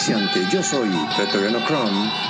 asfixiante. Yo soy Pretoriano Chrome.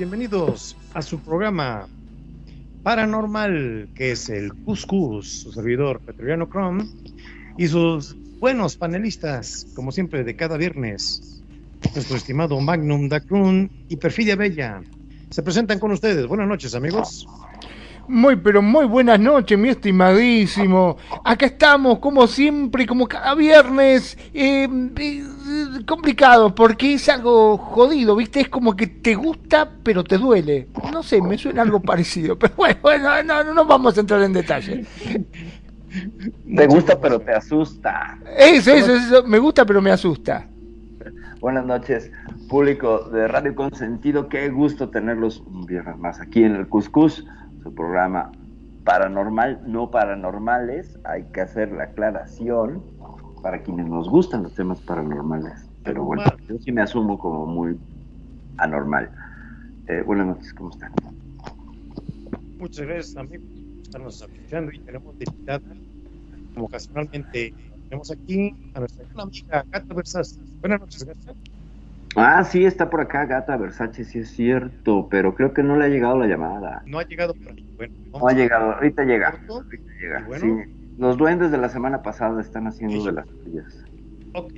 Bienvenidos a su programa paranormal que es el Cuscus, su servidor Petroliano Chrome y sus buenos panelistas, como siempre de cada viernes, nuestro estimado Magnum Dacrun y Perfidia Bella. Se presentan con ustedes. Buenas noches amigos. Muy, pero muy buenas noches, mi estimadísimo. Acá estamos, como siempre, como cada viernes. eh, eh, complicado, porque es algo jodido, ¿viste? Es como que te gusta, pero te duele. No sé, me suena algo parecido. Pero bueno, bueno no, no, no vamos a entrar en detalle. Te gusta pero te asusta. Eso, eso, eso. Me gusta, pero me asusta. Buenas noches, público de Radio Consentido. Qué gusto tenerlos un viernes más aquí en el Cuscus, su programa paranormal, no paranormales. Hay que hacer la aclaración para quienes nos gustan los temas paranormales. Pero bueno, yo sí me asumo como muy anormal. Eh, buenas noches, ¿cómo están? Muchas gracias amigos por estarnos escuchando y tenemos de invitada, como ocasionalmente tenemos aquí a nuestra amiga Gata Versace. Buenas noches, Gata. Ah, sí, está por acá Gata Versace, sí es cierto, pero creo que no le ha llegado la llamada. No ha llegado ahí. Bueno, No ha llegado, ahorita llega. Llega. Bueno. Sí, los duendes de la semana pasada están haciendo Sí. de las suyas. Ok.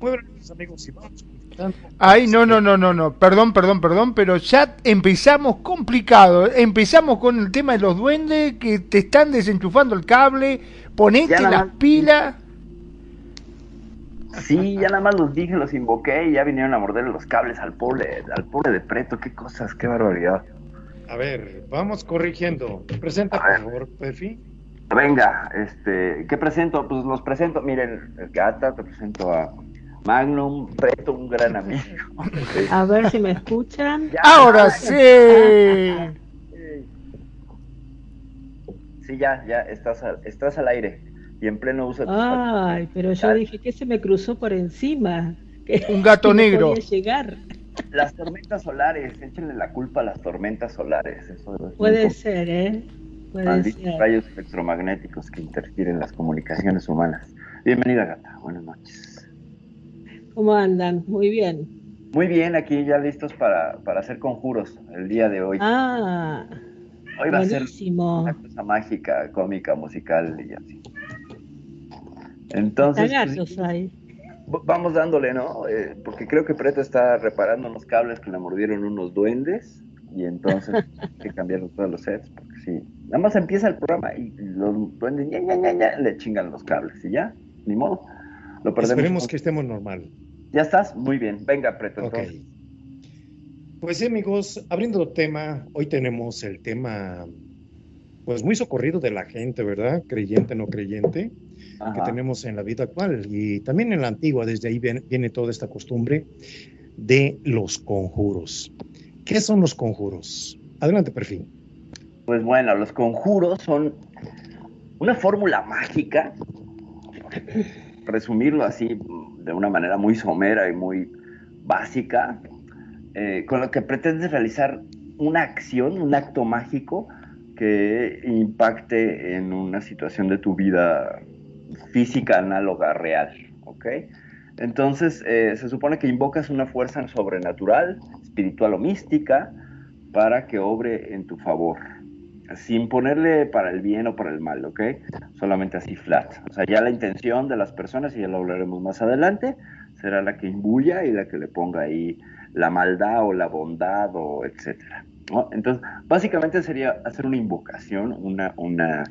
Noches amigos y vamos. Ay, no, no, no, no, no. Perdón, perdón, perdón, pero ya empezamos complicado. Empezamos con el tema de los duendes que te están desenchufando el cable. Ponete las pilas. Sí, ya nada más los dije, los invoqué y ya vinieron a morderle los cables al pobre, al pobre de Preto. Qué cosas, qué barbaridad. A ver, vamos corrigiendo. Presenta, A por ver. favor, Perfi. Venga, este, ¿qué presento? Pues los presento, miren, Gata, te presento a Magnum, Preto, un gran amigo. A ver si me escuchan. Ya, Ahora sí. Sí, ya, ya, estás al, estás al aire y en pleno uso de tus Ay, pero yo dije que se me cruzó por encima. Que Un gato que no negro. podía llegar. Las tormentas solares, échenle la culpa a las tormentas solares. Eso es Puede ser, ¿eh? Puede malditos ser. rayos electromagnéticos que interfieren en las comunicaciones humanas. Bienvenida, gata. Buenas noches. ¿Cómo andan? Muy bien. Muy bien, aquí ya listos para, para hacer conjuros el día de hoy. Ah, hoy va a ser buenísimo. una cosa mágica, cómica, musical y así. Entonces, pues, vamos dándole, ¿no? Eh, porque creo que Preto está reparando unos cables que le mordieron unos duendes y entonces hay que cambiar todos los sets porque sí. Nada más empieza el programa y los duendes ña, ña, ña, ña, le chingan los cables y ya, ni modo. Lo perdemos. Esperemos que estemos normal. ¿Ya estás? Muy bien. Venga, Preto. Ok. entonces. Pues sí, amigos, abriendo tema, hoy tenemos el tema, pues muy socorrido de la gente, ¿verdad? Creyente, no creyente, que tenemos en la vida actual y también en la antigua, desde ahí viene, viene toda esta costumbre de los conjuros. ¿Qué son los conjuros? Adelante, perfil. Pues bueno, los conjuros son una fórmula mágica, resumirlo así de una manera muy somera y muy básica, eh, con lo que pretendes realizar una acción, un acto mágico que impacte en una situación de tu vida física análoga real, ¿ok? Entonces, eh, se supone que invocas una fuerza sobrenatural, espiritual o mística, para que obre en tu favor. sin ponerle para el bien o para el mal, ¿ok? Solamente así flat. O sea, ya la intención de las personas, y ya lo hablaremos más adelante, será la que imbuya y la que le ponga ahí la maldad o la bondad o etcétera. Entonces, básicamente sería hacer una invocación, una, una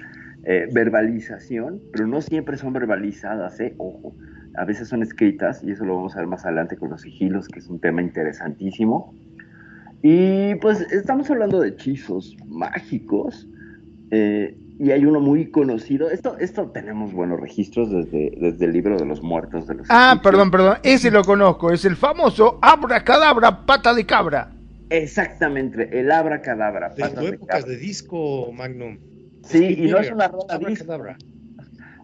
eh, verbalización, pero no siempre son verbalizadas, ¿eh? Ojo, a veces son escritas y eso lo vamos a ver más adelante con los sigilos, que es un tema interesantísimo. Y pues estamos hablando de hechizos mágicos. eh, y hay uno muy conocido. Esto, esto tenemos buenos registros desde, desde el libro de los muertos de los Ah, perdón, perdón, ese lo conozco, es el famoso abracadabra pata de cabra. Exactamente, el abracadabra. Tu de épocas cabra. de disco, Magnum. Sí, y no es una rola disco.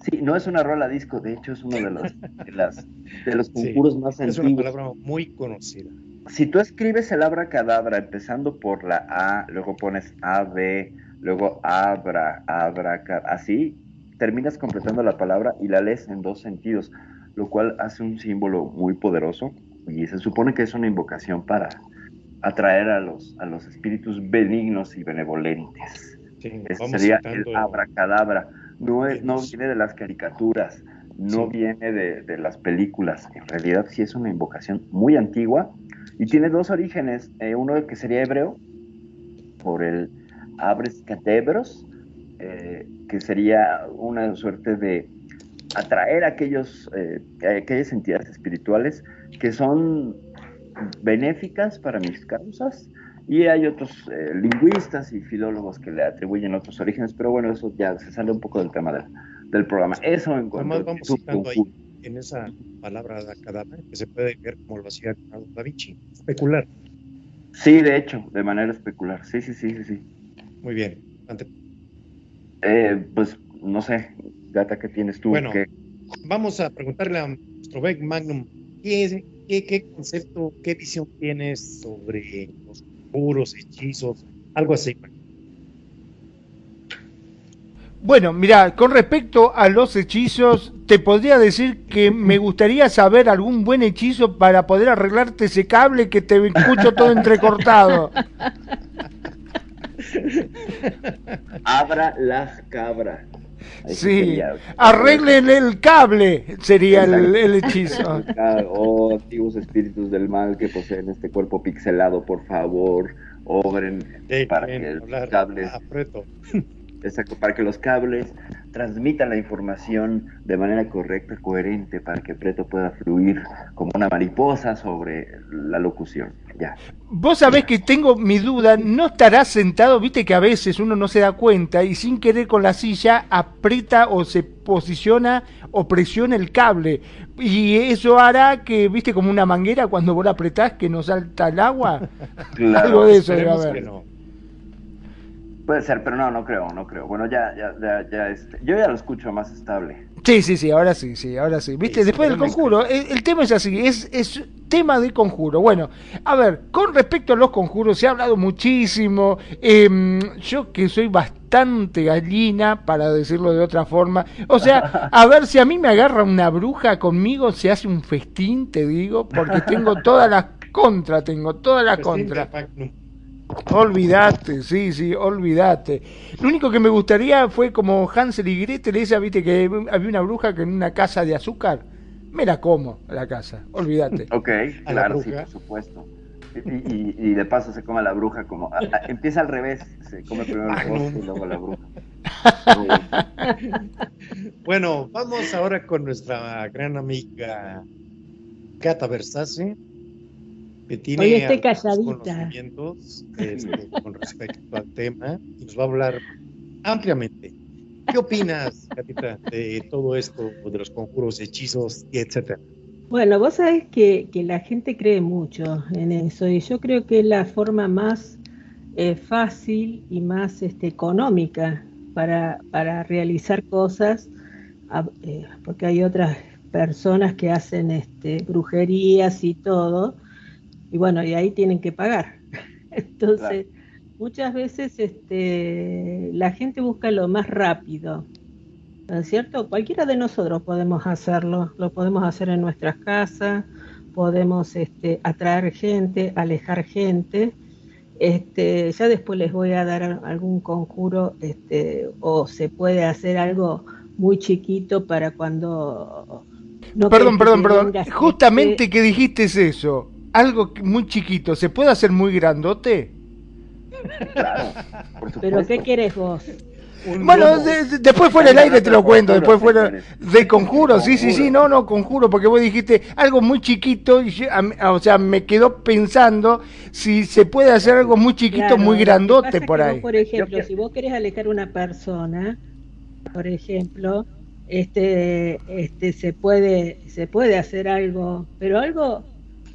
Sí, no es una rola disco, de hecho es uno de los, de las, de los Sí, conjuros más Es una antiguos. palabra muy conocida. Si tú escribes el abracadabra empezando por la A, luego pones A, B, luego abra, abra, así, terminas completando la palabra y la lees en dos sentidos, lo cual hace un símbolo muy poderoso y se supone que es una invocación para atraer a los, a los espíritus benignos y benevolentes. Sí, vamos sería el abracadabra. No, es, no viene de las caricaturas, no Sí. viene de, de las películas. En realidad sí es una invocación muy antigua y tiene dos orígenes. Eh, uno que sería hebreo, por el abres catebros, eh, que sería una suerte de atraer a aquellos, eh, a aquellas entidades espirituales que son benéficas para mis causas y hay otros eh, lingüistas y filólogos que le atribuyen otros orígenes, pero bueno, eso ya se sale un poco del tema del, del programa. Eso en cuanto Además, vamos citando ahí en esa palabra cadabra que se puede ver como lo hacía da Vinci. Especular. Sí, de hecho, de manera especular. Sí, sí, sí, sí, sí. Muy bien. Ante- Eh, pues no sé, Gata, ¿qué tienes tú? Bueno. ¿Qué- Vamos a preguntarle a nuestro Beck Magnum, ¿qué, qué, qué concepto, qué visión tienes sobre los puros hechizos, algo así? Bueno, mira, con respecto a los hechizos, te podría decir que me gustaría saber algún buen hechizo para poder arreglarte ese cable que te escucho todo entrecortado. Abra las cabras. Sí, sería. arreglen el cable, sería el, el hechizo. Oh, antiguos espíritus del mal que poseen este cuerpo pixelado, por favor, obren para que los cables. Exacto, para que los cables transmitan la información de manera correcta, coherente, para que Preto pueda fluir como una mariposa sobre la locución. Ya. Vos sabés que tengo mi duda, no estarás sentado, viste que a veces uno no se da cuenta y sin querer con la silla aprieta o se posiciona o presiona el cable. Y eso hará que, viste, como una manguera cuando vos la apretás que no salta el agua. Claro. Algo de eso debe haber. no. Puede ser, pero no, no creo, no creo. Bueno, ya, ya, ya, ya, este, yo ya lo escucho más estable. Sí, sí, sí, ahora sí, sí, ahora sí. Viste, Sí, después del conjuro, el, el tema es así, es, es tema de conjuro. Bueno, a ver, con respecto a los conjuros, se ha hablado muchísimo. em, yo que soy bastante gallina, para decirlo de otra forma. O sea, a ver, si a mí me agarra una bruja conmigo, se hace un festín, te digo, porque tengo todas las contra, tengo todas las contra. Olvídate, sí, sí, olvídate. Lo único que me gustaría fue como Hansel y Gretel, esa, viste que había una bruja que en una casa de azúcar, me la como la casa, olvídate. Ok, A claro, sí, por supuesto. Y, y- y de paso se come a la bruja como... a- a- empieza al revés, se come primero Ah, el rostro y luego la bruja. Bueno, vamos ahora con nuestra gran amiga Cata Versace, que tiene Hoy estoy conocimientos este, con respecto al tema y nos va a hablar ampliamente. ¿Qué opinas, Catita, de todo esto, de los conjuros, hechizos y etcétera? Bueno, vos sabés que, que la gente cree mucho en eso y yo creo que es la forma más eh, fácil y más este, económica para, para realizar cosas, eh, porque hay otras personas que hacen este, brujerías y todo, y bueno, y ahí tienen que pagar. Entonces, muchas veces este, la gente busca lo más rápido. ¿No es cierto? Cualquiera de nosotros podemos hacerlo, lo podemos hacer en nuestras casas, podemos este, atraer gente, alejar gente, Este, ya después les voy a dar algún conjuro, este, o se puede hacer algo muy chiquito para cuando. No perdón, perdón, perdón. Justamente que dijiste eso, algo muy chiquito, ¿se puede hacer muy grandote? Claro, Pero ¿qué querés vos? bueno, después fuera el aire te lo cuento, después fuera de conjuro, sí, sí, sí, no, no, conjuro, porque vos dijiste algo muy chiquito, y o sea, me quedó pensando si se puede hacer algo muy chiquito, muy grandote por ahí. por ejemplo, si vos querés alejar una persona, por ejemplo, este, este, se puede, se puede hacer algo, pero algo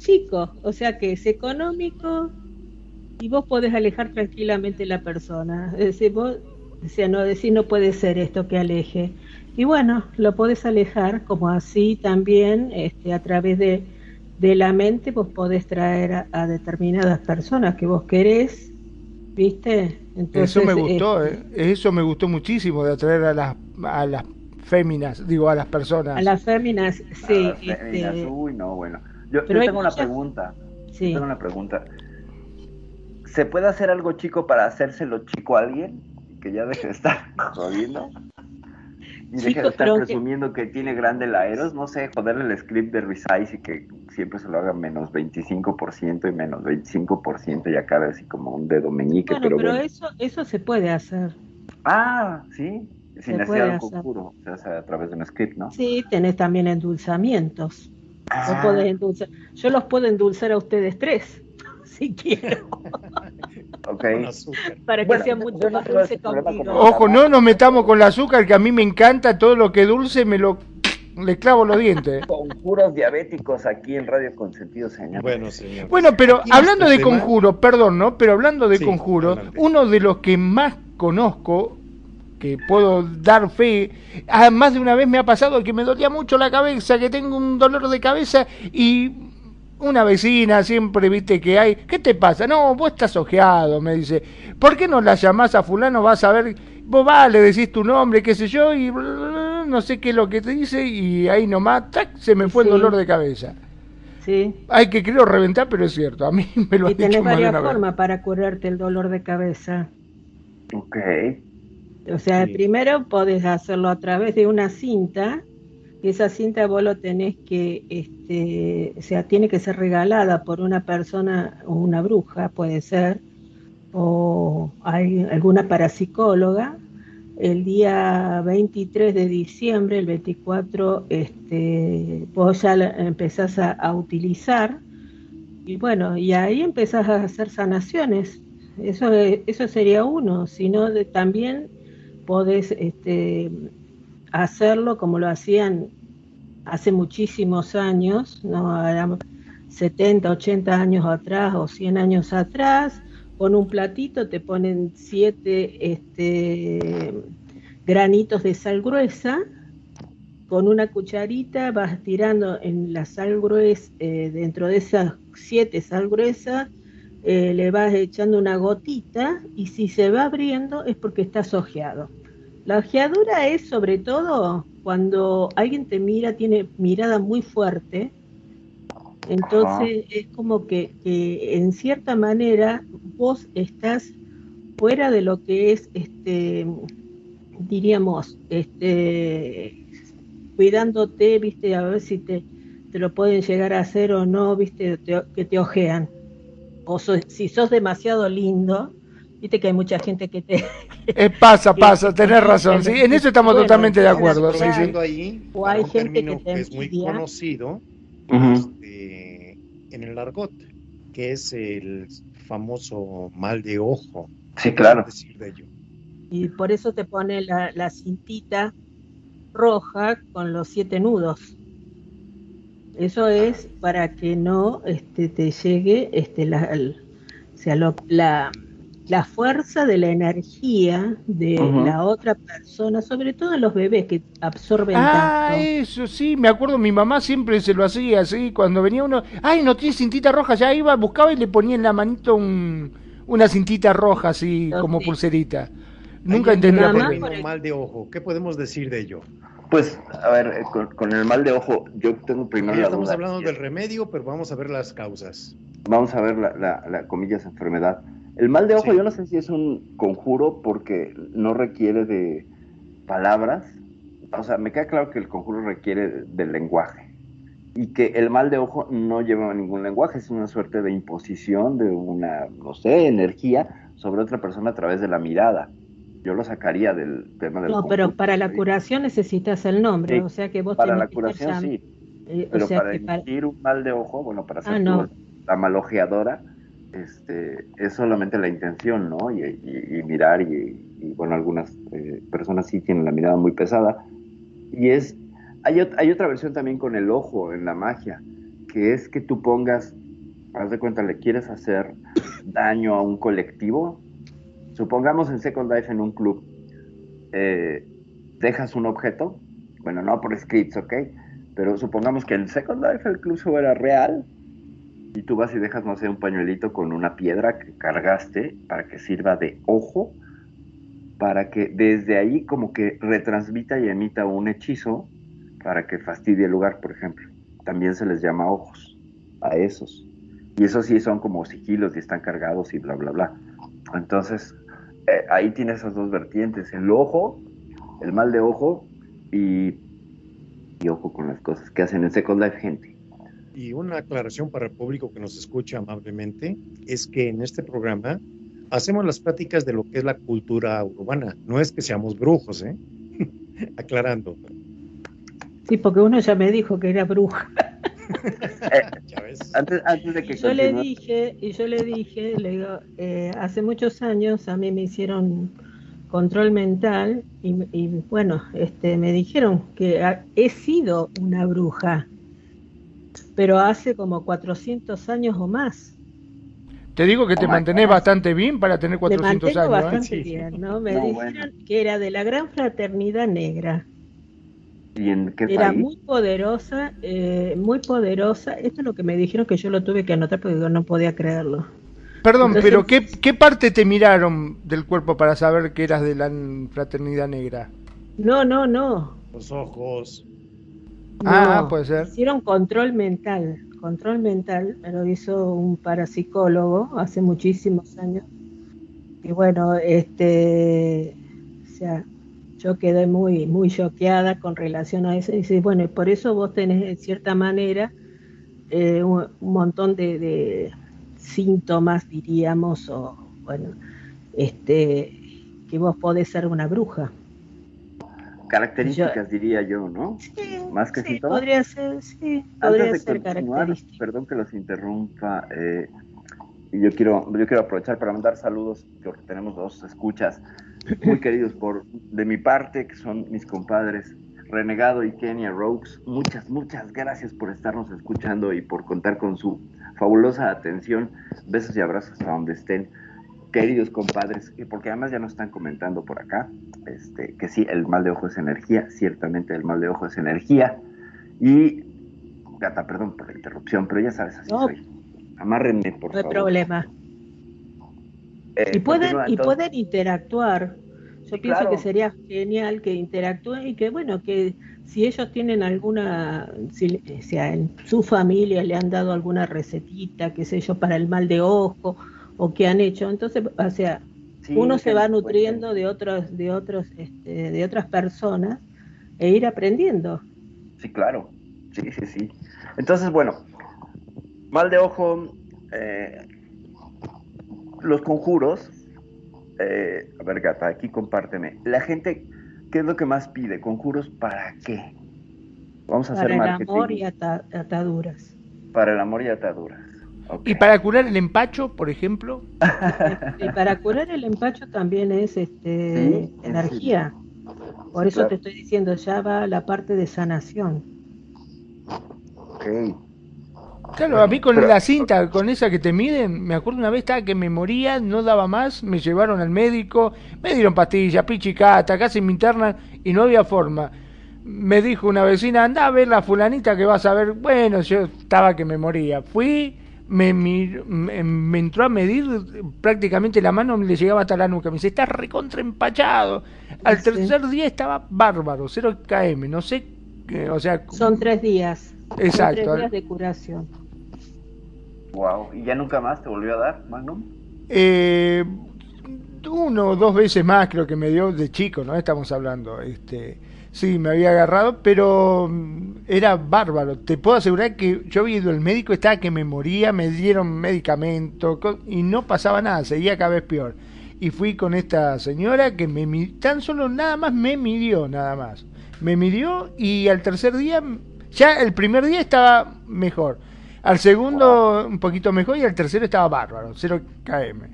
chico, o sea que es económico y vos podés alejar tranquilamente la persona. Es decir, vos Decía, no, decir no puede ser esto que aleje. Y bueno, lo podés alejar como así también, este, a través de, de la mente, vos podés traer a, determinadas personas que vos querés, ¿viste? Entonces, eso me gustó, este, eh. eso me gustó muchísimo de atraer a las, a las féminas, digo, a las personas. A las féminas, sí. Este, uy, no, bueno. Yo, tengo una pregunta. Sí. tengo una pregunta. ¿Se puede hacer algo chico para hacérselo chico a alguien? que ya deje de estar jodiendo. Y deje de estar presumiendo que... tiene grande el Aeros, no sé, joderle el script de Resize y que siempre se lo haga menos 25% y menos 25% y acá así como un dedo meñique. pero, pero eso, eso se puede hacer. Ah, sí, sin necesidad de oscuro, se hace a través de un script, ¿no? Sí, tenés también endulzamientos. Ah. endulzar. Yo los puedo endulzar a ustedes tres, si quiero. Para que sea mucho más dulce contigo. Ojo, no nos metamos con el azúcar, que a mí me encanta todo lo que dulce, me lo le clavo los dientes. Conjuros diabéticos aquí en Radio Consentido, señor. Bueno, señor. Bueno, pero hablando de conjuro, perdón, ¿no? Pero hablando de conjuro, uno de los que más conozco, que puedo dar fe, ah, más de una vez me ha pasado que me dolía mucho la cabeza, que tengo un dolor de cabeza y una vecina siempre viste que hay, ¿qué te pasa? No, vos estás ojeado, me dice, ¿por qué no la llamás a fulano? Vas a ver, vos va, le decís tu nombre, qué sé yo, y no sé qué es lo que te dice, y ahí nomás, tac, se me fue el dolor de cabeza. Sí. Hay que creo reventar, pero es cierto, a mí me lo y tenés varias formas para curarte el dolor de cabeza. Ok. O sea, primero podés hacerlo a través de una cinta esa cinta vos lo tenés que, este, o sea, tiene que ser regalada por una persona o una bruja, puede ser, o hay alguna parapsicóloga. El día 23 de diciembre, el 24, este, vos ya empezás a, utilizar y bueno, y ahí empezás a hacer sanaciones. Eso, eso sería uno, sino de, también podés este, hacerlo como lo hacían hace muchísimos años, ¿no? 70, 80 años atrás o 100 años atrás, con un platito te ponen siete este, granitos de sal gruesa, con una cucharita vas tirando en la sal gruesa, eh, dentro de esas siete sal gruesas, eh, le vas echando una gotita y si se va abriendo es porque está ojeado. La ojeadura es sobre todo cuando alguien te mira, tiene mirada muy fuerte, entonces es como que, en cierta manera vos estás fuera de lo que es, este, diríamos, este, cuidándote, viste, a ver si te, te lo pueden llegar a hacer o no, viste, que te ojean. O si sos demasiado lindo, Viste que hay mucha gente que te... Eh, pasa, pasa, tenés razón, sí, en eso estamos totalmente de acuerdo. Sí, sí. o hay gente que, es muy conocido este, en el argot, que es el famoso mal de ojo. Sí, claro. Y por eso te pone la, la cintita roja con los siete nudos. Eso es para que no este, te llegue este, la, o sea, la, la fuerza de la energía de la otra persona, sobre todo los bebés que absorben ah, eso sí, me acuerdo, mi mamá siempre se lo hacía así, cuando venía uno, ay, no tiene cintita roja, ya iba, buscaba y le ponía en la manito un, una cintita roja así, como pulserita. Nunca entendí por qué. mal de ojo, ¿qué podemos decir de ello? Pues, a ver, eh, con, el mal de ojo, yo tengo primero ya Estamos hablando del remedio, pero vamos a ver las causas. Vamos a ver la, la, la comillas enfermedad El mal de ojo Sí. yo no sé si es un conjuro porque no requiere de palabras. O sea, me queda claro que el conjuro requiere de- del lenguaje. Y que el mal de ojo no lleva ningún lenguaje, es una suerte de imposición de una, no sé, energía sobre otra persona a través de la mirada. Yo lo sacaría del tema del No, pero para la curación necesitas el nombre, Sí, o sea que vos Para la que curación sí, eh, o pero sea para emitir un mal de ojo, bueno, para hacer Ah, no. la malojeadora, este, es solamente la intención, ¿no? Y, y- y mirar, y, y, bueno, algunas eh, personas sí tienen la mirada muy pesada. Y es, hay, hay otra versión también con el ojo en la magia, que es que tú pongas, haz de cuenta, le quieres hacer daño a un colectivo. Supongamos en Second Life en un club, eh, dejas un objeto, bueno, no por scripts, ¿ok? Pero supongamos que en Second Life el club era real y tú vas y dejas, no sé, un pañuelito con una piedra que cargaste para que sirva de ojo, para que desde ahí como que retransmita y emita un hechizo para que fastidie el lugar, por ejemplo. También se les llama ojos a esos. Y esos sí son como sigilos y están cargados y bla, bla, bla. Entonces, eh, ahí tiene esas dos vertientes, el ojo, el mal de ojo y, y ojo con las cosas que hacen en Second Life gente. Y una aclaración para el público que nos escucha amablemente es que en este programa hacemos las pláticas de lo que es la cultura urbana. No es que seamos brujos, ¿eh? Aclarando. Sí, porque uno ya me dijo que era bruja. Ves. Antes, antes de Y que yo le dije, y yo le dije, le digo, eh, hace muchos años a mí me hicieron control mental y, y, bueno, este, me dijeron que ha- he sido una bruja, pero hace como 400 años o más. Te digo que te Oh mantenés bastante bien para tener Me 400 mantengo años. ¿eh? bastante bien, ¿no? Me No, dijeron bueno. que era de la gran fraternidad negra. ¿Y en qué Era país? muy poderosa, eh, muy poderosa. Esto es lo que me dijeron que yo lo tuve que anotar porque yo no podía creerlo. Perdón, Entonces- pero ¿qué, ¿qué parte te miraron del cuerpo para saber que eras de la fraternidad negra? No, no, no. Los ojos. Ah, puede ser. Hicieron control mental. Control mental me lo hizo un parapsicólogo hace muchísimos años. Y bueno, este, o sea, yo quedé muy, muy choqueada con relación a eso. Y dice, bueno, y por eso vos tenés en cierta manera eh, un, un montón de, de síntomas, diríamos, o bueno, este, que vos podés ser una bruja. Características, diría yo, ¿no? Más que sí, síntomas. podría ser, sí, podría Antes de ser continuar, perdón que los interrumpa, eh, y yo quiero, yo quiero aprovechar para mandar saludos, porque tenemos dos escuchas muy queridos por de mi parte, que son mis compadres Renegado y Kenia Rogues. Muchas, muchas gracias por estarnos escuchando y por contar con su fabulosa atención. Besos y abrazos hasta donde estén. Queridos compadres, y porque además ya nos están comentando por acá, este, que sí, el mal de ojo es energía, ciertamente el mal de ojo es energía. Y, gata, perdón por la interrupción, pero ya sabes, así No. soy. Amárrenme, por No hay favor. problema. Eh, Y pueden, continúa, y pueden interactuar. Yo Sí, pienso claro. que sería genial que interactúen y que, bueno, que si ellos tienen alguna, si, o sea, en su familia le han dado alguna recetita, qué sé yo, para el mal de ojo o qué han hecho, entonces, o sea, Sí, uno que se va nutriendo de otros, de otros, este, de otras personas e ir aprendiendo. Sí, claro. Sí, sí, sí. Entonces, bueno, mal de ojo, eh, los conjuros. eh, a ver, gata, aquí compárteme. La gente, ¿qué es lo que más pide? ¿Conjuros para qué? Vamos a Para hacer el marketing. amor y ata- ataduras. Para el amor y ataduras. ¿Y para curar el empacho, por ejemplo? Y para curar el empacho también es este, Sí, energía. Por Sí, eso claro. te estoy diciendo, ya va la parte de sanación. Ok. Claro, a mí con Pero- la cinta, con esa que te miden, me acuerdo una vez estaba que me moría, no daba más, me llevaron al médico, me dieron pastillas, pichicata, casi me internan y no había forma. Me dijo una vecina, anda a ver la fulanita que vas a ver. Bueno, yo estaba que me moría. Fui, me, mir- me, me entró a medir prácticamente la mano, le llegaba hasta la nuca. Me dice, estás recontra empachado. Al Sí. tercer día estaba bárbaro, 0 km, no sé, qué, o sea... Son tres días. Son Exacto. tres días de curación. Wow. ¿Y ya nunca más te volvió a dar, Magnum? Eh, uno o dos veces más creo que me dio de chico, ¿no? Estamos hablando. Este, sí, me había agarrado, pero mm, era bárbaro. Te puedo asegurar que yo había ido al médico, estaba que me moría, me dieron medicamento y no pasaba nada, seguía cada vez peor. Y fui con esta señora que me tan solo nada más me midió, nada más. Me midió y al tercer día, ya el primer día estaba mejor. Al segundo un poquito mejor y al tercero estaba bárbaro, 0 km.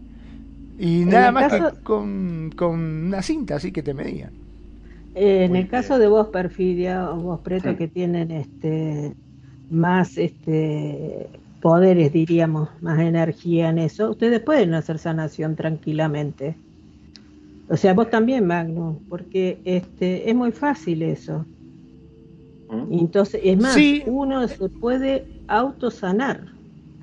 Y nada más caso- que con, con una cinta así que te medían. Eh, en el caso de vos, Perfidia, o vos, Preto, Sí. que tienen este más este poderes, diríamos, más energía en eso, ustedes pueden hacer sanación tranquilamente. O sea, vos también, Magnus, porque este es muy fácil eso. ¿Mm? Entonces, es más, Sí. uno se puede autosanar.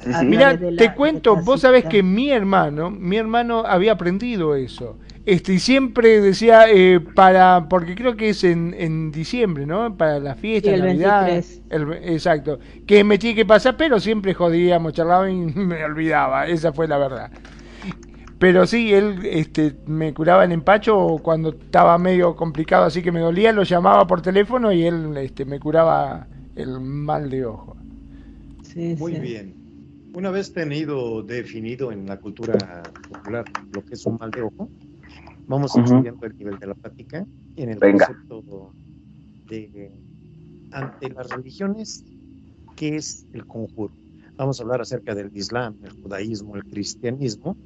Mira, te cuento, vos sabés que mi hermano, mi hermano había aprendido eso. Este, y siempre decía, eh, para, porque creo que es en, en diciembre, ¿no? Para la fiesta, Sí, el Navidad. 23. el- exacto. Que me tiene que pasar, pero siempre jodíamos, charlábamos y me olvidaba. Esa fue la verdad. Pero sí, él este, me curaba el empacho o cuando estaba medio complicado, así que me dolía, lo llamaba por teléfono y él este, me curaba el mal de ojo. Sí, Muy sí. bien. Una vez tenido definido en la cultura popular lo que es un mal de ojo, vamos a ir Ujú. subiendo el nivel de la plática y en el Venga. concepto de ante las religiones, ¿qué es el conjuro? Vamos a hablar acerca del Islam, el judaísmo, el cristianismo.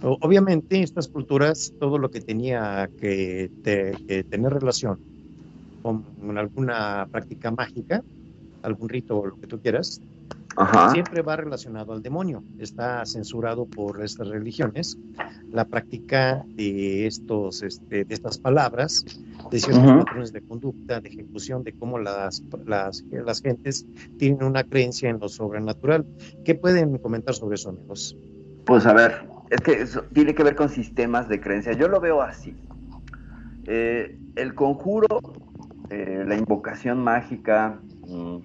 Obviamente, estas culturas, todo lo que tenía que, te- que tener relación con alguna práctica mágica, algún rito o lo que tú quieras, Ajá. siempre va relacionado al demonio. Está censurado por estas religiones la práctica de estos, este, de estas palabras, de ciertos patrones de conducta, de ejecución, de cómo las, las, las gentes tienen una creencia en lo sobrenatural. ¿Qué pueden comentar sobre eso, amigos? Pues a ver, es que eso tiene que ver con sistemas de creencia. Yo lo veo así. Eh, el conjuro, eh, la invocación mágica, mm,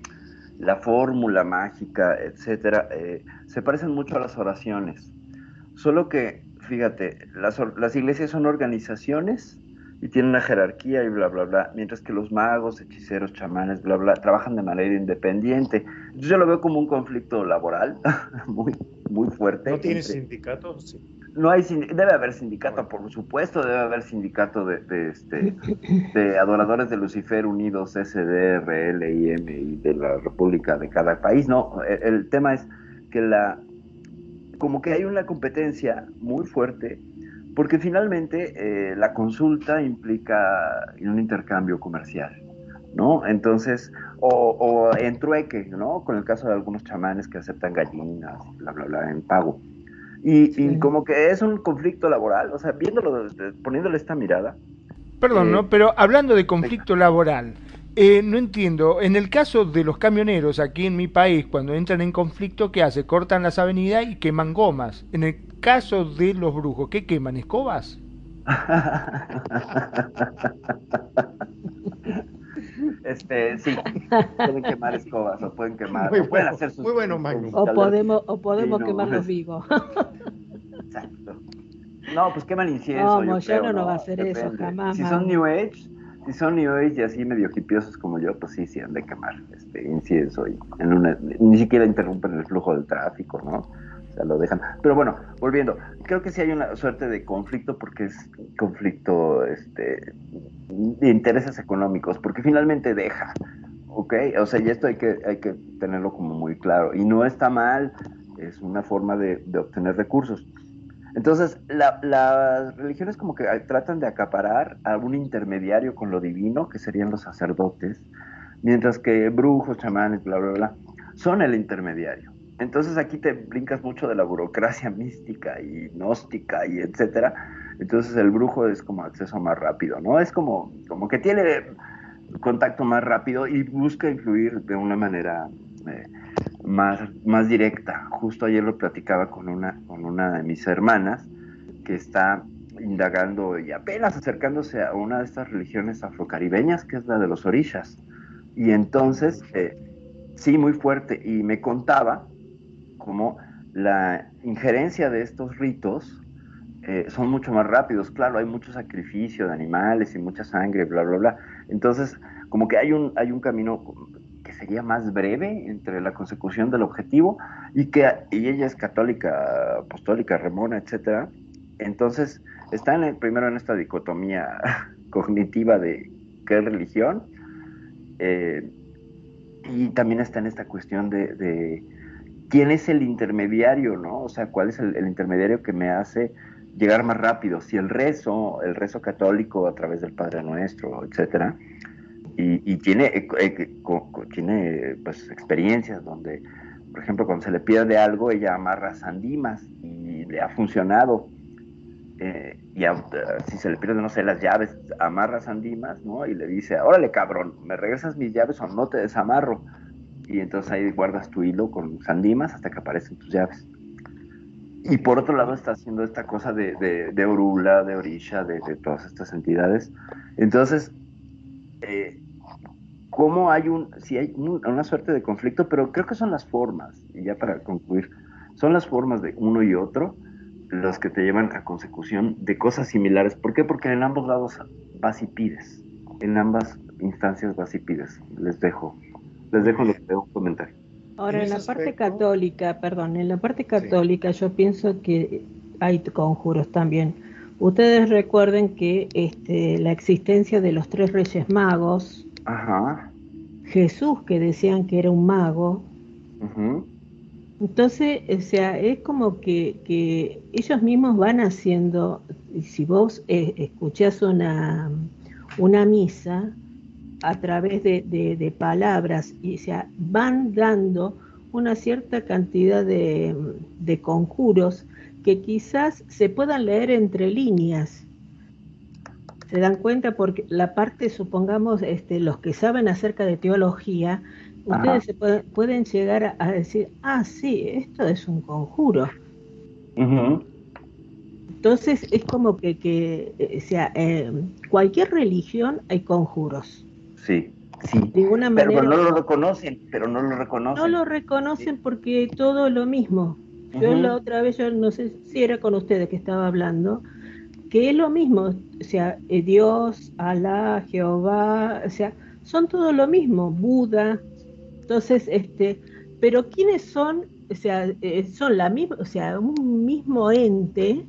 la fórmula mágica, etcétera, eh, se parecen mucho a las oraciones. Solo que, fíjate, las, las iglesias son organizaciones y tienen una jerarquía y bla, bla, bla, mientras que los magos, hechiceros, chamanes, bla, bla, trabajan de manera independiente. Yo lo veo como un conflicto laboral muy, muy fuerte. ¿No tienes entre- sindicato? Sí. No hay debe haber sindicato, por supuesto, debe haber sindicato de, de, este, de adoradores de Lucifer unidos, SDR, LIM y de la República de cada país. No, el, el tema es que la como que hay una competencia muy fuerte, porque finalmente eh, la consulta implica un intercambio comercial. ¿No? Entonces, o, o en trueque, ¿no? Con el caso de algunos chamanes que aceptan gallinas, bla, bla, bla, en pago. Y, Sí. y como que es un conflicto laboral, o sea, viéndolo, poniéndole esta mirada, Perdón, Eh, ¿no? Pero hablando de conflicto laboral, eh, no entiendo, en el caso de los camioneros aquí en mi país, cuando entran en conflicto, ¿qué hace? Cortan las avenidas y queman gomas. En el caso de los brujos, ¿qué queman? ¿Escobas? este, sí, pueden quemar escobas o pueden quemar, Muy o pueden bueno, hacer sus, muy bueno, sus Magnus. O podemos, o podemos Sí, quemarlos es- vivos. Exacto. No, pues queman incienso. No, yo Moyano creo, no va a hacer eso jamás, Si son New Age, si son New Age y así medio hipiosos como yo, pues sí, sí han de quemar este incienso y en una, ni siquiera interrumpen el flujo del tráfico, ¿no? Lo dejan. Pero bueno, volviendo, creo que sí hay una suerte de conflicto porque es conflicto este, de intereses económicos, porque finalmente deja, ¿ok? O sea, y esto hay que, hay que tenerlo como muy claro. Y no está mal, es una forma de, obtener recursos. Entonces, la- las religiones como que tratan de acaparar a algún intermediario con lo divino, que serían los sacerdotes, mientras que brujos, chamanes, bla, bla, bla, son el intermediario. Entonces aquí te brincas mucho de la burocracia mística y gnóstica y etcétera. Entonces el brujo es como acceso más rápido, ¿no? Es como, como que tiene contacto más rápido y busca influir de una manera eh, más, más directa. Justo ayer lo platicaba con una, con una de mis hermanas que está indagando y apenas acercándose a una de estas religiones afrocaribeñas, que es la de los orishas. Y entonces, eh, sí, muy fuerte. Y me contaba cómo la injerencia de estos ritos eh, son mucho más rápidos. Claro, hay mucho sacrificio de animales y mucha sangre, bla, bla, bla. Entonces, como que hay un, hay un camino que sería más breve entre la consecución del objetivo y que y ella es católica, apostólica, remona, etcétera. Entonces, está en primero en esta dicotomía cognitiva de qué religión, eh, y también está en esta cuestión de, quién es el intermediario, ¿no? O sea, cuál es el, intermediario que me hace llegar más rápido, si el rezo, el rezo católico a través del Padre Nuestro, etcétera, y, tiene, eh, eh, tiene pues, experiencias donde, por ejemplo, cuando se le pierde algo, ella amarra sandimas y le ha funcionado. Eh, y si se le pierden, no sé, las llaves, amarra sandimas, ¿no? Y le dice, órale cabrón, ¿me regresas mis llaves o no te desamarro? Y entonces ahí guardas tu hilo con sandimas hasta que aparecen tus llaves. Y por otro lado está haciendo esta cosa de, de, Orula, de Orisha, de, todas estas entidades. Entonces, eh, ¿cómo hay un, si hay una suerte de conflicto? Pero creo que son las formas, y ya para concluir, son las formas de uno y otro los que te llevan a consecución de cosas similares. ¿Por qué? Porque en ambos lados vas y pides. En ambas instancias vas y pides. Les dejo, les dejo lo que tengo comentar. Ahora, en, la parte católica, perdón, en la parte católica yo pienso que hay conjuros también. Ustedes recuerden que este, la existencia de los tres reyes magos, Jesús que decían que era un mago, entonces, o sea, es como que, ellos mismos van haciendo, si vos eh, escuchás una, una misa a través de, palabras, y o sea, van dando una cierta cantidad de, de conjuros que quizás se puedan leer entre líneas. Se dan cuenta porque la parte, supongamos, este, los que saben acerca de teología, ustedes se pueden, llegar a, decir, ah, sí, esto es un conjuro. Entonces es como que, que eh, o sea, eh, cualquier religión hay conjuros. Sí, sí. De ninguna manera. Pero no lo reconocen, pero no lo reconocen. No lo reconocen porque todo lo mismo. Yo la otra vez, yo no sé si era con ustedes que estaba hablando, que es lo mismo, o sea, eh, Dios, Alá, Jehová, o sea, son todo lo mismo, Buda, entonces, este, pero ¿quiénes son? O sea, eh, son la misma, o sea, un mismo ente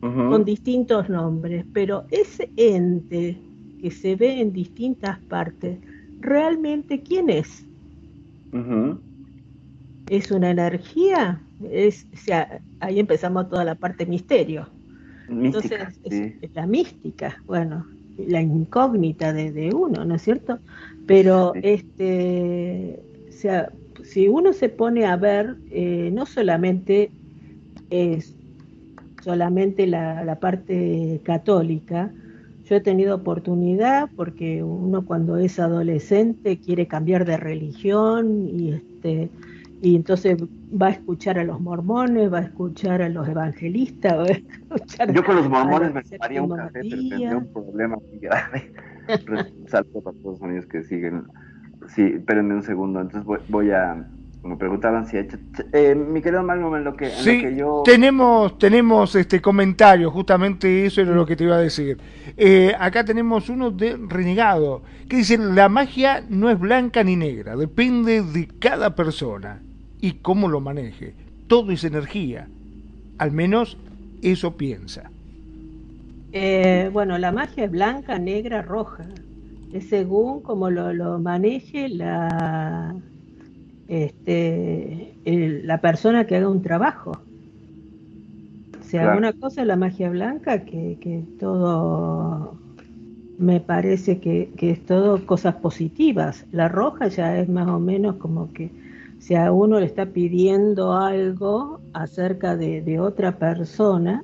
con distintos nombres, pero ese ente que se ve en distintas partes, ¿realmente quién es? ¿Es una energía? Es, o sea, ahí empezamos toda la parte misterio. Entonces, es, la mística, bueno, la incógnita de, de uno, ¿no es cierto? Pero este, sea, si uno se pone a ver, eh, no solamente es solamente la, parte católica, yo he tenido oportunidad porque uno cuando es adolescente quiere cambiar de religión y este y entonces va a escuchar a los mormones, va a escuchar a los evangelistas, va a escuchar Yo con los mormones me tomaría un café, pero tendría un problema muy grave. Salto para todos los amigos que siguen. Sí, espérenme un segundo. Entonces voy, a. Me preguntaban si ha hecho. Eh, mi querido Magnum, en lo que, sí, que yo. Tenemos, tenemos este comentario, justamente eso era lo que te iba a decir. Eh, acá tenemos uno de Renegado, que dice: La magia no es blanca ni negra, depende de cada persona y cómo lo maneje. Todo es energía. Al menos eso piensa. Eh, bueno, la magia es blanca, negra, roja. Es según como lo, maneje la, este, la persona que haga un trabajo. O sea, una cosa es la magia blanca, que, que todo me parece que, que, es todo cosas positivas. La roja ya es más o menos como que si a uno le está pidiendo algo acerca de, de otra persona,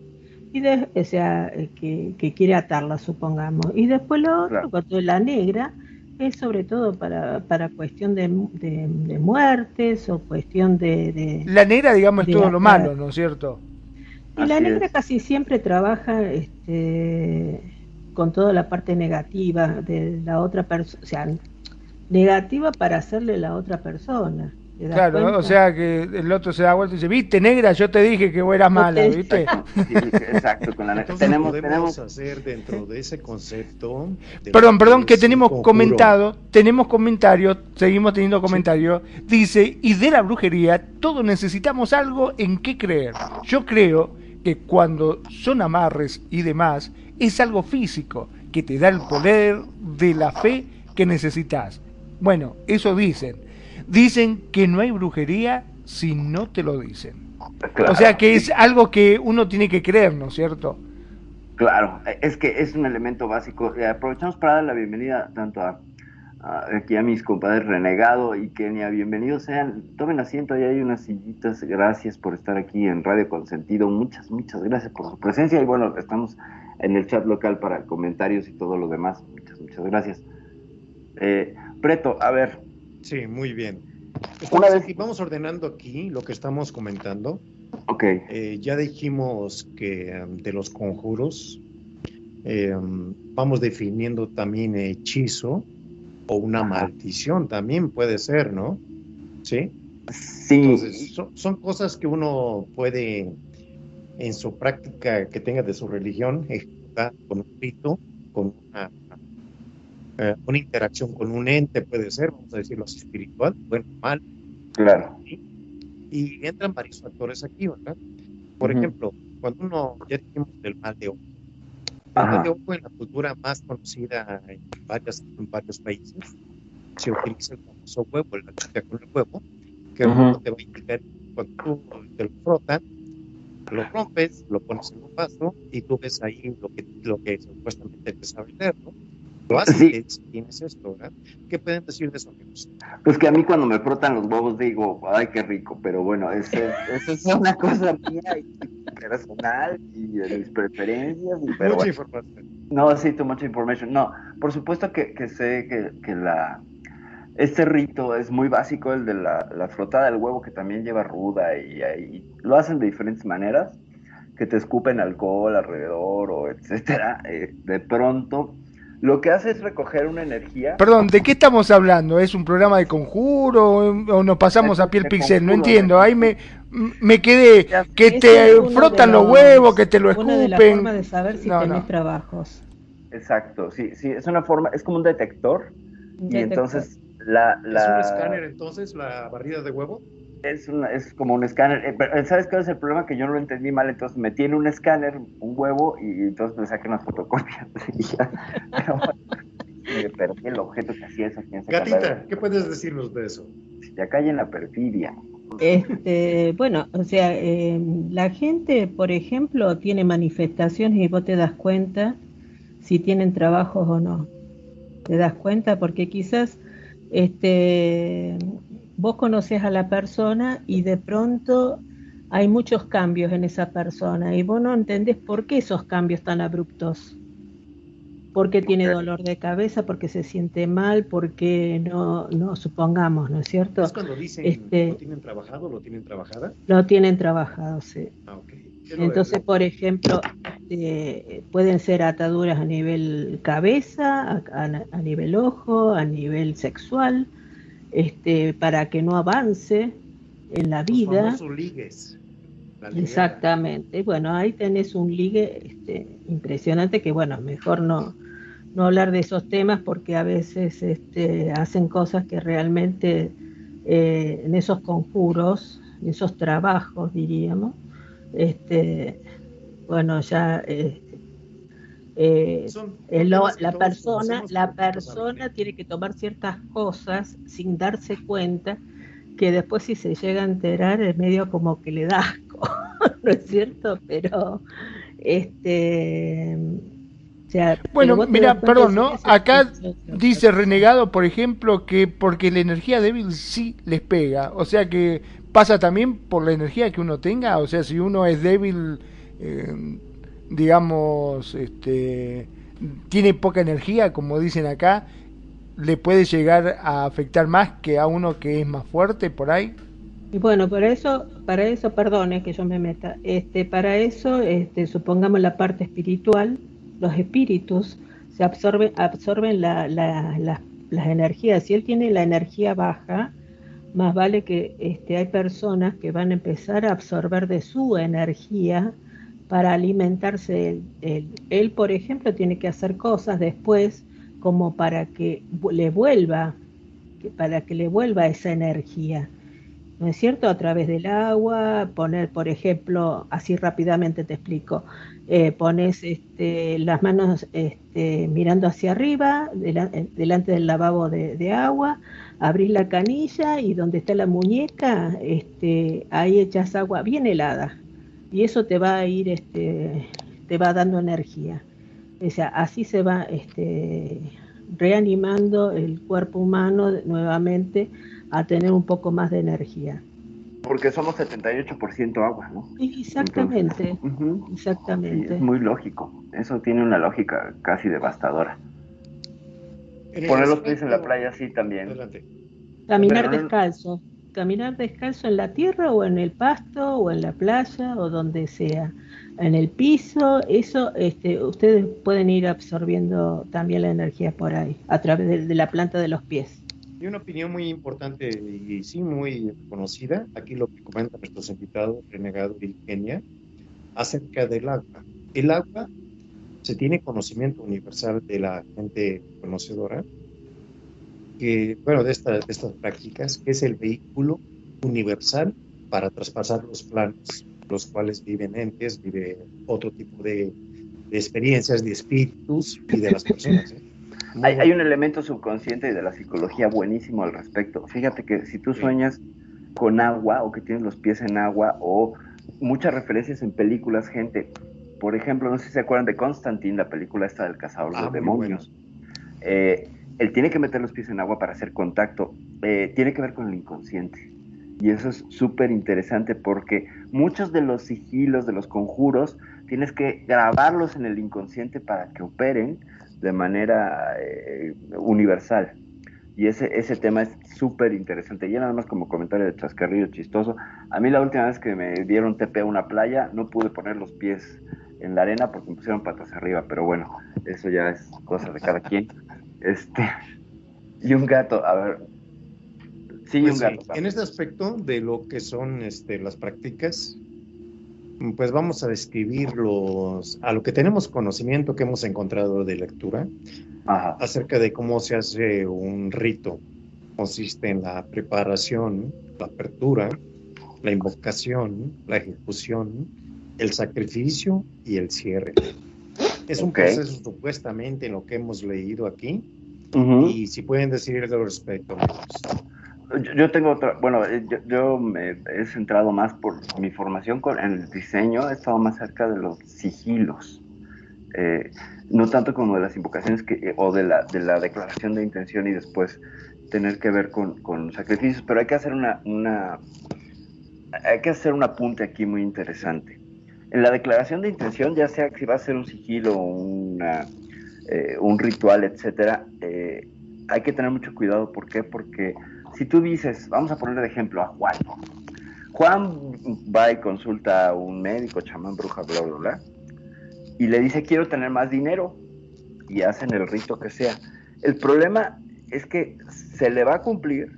y de, o sea, eh, que, quiere atarla, supongamos. Y después lo otro, la negra, es sobre todo para, para cuestión de, de, muertes o cuestión de, La negra, digamos, es todo lo malo, ¿no es cierto? Y la negra casi siempre trabaja este, con toda la parte negativa de la otra persona, o sea, negativa para hacerle la otra persona. ¿Te das Claro, cuenta? o sea que el otro se da vuelta y dice, viste, negra, yo te dije que vos eras mala, te- ¿viste? Sí, exacto, con la Entonces tenemos, podemos tenemos hacer dentro de ese concepto. de Perdón, perdón, que tenemos comentado, tenemos comentarios, seguimos teniendo comentarios. Dice, y de la brujería, todos necesitamos algo en qué creer. Yo creo que cuando son amarres y demás, es algo físico, que te da el poder de la fe que necesitas. Bueno, eso dicen. Dicen que no hay brujería si no te lo dicen. claro, O sea que es algo que uno tiene que creer, ¿no es cierto? claro, es que es un elemento básico. Eh, aprovechamos para dar la bienvenida tanto a, a- aquí a mis compadres Renegado y Kenia. Bienvenidos sean, tomen asiento, ahí hay unas sillitas. Gracias por estar aquí en Radio Consentido. Muchas, muchas gracias por su presencia. Y bueno, estamos en el chat local para comentarios y todo lo demás. Muchas, muchas gracias. Eh, Preto, a ver, Sí, muy bien. Una vez- vamos ordenando aquí lo que estamos comentando. ok, Eh, ya dijimos que um, de los conjuros eh, um, vamos definiendo también hechizo o una Ajá. maldición también puede ser, ¿no? Sí. sí, Entonces, son, son cosas que uno puede en su práctica que tenga de su religión ejecutar con un rito, con una, eh, una interacción con un ente, puede ser, vamos a decirlo así, espiritual, bueno, mal, claro, y entran varios factores aquí, ¿verdad? Por Ujú. ejemplo, cuando uno, ya dijimos del mal de ojo, el Ajá. mal de ojo en la cultura más conocida en, varias, en varios países, se utiliza el famoso huevo, la chica con el huevo, que Ujú. huevo te va a indicar cuando tú te lo frotan, lo rompes, lo pones en un vaso y tú ves ahí lo que, lo que supuestamente te sabe leer, ¿no? Lo Sí. tienes esto, ¿verdad? ¿Qué pueden decir de eso? Pues que a mí cuando me frotan los huevos digo, ay, qué rico, pero bueno, eso es, eso es una cosa mía y personal y de mis preferencias, y- pero Mucha bueno. información. No, sí, too much information. No, por supuesto que, que sé que, que la este rito es muy básico, el de la, la frotada del huevo, que también lleva ruda y, y lo hacen de diferentes maneras, que te escupen alcohol alrededor o etcétera. Eh, de pronto, lo que hace es recoger una energía. Perdón, ¿de qué estamos hablando? ¿Es un programa de conjuro o, nos pasamos a piel pixel? No entiendo. Ahí me, me quedé. Que te es frotan los los- huevos, que te lo Una de las escupen. formas de saber si No, tenés no. trabajos. Exacto, sí, sí, es una forma, es como un detector. Y Detector. entonces la, ¿Es la un escáner entonces, la barrida de huevo? Es, una- es como un escáner. Eh, pero, ¿Sabes cuál es el problema? Que yo no lo entendí mal, entonces metí en un escáner un huevo y entonces me saqué y ya. Pero, bueno, me perdí el objeto que hacía eso. quién sabe Gatita, ¿qué puedes decirnos de eso? Ya cae en la perfidia. Este, bueno, o sea, eh, la gente, por ejemplo, tiene manifestaciones y vos te das cuenta si tienen trabajos o no. Te das cuenta porque quizás este, vos conoces a la persona y de pronto hay muchos cambios en esa persona y vos no entendés por qué esos cambios tan abruptos. Porque tiene dolor de cabeza, porque se siente mal, porque no, no supongamos, ¿no es cierto? Es cuando dicen, Este- ¿lo tienen trabajado, lo tienen trabajada? No tienen trabajado, sí. Ah, ok. ¿Qué lo Entonces, es? por ejemplo, este, pueden ser ataduras a nivel cabeza, a, a- a nivel ojo, a nivel sexual, este, para que no avance en la Los vida. ligues. La. Exactamente. Bueno, ahí tenés un ligue este, impresionante que, bueno, mejor no, no hablar de esos temas porque a veces este, hacen cosas que realmente eh, en esos conjuros, en esos trabajos, diríamos, este, bueno, ya eh, eh, Son lo- la persona, la persona tiene que tomar ciertas cosas sin darse cuenta que después si se llega a enterar es medio como que le da asco, ¿no es cierto? Pero este o sea, Bueno, mira, perdón, ¿no? Acá Dice Renegado, por ejemplo, que porque la energía débil sí les pega. O sea que pasa también por la energía que uno tenga. O sea, si uno es débil, eh, digamos, este, tiene poca energía, como dicen acá, le puede llegar a afectar más que a uno que es más fuerte por ahí. Y bueno, para eso, para eso, perdone que yo me meta, este, para eso, este, supongamos la parte espiritual, los espíritus se absorben, absorben la- las energías. Si él tiene la energía baja, más vale que este, hay personas que van a empezar a absorber de su energía para alimentarse. Él, él, por ejemplo, tiene que hacer cosas después como para que le vuelva, para que le vuelva esa energía. ¿No es cierto? A través del agua, poner, por ejemplo, así rápidamente te explico, eh, pones este, las manos este, mirando hacia arriba, delante del lavabo de, agua, abrís la canilla y donde está la muñeca, este, ahí echas agua bien helada y eso te va a ir, este, te va dando energía. O sea, así se va este, reanimando el cuerpo humano nuevamente a tener un poco más de energía. Porque somos 78% agua, ¿no? Exactamente, exactamente. es muy lógico, eso tiene una lógica casi devastadora. Poner los pies en la playa sí también. Caminar descalzo, caminar descalzo en la tierra o en el pasto o en la playa o donde sea, en el piso, eso este, ustedes pueden ir absorbiendo también la energía por ahí, a través de la planta de los pies. Y una opinión muy importante y sí muy conocida, aquí lo que comentan nuestros invitados, Renegado y Kenia, acerca del agua. El agua se tiene conocimiento universal de la gente conocedora, que, bueno, de, de estas prácticas, que es el vehículo universal para traspasar los planos, los cuales viven entes, vive otro tipo de, de experiencias, de espíritus y de las personas. ¿eh? Hay, un elemento subconsciente de la psicología buenísimo al respecto. Fíjate que si tú sueñas con agua o que tienes los pies en agua o muchas referencias en películas, gente, por ejemplo, no sé si se acuerdan de Constantine, la película esta del cazador de ah, demonios. Eh, él tiene que meter los pies en agua para hacer contacto. Eh, tiene que ver con el inconsciente. Y eso es súper interesante porque muchos de los sigilos, de los conjuros, tienes que grabarlos en el inconsciente para que operen de manera eh, universal. Y ese, ese tema es súper interesante. Y nada más como comentario de chascarrillo chistoso, a mí la última vez que me dieron TP a una playa, no pude poner los pies en la arena porque me pusieron patas arriba, pero bueno, eso ya es cosa de cada quien. Este, y un gato, a ver. Sí, pues un gato. En este aspecto de lo que son este, las prácticas, pues vamos a describirlos a lo que tenemos conocimiento que hemos encontrado de lectura acerca de cómo se hace un rito. Consiste en la preparación, la apertura, la invocación, la ejecución, el sacrificio y el cierre. Es un proceso supuestamente en lo que hemos leído aquí. Y si pueden decir algo respecto. Yo tengo otra, bueno, eh, yo, me he centrado más por mi formación con, en el diseño, he estado más cerca de los sigilos, eh, no tanto como de las invocaciones que, eh, o de la, de la declaración de intención y después tener que ver con, con sacrificios, pero hay que hacer una, una, hay que hacer un apunte aquí muy interesante. En la declaración de intención, ya sea que va a ser un sigilo, una, un ritual, etcétera, hay que tener mucho cuidado. ¿Por qué? Porque si tú dices, vamos a poner de ejemplo a Juan. Juan va y consulta a un médico, chamán, bruja, bla, bla, bla, y le dice, quiero tener más dinero, y hacen el rito que sea. El problema es que se le va a cumplir,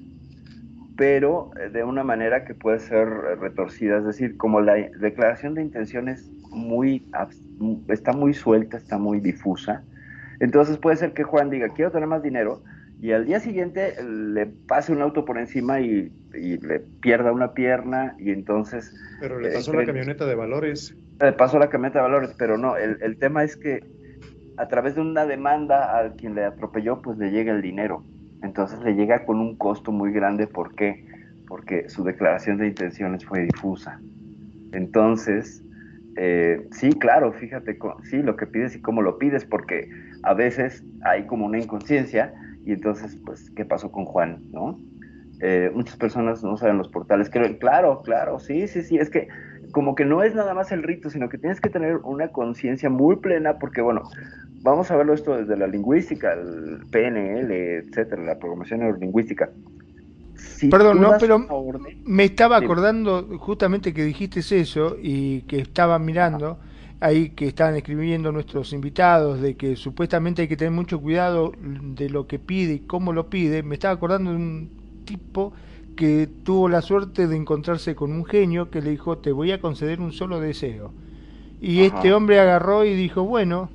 pero de una manera que puede ser retorcida, es decir, como la declaración de intenciones muy, está muy suelta, está muy difusa, entonces puede ser que Juan diga, quiero tener más dinero, y al día siguiente le pase un auto por encima y, le pierda una pierna y entonces... Pero le pasó la camioneta de valores. Le pasó la camioneta de valores, pero no, el, el, tema es que a través de una demanda a quien le atropelló, pues le llega el dinero. Entonces le llega con un costo muy grande. ¿Por qué? Porque su declaración de intenciones fue difusa. Entonces, eh, sí, claro, fíjate, sí, lo que pides y cómo lo pides, porque a veces hay como una inconsciencia y entonces, pues, ¿qué pasó con Juan? ¿No? Eh, muchas personas no saben los portales. Claro, claro, sí, sí, sí. Es que como que no es nada más el rito, sino que tienes que tener una conciencia muy plena, porque bueno, vamos a verlo esto desde la lingüística, el PNL, etcétera, la programación neurolingüística. Perdón, no, pero me estaba acordando justamente que dijiste eso y que estaba mirando ahí que están escribiendo nuestros invitados de que supuestamente hay que tener mucho cuidado de lo que pide y cómo lo pide, me estaba acordando de un tipo que tuvo la suerte de encontrarse con un genio que le dijo, te voy a conceder un solo deseo. Y Ajá. este hombre agarró y dijo, bueno,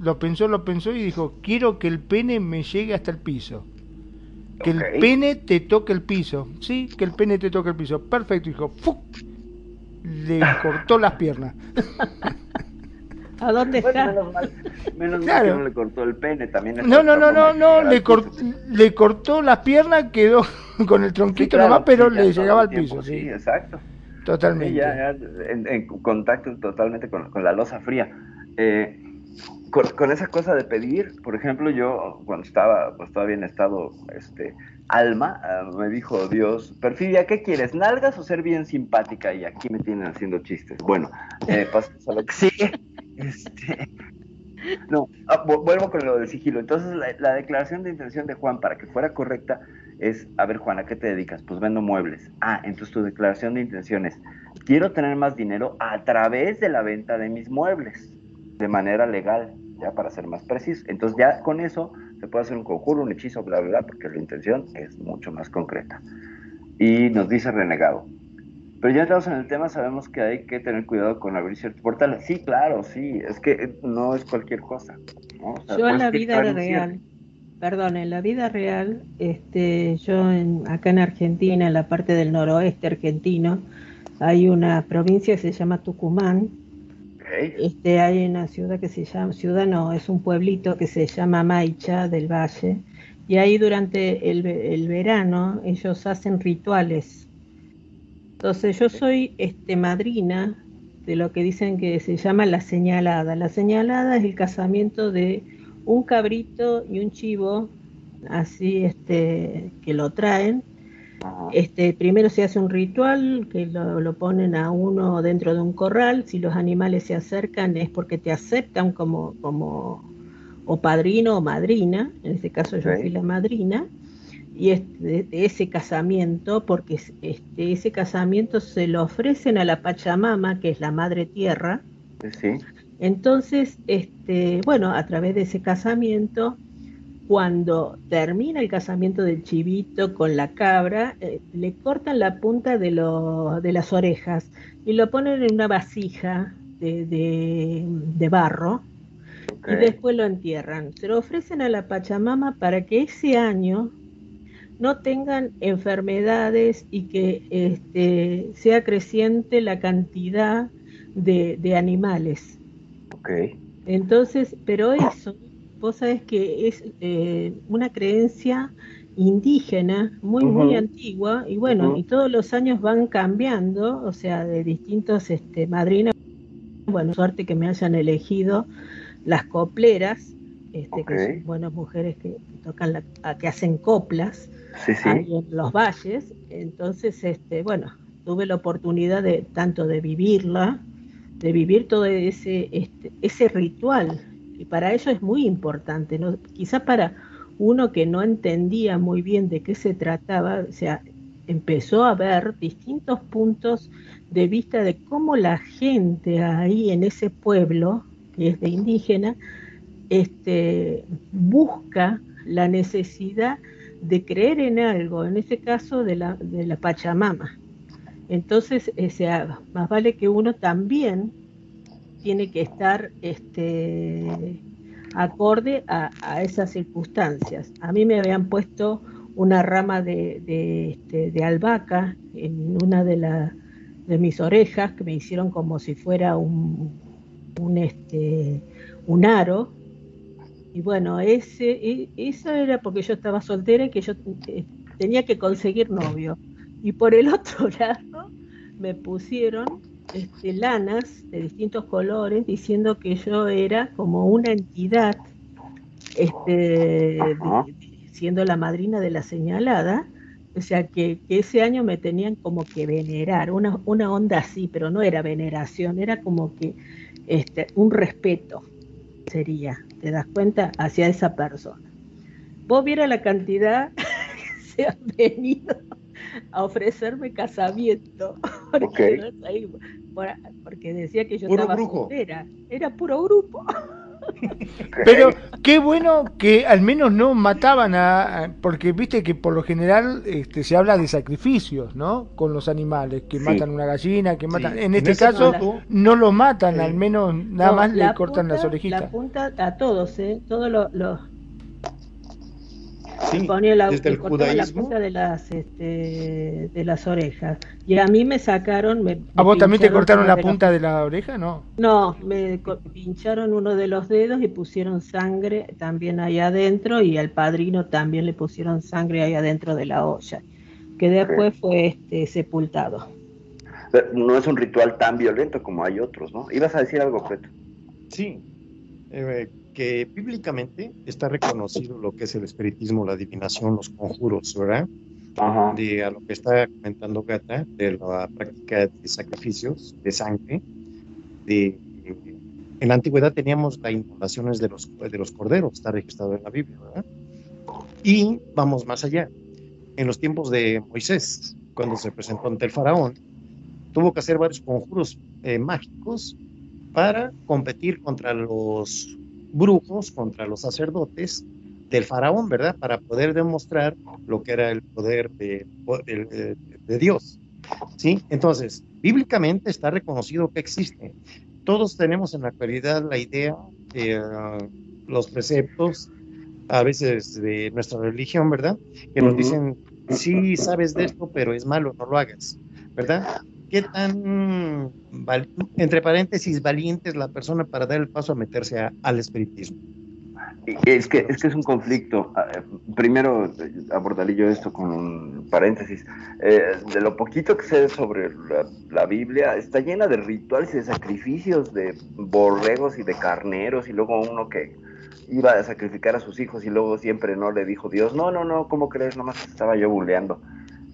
lo pensó, lo pensó y dijo, quiero que el pene me llegue hasta el piso. Que el pene te toque el piso. Sí, que el pene te toque el piso. Perfecto, dijo, ¡fuc! Le cortó las piernas. ¿A dónde Bueno, está? menos mal, menos mal Claro. que no le cortó el pene también. No, no, no, no, le, cor- le cortó las piernas, quedó con el tronquito Sí, claro, nomás, pero sí, le llegaba al tiempo, piso, Sí, sí, exacto. totalmente. Sí, ya, ya, en, en contacto totalmente con, con la losa fría. Eh, con, con esa cosa de pedir, por ejemplo, yo cuando estaba pues, todavía en estado este, alma, ah, me dijo Dios, Perfidia, ¿qué quieres? ¿Nalgas o ser bien simpática? Y aquí me tienen haciendo chistes. Bueno, eh, pasamos a lo que sigue. Este, no, ah, vu- vuelvo con lo del sigilo. Entonces, la, la declaración de intención de Juan, para que fuera correcta, es, a ver, Juan, ¿a qué te dedicas? Pues vendo muebles. Ah, entonces tu declaración de intención es, quiero tener más dinero a través de la venta de mis muebles, de manera legal, ya para ser más preciso. Entonces, ya con eso se puede hacer un conjuro, un hechizo, bla, bla, bla, porque la intención es mucho más concreta. Y nos dice renegado. Pero ya entramos en el tema, sabemos que hay que tener cuidado con abrir ciertos portales. Sí, claro, sí, es que no es cualquier cosa. ¿no? O sea, Yo en puedes la vida real, perdón, en la vida real, este, yo en, acá en Argentina, en la parte del noroeste argentino, hay una provincia que se llama Tucumán. Este, hay una ciudad que se llama, ciudad no, es un pueblito que se llama Maicha del Valle. Y ahí durante el verano ellos hacen rituales. Entonces yo soy este, madrina de lo que dicen que se llama la señalada. La señalada es el casamiento de un cabrito y un chivo, así este, que lo traen. Este, primero se hace un ritual que lo, lo ponen a uno dentro de un corral. Si los animales se acercan es porque te aceptan como, como o padrino o madrina. En este caso yo fui la madrina. Y este, ese casamiento, porque es- este, ese casamiento se lo ofrecen a la Pachamama, que es la madre tierra. Sí, Entonces, este, bueno, a través de ese casamiento, cuando termina el casamiento del chivito con la cabra, eh, le cortan la punta de, lo- de las orejas y lo ponen en una vasija de, de- de barro y después lo entierran. Se lo ofrecen a la Pachamama para que ese año no tengan enfermedades y que este, sea creciente la cantidad de, de animales. ok. Entonces, pero eso, vos sabés que es eh, una creencia indígena muy, muy antigua y bueno, y todos los años van cambiando, o sea, de distintos este, madrinas. Bueno, suerte que me hayan elegido las copleras, este, que son buenas mujeres que tocan la, que hacen coplas En los valles. Entonces, este, bueno, tuve la oportunidad de tanto de vivirla, de vivir todo ese, este, ese ritual. Y para ello es muy importante, ¿no? Quizá para uno que no entendía muy bien de qué se trataba, o sea, empezó a ver distintos puntos de vista de cómo la gente ahí en ese pueblo, que es de indígena, este, busca la necesidad de creer en algo, en ese caso de la, de la Pachamama. Entonces, o sea, más vale que uno también tiene que estar este, acorde a, a esas circunstancias. A mí me habían puesto una rama de, de, este, de albahaca en una de, la, de mis orejas que me hicieron como si fuera un, un, este, un aro. Y bueno, ese, e- eso era porque yo estaba soltera y que yo eh, tenía que conseguir novio. Y por el otro lado me pusieron este, lanas de distintos colores diciendo que yo era como una entidad, este, siendo la madrina de la señalada, o sea que, que ese año me tenían como que venerar, una, una onda así, pero no era veneración, era como que este, un respeto sería, ¿te das cuenta? Hacia esa persona. Vos viera la cantidad que se han venido a ofrecerme casamiento, porque, decía que yo Puro estaba brujo. soltera, era puro grupo. Pero qué bueno que al menos no mataban a, porque viste que por lo general este, se habla de sacrificios, ¿no? Con los animales, que Sí. matan una gallina, que matan. Sí. En este caso no lo matan, Sí. al menos nada No, más le la cortan las orejitas. La punta a todos, ¿eh? Todos los. los Sí, ponía la, desde el la judaísmo. punta de las, este, de las orejas. Y a mí me sacaron. Me, ¿A vos también te cortaron la de punta de la oreja? No. No, me pincharon uno de los dedos y pusieron sangre también ahí adentro y al padrino también le pusieron sangre ahí adentro de la olla, que después fue este, sepultado. Pero No es un ritual tan violento como hay otros, ¿no? Ibas a decir algo, Peto. Sí, eh, que bíblicamente está reconocido lo que es el espiritismo, la adivinación, los conjuros, ¿verdad? Ajá. De a lo que está comentando Gata, de la práctica de sacrificios de sangre. De, en la antigüedad teníamos las inmolaciones de los, de los corderos, está registrado en la Biblia, ¿verdad? Y vamos más allá. En los tiempos de Moisés, cuando se presentó ante el faraón, tuvo que hacer varios conjuros eh, mágicos para competir contra los brujos, contra los sacerdotes del faraón, ¿verdad? Para poder demostrar lo que era el poder de, de- de- de Dios. ¿Sí? Entonces, bíblicamente está reconocido que existe. Todos tenemos en la actualidad la idea, eh, los preceptos, a veces de nuestra religión, ¿verdad? Que nos dicen, sí, sabes de esto, pero es malo, no lo hagas, ¿verdad? ¿Qué tan, entre paréntesis, valiente es la persona para dar el paso a meterse al espiritismo? Es que, es que es un conflicto. Ah, eh, Primero eh, abordaré yo esto con un paréntesis. Eh, de lo poquito que sé sobre la, la Biblia, está llena de rituales y de sacrificios de borregos y de carneros, y luego uno que iba a sacrificar a sus hijos y luego siempre no le dijo Dios, no, no, no, ¿cómo crees? Nomás estaba yo buleando.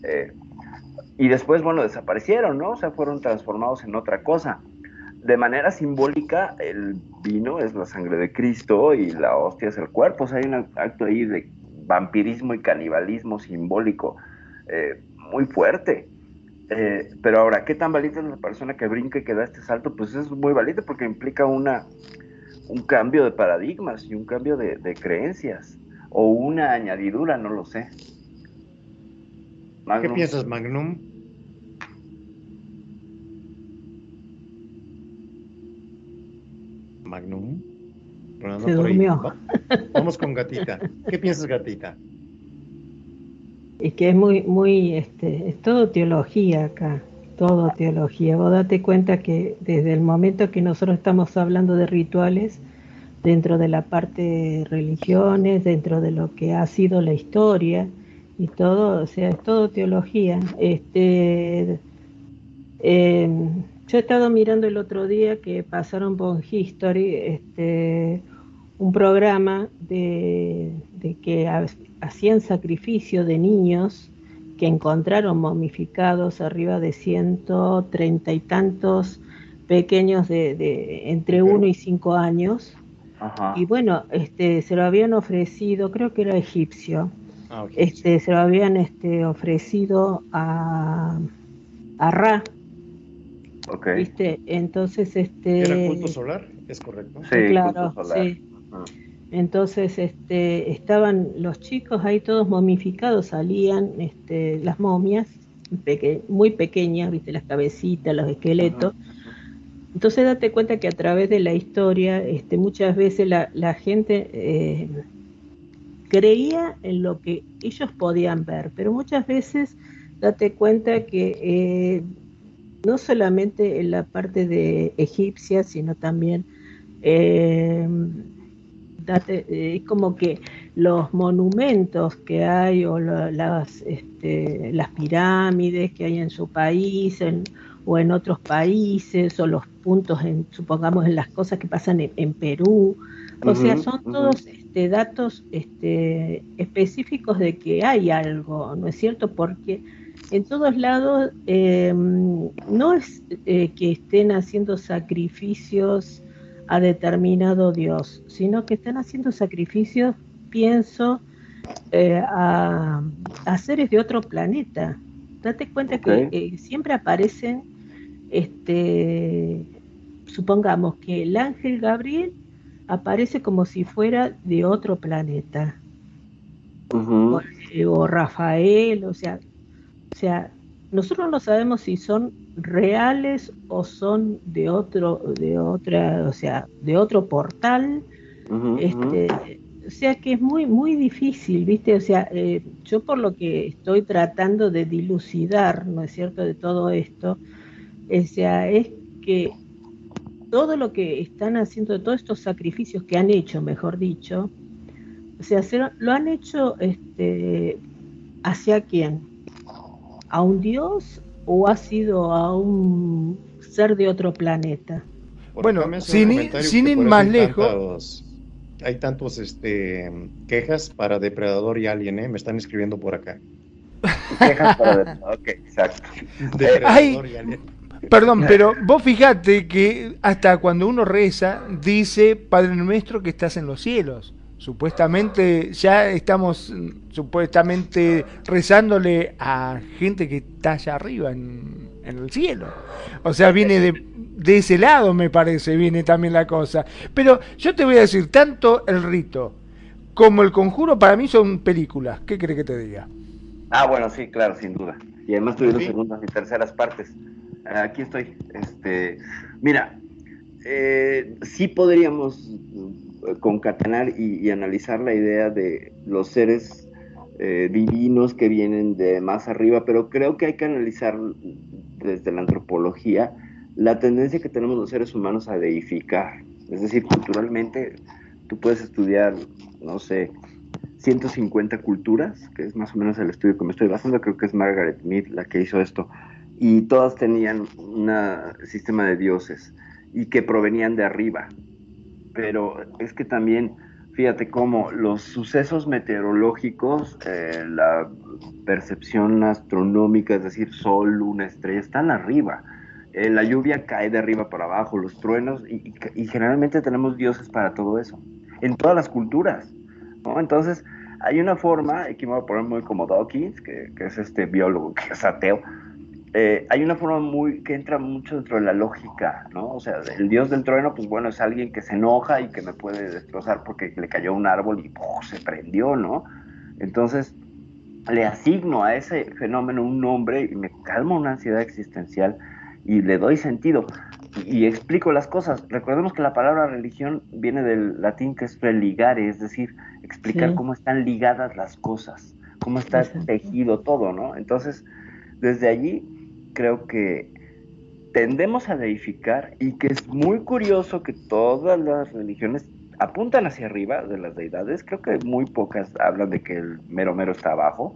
Eh, y después, bueno, desaparecieron, ¿no? O sea, fueron transformados en otra cosa. De manera simbólica, el vino es la sangre de Cristo y la hostia es el cuerpo. O sea, hay un acto ahí de vampirismo y canibalismo simbólico eh, muy fuerte. Eh, pero ahora, ¿qué tan valiente es la persona que brinca y que da este salto? Pues es muy valiente porque implica una, un cambio de paradigmas y un cambio de, de creencias. O una añadidura, no lo sé. ¿Qué piensas, Magnum? Magnum. Se por durmió. Va- Vamos con Gatita. ¿Qué piensas, Gatita? Es que es muy, muy, este, es todo teología acá, todo teología. Vos date cuenta que desde el momento que nosotros estamos hablando de rituales, dentro de la parte de religiones, dentro de lo que ha sido la historia y todo, o sea, es todo teología. Este, eh, yo he estado mirando el otro día que pasaron por History este, un programa de, de que ha- hacían sacrificio de niños que encontraron momificados arriba de 130 y tantos pequeños de, de entre Pero- 1 y 5 años. Ajá. Y bueno, este, se lo habían ofrecido, creo que era egipcio, Ah, este, se lo habían este, ofrecido a, a Ra, ¿viste? Entonces, este... ¿Era culto solar? Es correcto. Sí, claro, culto solar. sí. Ah. Entonces, este, estaban los chicos ahí todos momificados, salían este, las momias, peque- muy pequeñas, viste, las cabecitas, los esqueletos. Entonces, date cuenta que a través de la historia, este, muchas veces la, la gente eh, creía en lo que ellos podían ver, pero muchas veces date cuenta que eh, no solamente en la parte de egipcia, sino también eh, date- eh, es como que los monumentos que hay o las, este, las pirámides que hay en su país en- o en otros países o los puntos, en, supongamos, en las cosas que pasan en, en Perú. O sea, son todos este, datos este, específicos de que hay algo, ¿no es cierto? Porque en todos lados eh, no es eh, que estén haciendo sacrificios a determinado Dios, sino que están haciendo sacrificios, pienso, eh, a, a seres de otro planeta. Date cuenta que siempre aparecen, este, supongamos que el ángel Gabriel aparece como si fuera de otro planeta. O Rafael, o sea, o sea, nosotros no sabemos si son reales o son de otro, de otra, o sea, de otro portal. Este, o sea que es muy, muy difícil, ¿viste? O sea, eh, yo por lo que estoy tratando de dilucidar, ¿no es cierto?, de todo esto, o sea, es que todo lo que están haciendo, todos estos sacrificios que han hecho, mejor dicho, o sea, se lo, lo han hecho este, hacia quién? ¿A un dios o ha sido a un ser de otro planeta? Bueno, sin ir- sin ir más hay lejos. tantos- hay tantos este, quejas para Depredador y Alien, ¿eh? Me están escribiendo por acá. Quejas para... Ok, exacto. Depredador ay. y Alien. Perdón, pero vos fijate que hasta cuando uno reza, dice Padre nuestro que estás en los cielos. Supuestamente ya estamos mm, supuestamente rezándole a gente que está allá arriba en, en el cielo. O sea, viene de, de ese lado, me parece, viene también la cosa. Pero yo te voy a decir, tanto el rito como el conjuro para mí son películas. ¿Qué crees que te diga? Ah, bueno, sí, claro, sin duda. Y además tuvieron Sí. segundas y terceras partes. Aquí estoy. Este, mira, eh, sí podríamos concatenar y, analizar la idea de los seres eh, divinos que vienen de más arriba, pero creo que hay que analizar desde la antropología la tendencia que tenemos los seres humanos a deificar. Es decir, culturalmente tú puedes estudiar, no sé, 150 culturas, que es más o menos el estudio que me estoy basando, creo que es Margaret Mead la que hizo esto, y todas tenían un sistema de dioses y que provenían de arriba. Pero es que también, fíjate cómo los sucesos meteorológicos, eh, la percepción astronómica, es decir, sol, luna, estrella, están arriba. Eh, la lluvia cae de arriba para abajo, los truenos, y, y- generalmente tenemos dioses para todo eso, en todas las culturas. Entonces, hay una forma, aquí me voy a poner muy como Dawkins, que es este biólogo que es ateo, eh, hay una forma muy que entra mucho dentro de la lógica, ¿no? O sea, el dios del trueno, pues bueno, es alguien que se enoja y que me puede destrozar porque le cayó un árbol y ¡puf! se prendió, ¿no? Entonces, le asigno a ese fenómeno un nombre y me calma una ansiedad existencial y le doy sentido y, y explico las cosas. Recordemos que la palabra religión viene del latín que es religare, es decir, explicar Sí. cómo están ligadas las cosas, cómo está tejido todo, ¿no? Entonces, desde allí creo que tendemos a deificar y que es muy curioso que todas las religiones apuntan hacia arriba de las deidades, creo que muy pocas hablan de que el mero mero está abajo.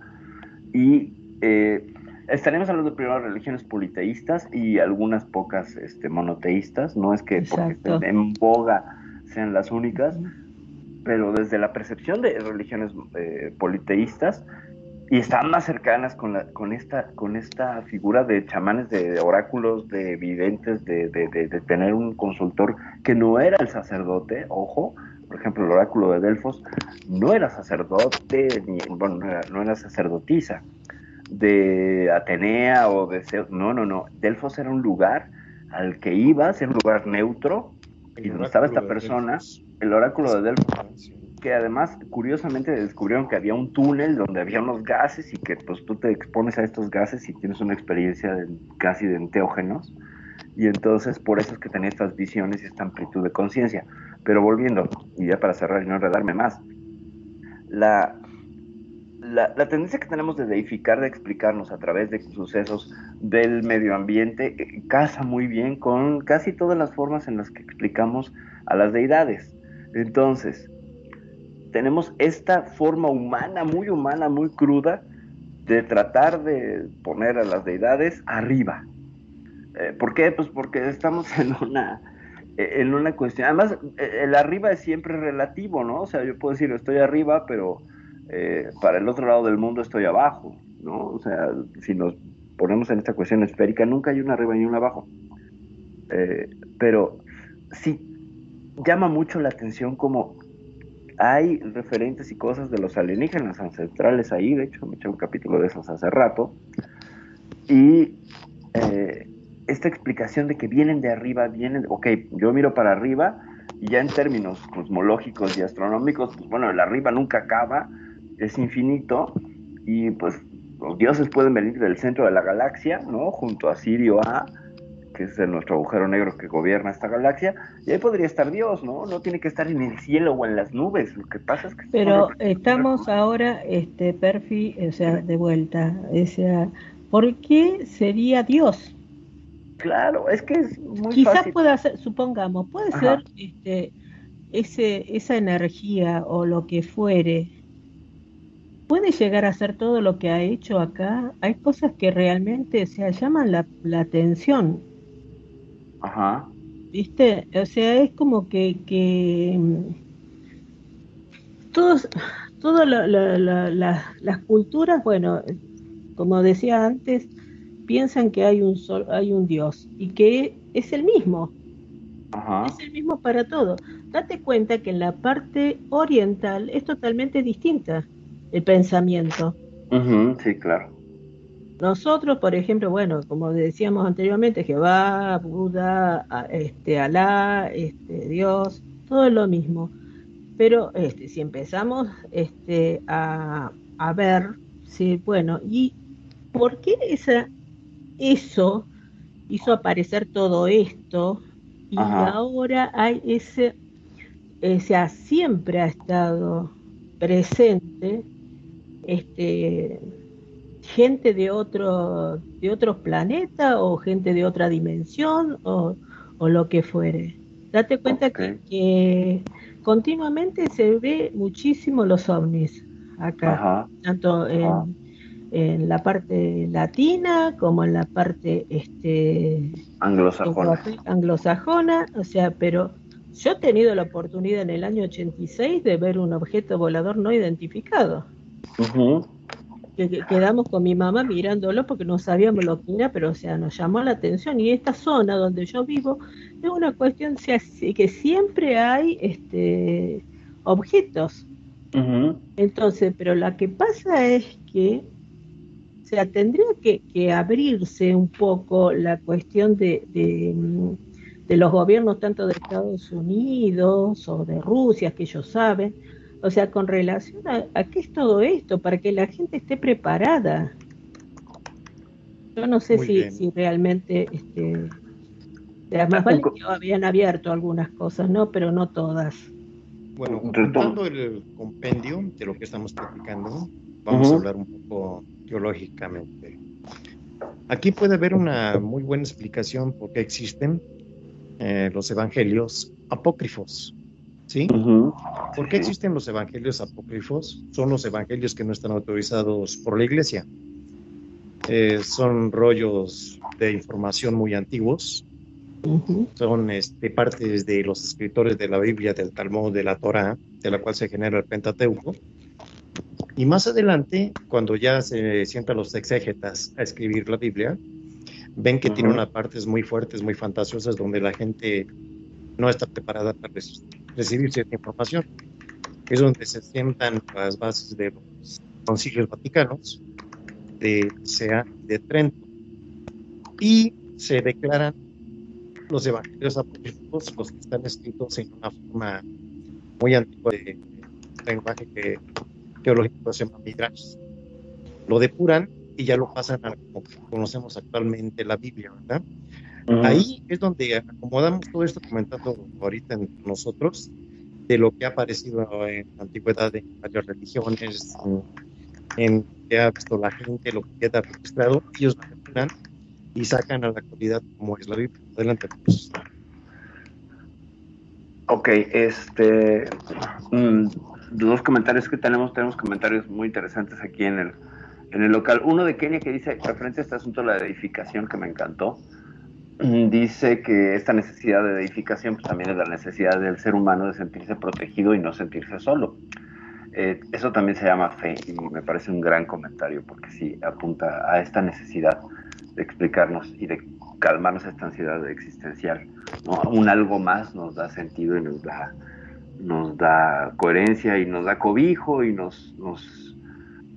Y eh, estaremos hablando de primero religiones politeístas y algunas pocas este, monoteístas, no es que porque Exacto. estén en boga sean las únicas, pero desde la percepción de religiones eh, politeístas y están más cercanas con, la, con, esta, con esta figura de chamanes, de, oráculos, de videntes, de, de, de, de, tener un consultor que no era el sacerdote, ojo, por ejemplo, el oráculo de Delfos no era sacerdote, ni, bueno, no era, no era sacerdotisa de Atenea o de Zeus, no, no, no, Delfos era un lugar al que ibas, era un lugar neutro, y donde estaba esta persona, el oráculo de Delfos, que además curiosamente descubrieron que había un túnel donde había unos gases y que pues tú te expones a estos gases y tienes una experiencia de, casi de enteógenos y entonces por eso es que tenía estas visiones y esta amplitud de conciencia. Pero volviendo, y ya para cerrar y no enredarme más, la, la, tendencia que tenemos de deificar, de explicarnos a través de sucesos del medio ambiente, eh, casa muy bien con casi todas las formas en las que explicamos a las deidades. Entonces, tenemos esta forma humana, muy humana, muy cruda, de tratar de poner a las deidades arriba. Eh, ¿Por qué? Pues porque estamos en una, en una cuestión. Además, el arriba es siempre relativo, ¿no? O sea, yo puedo decir, estoy arriba, pero eh, para el otro lado del mundo estoy abajo, ¿no? O sea, si nos ponemos en esta cuestión esférica, nunca hay una arriba ni una abajo. Eh, pero sí llama mucho la atención como hay referentes y cosas de los alienígenas ancestrales ahí, de hecho me eché un capítulo de esos hace rato, y eh, esta explicación de que vienen de arriba, vienen, ok, yo miro para arriba Y ya en términos cosmológicos y astronómicos, pues bueno, el arriba nunca acaba, es infinito, y pues los dioses pueden venir del centro de la galaxia, ¿no? Junto a Sirio A, que es nuestro agujero negro que gobierna esta galaxia, y ahí podría estar Dios, ¿no? No tiene que estar en el cielo o en las nubes, lo que pasa es que... Pero estamos ahora, este, Perfi, o sea, de vuelta, o sea, ¿por qué sería Dios? Claro, es que es muy Quizás fácil. pueda ser, supongamos, puede Ajá. ser este, ese, esa energía o lo que fuere, puede llegar a ser todo lo que ha hecho acá. Hay cosas que realmente o sea, llaman la, la atención, Ajá. ¿viste? O sea, es como que, que mm, todos, todas la- la- la- la- las culturas, bueno, como decía antes, piensan que hay un sol, hay un Dios y que es el mismo. Ajá. Es el mismo para todo. Date cuenta que en la parte oriental es totalmente distinta el pensamiento. Ujú, Sí, claro. Nosotros, por ejemplo, bueno, como decíamos anteriormente, Jehová, Buda, este, Alá, este, Dios, todo es lo mismo. Pero este, si empezamos este, a, a ver, sí, bueno, ¿y por qué esa, eso hizo aparecer todo esto? Y Ajá. ahora hay ese, o sea, siempre ha estado presente este, gente de otro, de otros planetas o gente de otra dimensión o, o lo que fuere. Date cuenta que, continuamente se ve muchísimo los ovnis acá, Ajá. tanto en, Ajá. en la parte latina como en la parte este, Anglosajona. anglosajona, o sea, pero yo he tenido la oportunidad en el año 86 de ver un objeto volador no identificado. Ujú. Que, que- quedamos con mi mamá mirándolo porque no sabíamos lo que era, pero o sea, nos llamó la atención. Y esta zona donde yo vivo es una cuestión que siempre hay este, objetos. Entonces, pero lo que pasa es que, o sea, tendría que, que abrirse un poco la cuestión de, de, de los gobiernos tanto de Estados Unidos o de Rusia, que ellos saben, o sea, con relación a, a qué es todo esto, para que la gente esté preparada. Yo no sé si, si realmente, este, o sea, más vale que habían abierto algunas cosas, ¿no? Pero no todas. Bueno, completando el compendio de lo que estamos platicando, vamos a hablar un poco teológicamente. Aquí puede haber una muy buena explicación por qué existen eh, los evangelios apócrifos. ¿Sí? Ujú. ¿Por qué existen los evangelios apócrifos? Son los evangelios que no están autorizados por la iglesia. Eh, son rollos de información muy antiguos, son este, partes de los escritores de la Biblia, del Talmud, de la Torá, de la cual se genera el Pentateuco. Y más adelante, cuando ya se sientan los exégetas a escribir la Biblia, ven que tiene unas partes muy fuertes, muy fantasiosas, donde la gente no está preparada para rec- recibir cierta información. Es donde se sientan las bases de los concilios vaticanos, de Sea de Trento, y se declaran los evangelios apócrifos, los que están escritos en una forma muy antigua de lenguaje que teológico se llama Midrash. Lo depuran y ya lo pasan a como conocemos actualmente la Biblia, ¿verdad? Ahí es donde acomodamos todo esto comentando ahorita entre nosotros de lo que ha aparecido en la antigüedad en varias religiones, en, en que ha visto la gente, lo que queda registrado, ellos lo y sacan a la actualidad como es la Biblia. Adelante. pues. Ok, este. mm, dos comentarios que tenemos. Tenemos comentarios muy interesantes aquí en el, en el local. Uno de Kenia que dice, referente a este asunto de la edificación que me encantó, dice que esta necesidad de edificación pues, también es la necesidad del ser humano de sentirse protegido y no sentirse solo. Eh, eso también se llama fe y me parece un gran comentario porque sí apunta a esta necesidad de explicarnos y de calmarnos esta ansiedad existencial. ¿no? Un algo más nos da sentido y nos da, nos da coherencia y nos da cobijo y nos, nos,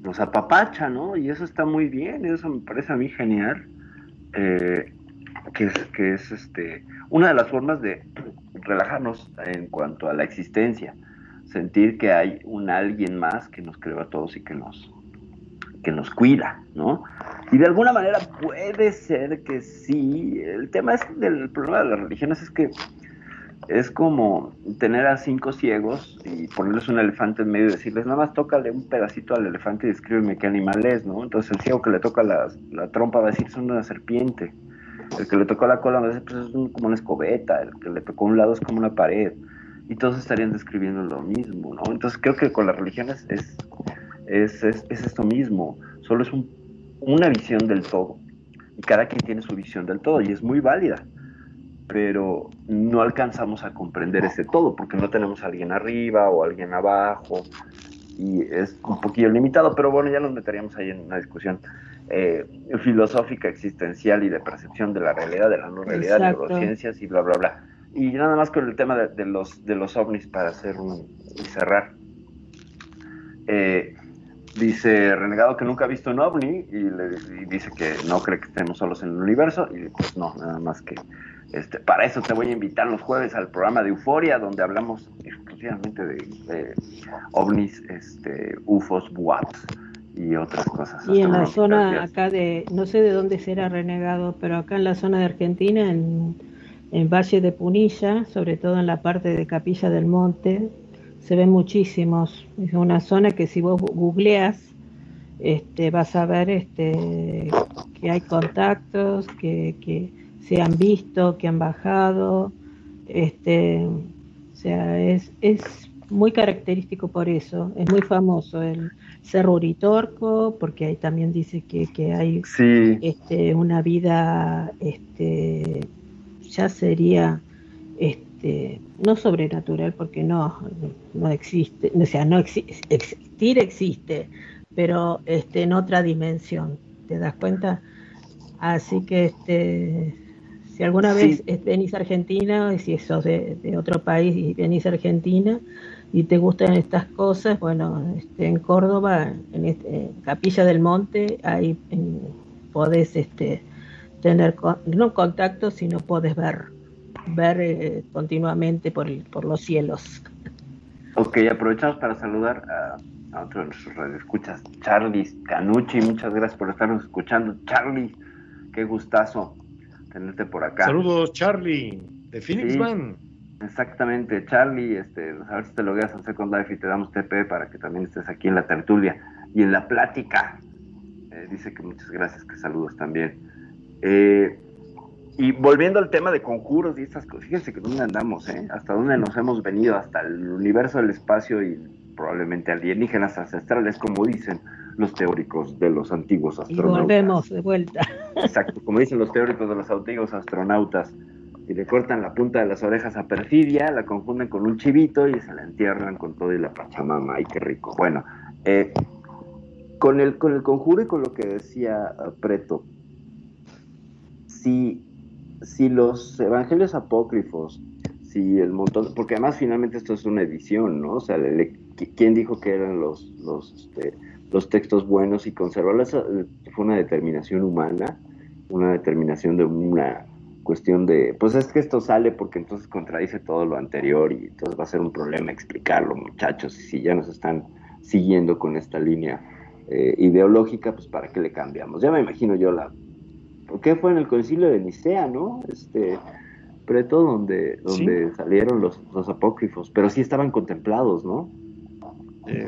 nos apapacha, ¿no? Y eso está muy bien, eso me parece a mí genial. eh, que es, este, una de las formas de relajarnos en cuanto a la existencia, sentir que hay un alguien más que nos creó a todos y que nos, que nos cuida, ¿no? Y de alguna manera puede ser que sí. El tema es del problema de las religiones es que es como tener a cinco ciegos y ponerles un elefante en medio y decirles, nada más tócale un pedacito al elefante y descríbeme qué animal es, ¿no? Entonces el ciego que le toca la, la trompa va a decir, es una serpiente. El que le tocó la cola a decir, pues es como una escobeta. El que le tocó un lado es como una pared. Y todos estarían describiendo lo mismo, ¿no? Entonces creo que con las religiones es, es, es, es esto mismo. Solo es un- una visión del todo. Y cada quien tiene su visión del todo y es muy válida pero no alcanzamos a comprender ese todo porque no tenemos a alguien arriba o alguien abajo y es un poquillo limitado, pero bueno, ya nos meteríamos ahí en una discusión eh, filosófica, existencial y de percepción de la realidad, de la no realidad, de neurociencias y bla, bla, bla. Y nada más con el tema de, de los, de los ovnis para hacer un, y cerrar. Eh, dice Renegado que nunca ha visto un ovni y, le- y dice que no cree que estemos solos en el universo y pues no, nada más que este, para eso te voy a invitar los jueves al programa de Euforia donde hablamos exclusivamente de, de ovnis, este, UFOs, WAPs y otras cosas. Y en la zona acá de, no sé de dónde será renegado, pero acá en la zona de Argentina, en, en Valle de Punilla, sobre todo en la parte de Capilla del Monte, se ven muchísimos. Es una zona que si vos googleas, este, vas a ver este, que hay contactos, que, que se han visto, que han bajado. Este, o sea, es, es muy característico por eso, es muy famoso el Cerro Uritorco, porque ahí también dice que, que hay Sí, este, una vida, este, ya sería, este, no sobrenatural, porque no, no existe, o sea, no exi- existir existe, pero este, en otra dimensión, ¿te das cuenta? Así que, este, si alguna Sí. vez eh, venís a Argentina, y si sos de, de otro país y venís a Argentina, y te gustan estas cosas, bueno, este, en Córdoba, en, este, en Capilla del Monte, ahí en- podés este, tener, con- no contacto, sino podés ver, ver eh, continuamente por, el- por los cielos. ok, aprovechamos para saludar a, a otro de nuestros radioescuchas, Charlie Canucci, muchas gracias por estarnos escuchando. Charlie, qué gustazo tenerte por acá. Saludos, Charlie, de Phoenix Sí. Van. Exactamente, Charlie, este, a ver si te logueas a Second Life y te damos TP para que también estés aquí en la tertulia y en la plática. Eh, dice que muchas gracias, que saludos también. Eh, y volviendo al tema de conjuros y estas cosas, fíjense que dónde andamos, ¿eh? Hasta dónde nos hemos venido, hasta el universo del espacio y probablemente alienígenas ancestrales, como dicen los teóricos de los antiguos Y astronautas. volvemos de vuelta. Exacto, como dicen los teóricos de los antiguos astronautas, y le cortan la punta de las orejas a Perfidia, la confunden con un chivito y se la entierran con todo y la pachamama. ¡Ay, qué rico! Bueno, eh, con, el, con el conjuro y con lo que decía Preto, si, si los evangelios apócrifos, si el montón, porque además finalmente esto es una edición, ¿no? O sea, ¿quién dijo que eran los, los, este, los textos buenos y conservarlos? Fue una determinación humana, una determinación de una cuestión de, pues es que esto sale porque entonces contradice todo lo anterior y entonces va a ser un problema explicarlo, muchachos, y si ya nos están siguiendo con esta línea eh, ideológica, pues para qué le cambiamos. Ya me imagino yo la, ¿qué fue en el concilio de Nicea, no? Este, preto donde, donde salieron los, los apócrifos, pero sí estaban contemplados, ¿no? Eh,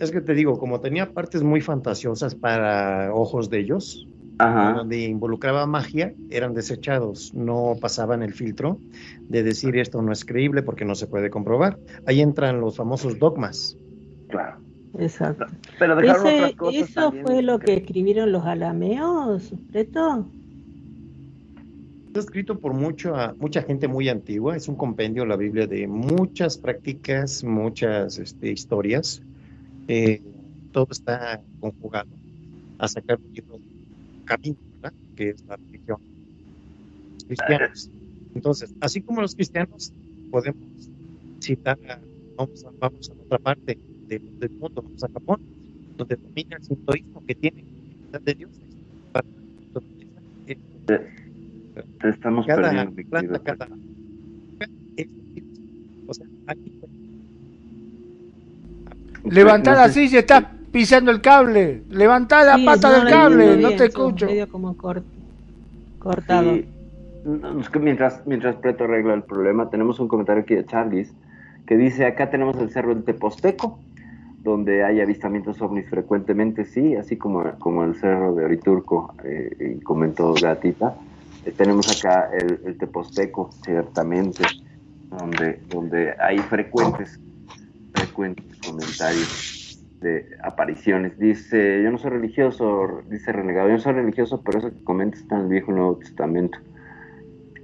es que te digo, como tenía partes muy fantasiosas para ojos de ellos, Ajá. donde involucraba magia, eran desechados, no pasaban el filtro de decir esto no es creíble porque no se puede comprobar. Ahí entran los famosos dogmas. Claro. Exacto. Pero dejaron Ese- otras cosas ¿Eso también, fue lo que escribieron los alameos, Preto? Está escrito por mucha, mucha gente muy antigua, es un compendio la Biblia de muchas prácticas, muchas este, historias. Eh, todo está conjugado a sacar un libro de camino, ¿verdad? que es la religión cristianos. Entonces, así como los cristianos podemos citar, a- vamos a, vamos a otra parte del, del mundo, vamos a Japón, donde domina el sintoísmo que tiene la de eh, Te estamos cada perdiendo, planta, cada es O sea, aquí- No la silla, estás pisando el cable. Levantá la Sí, pata no del cable, no bien, te escucho. medio como cort- cortado. Sí, no, es que mientras, mientras Preto arregla el problema, tenemos un comentario aquí de Charles que dice, acá tenemos el cerro del Teposteco, donde hay avistamientos ovnis frecuentemente, sí, así como, como el cerro de Oriturco, eh, y comentó Gatita. Eh, tenemos acá el, el Teposteco, ciertamente, donde, donde hay frecuentes, frecuentes comentarios de apariciones. Dice, yo no soy religioso, dice Renegado, yo no soy religioso, pero eso que comentas está en el Viejo Nuevo Testamento.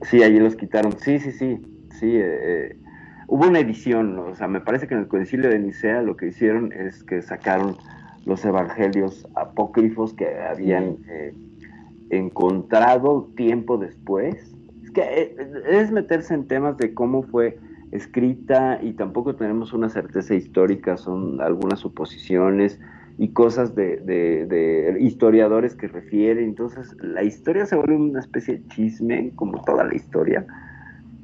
Sí, allí los quitaron. Sí, sí, sí, sí. eh, eh, hubo una edición, ¿no? o sea, me parece que en el concilio de Nicea lo que hicieron es que sacaron los evangelios apócrifos que habían eh, encontrado tiempo después. Es que eh, es meterse en temas de cómo fue escrita y tampoco tenemos una certeza histórica, son algunas suposiciones y cosas de, historiadores que refieren. Entonces, la historia se vuelve una especie de chisme, como toda la historia,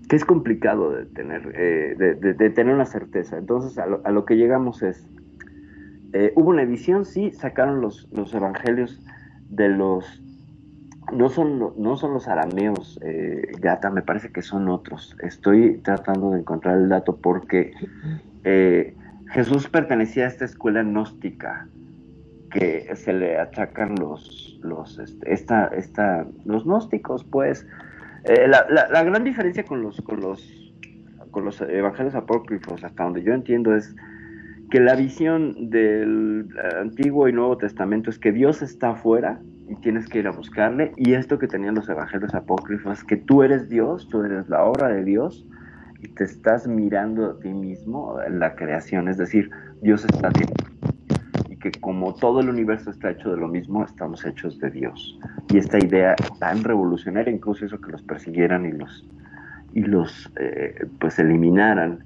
que es complicado de tener, eh, de, tener una certeza. Entonces, a lo, a lo que llegamos es, eh, hubo una edición, sí, sacaron los, los evangelios de los, no son, no son los arameos, eh, Gata, me parece que son otros. Estoy tratando de encontrar el dato porque eh, Jesús pertenecía a esta escuela gnóstica que se le achacan los, los, este, esta, esta, los gnósticos, pues. Eh, la, la- la gran diferencia con los, con los, con los evangelios apócrifos, hasta donde yo entiendo, es que la visión del Antiguo y Nuevo Testamento es que Dios está afuera y tienes que ir a buscarle, y esto que tenían los evangelios apócrifos, que tú eres Dios, tú eres la obra de Dios, y te estás mirando a ti mismo en la creación, es decir, Dios está y que como todo el universo está hecho de lo mismo, estamos hechos de Dios. Y esta idea tan revolucionaria, incluso eso que los persiguieran y los, y los eh, pues eliminaran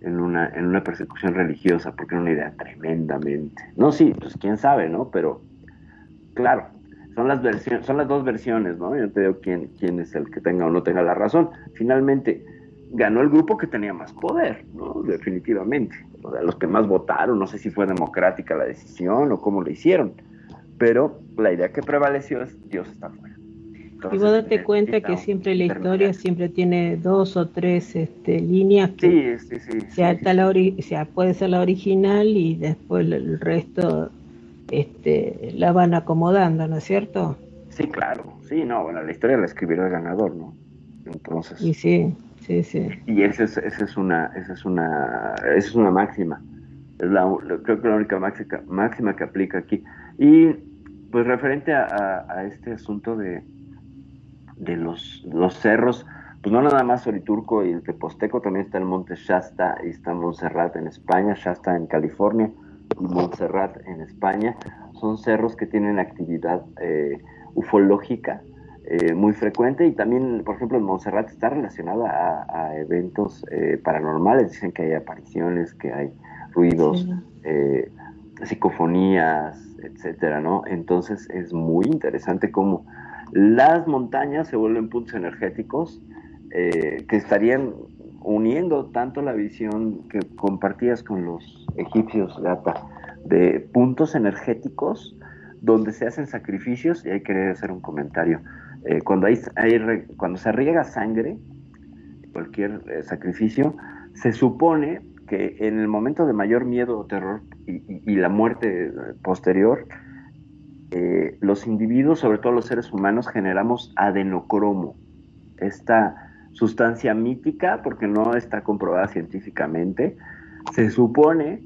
en una, en una persecución religiosa, porque era una idea tremendamente. No, sí, pues quién sabe, ¿no? Pero, claro, son las versiones, son las dos versiones, ¿no? Yo te digo quién, quién es el que tenga o no tenga la razón. Finalmente, ganó el grupo que tenía más poder, ¿no? Definitivamente. O los que más votaron, no sé si fue democrática la decisión o cómo lo hicieron, pero la idea que prevaleció es Dios está fuera. Y vos date cuenta que siempre la historia siempre tiene dos o tres este, líneas que Sí, sí, sí. sí, está la ori- o sea, puede ser la original y después el resto este, la van acomodando, ¿no es cierto? Sí, claro. Sí, no, bueno, la historia la escribió el ganador, ¿no? Entonces, Y sí, sí, sí. y esa es, esa es una, esa es una, esa es una máxima. Es la, la- creo que la única máxima, máxima que aplica aquí. Y pues referente a, a- a este asunto de, de los, los cerros, pues no nada más Oriturco y el Teposteco, también está el Monte Shasta y está Montserrat en España, Shasta en California y Montserrat en España. Son cerros que tienen actividad eh, ufológica eh, muy frecuente y también, por ejemplo, en Montserrat está relacionada a, a eventos eh, paranormales. Dicen que hay apariciones, que hay ruidos, Sí. eh, psicofonías, etcétera, ¿no? Entonces es muy interesante cómo las montañas se vuelven puntos energéticos eh, que estarían uniendo tanto la visión que compartías con los egipcios, Gata, de puntos energéticos donde se hacen sacrificios, y hay que hacer un comentario. Eh, cuando, hay, cuando se riega sangre, cualquier eh, sacrificio, se supone que en el momento de mayor miedo o terror y, y- la muerte posterior, eh, los individuos, sobre todo los seres humanos, generamos adenocromo, esta sustancia mítica, porque no está comprobada científicamente, se supone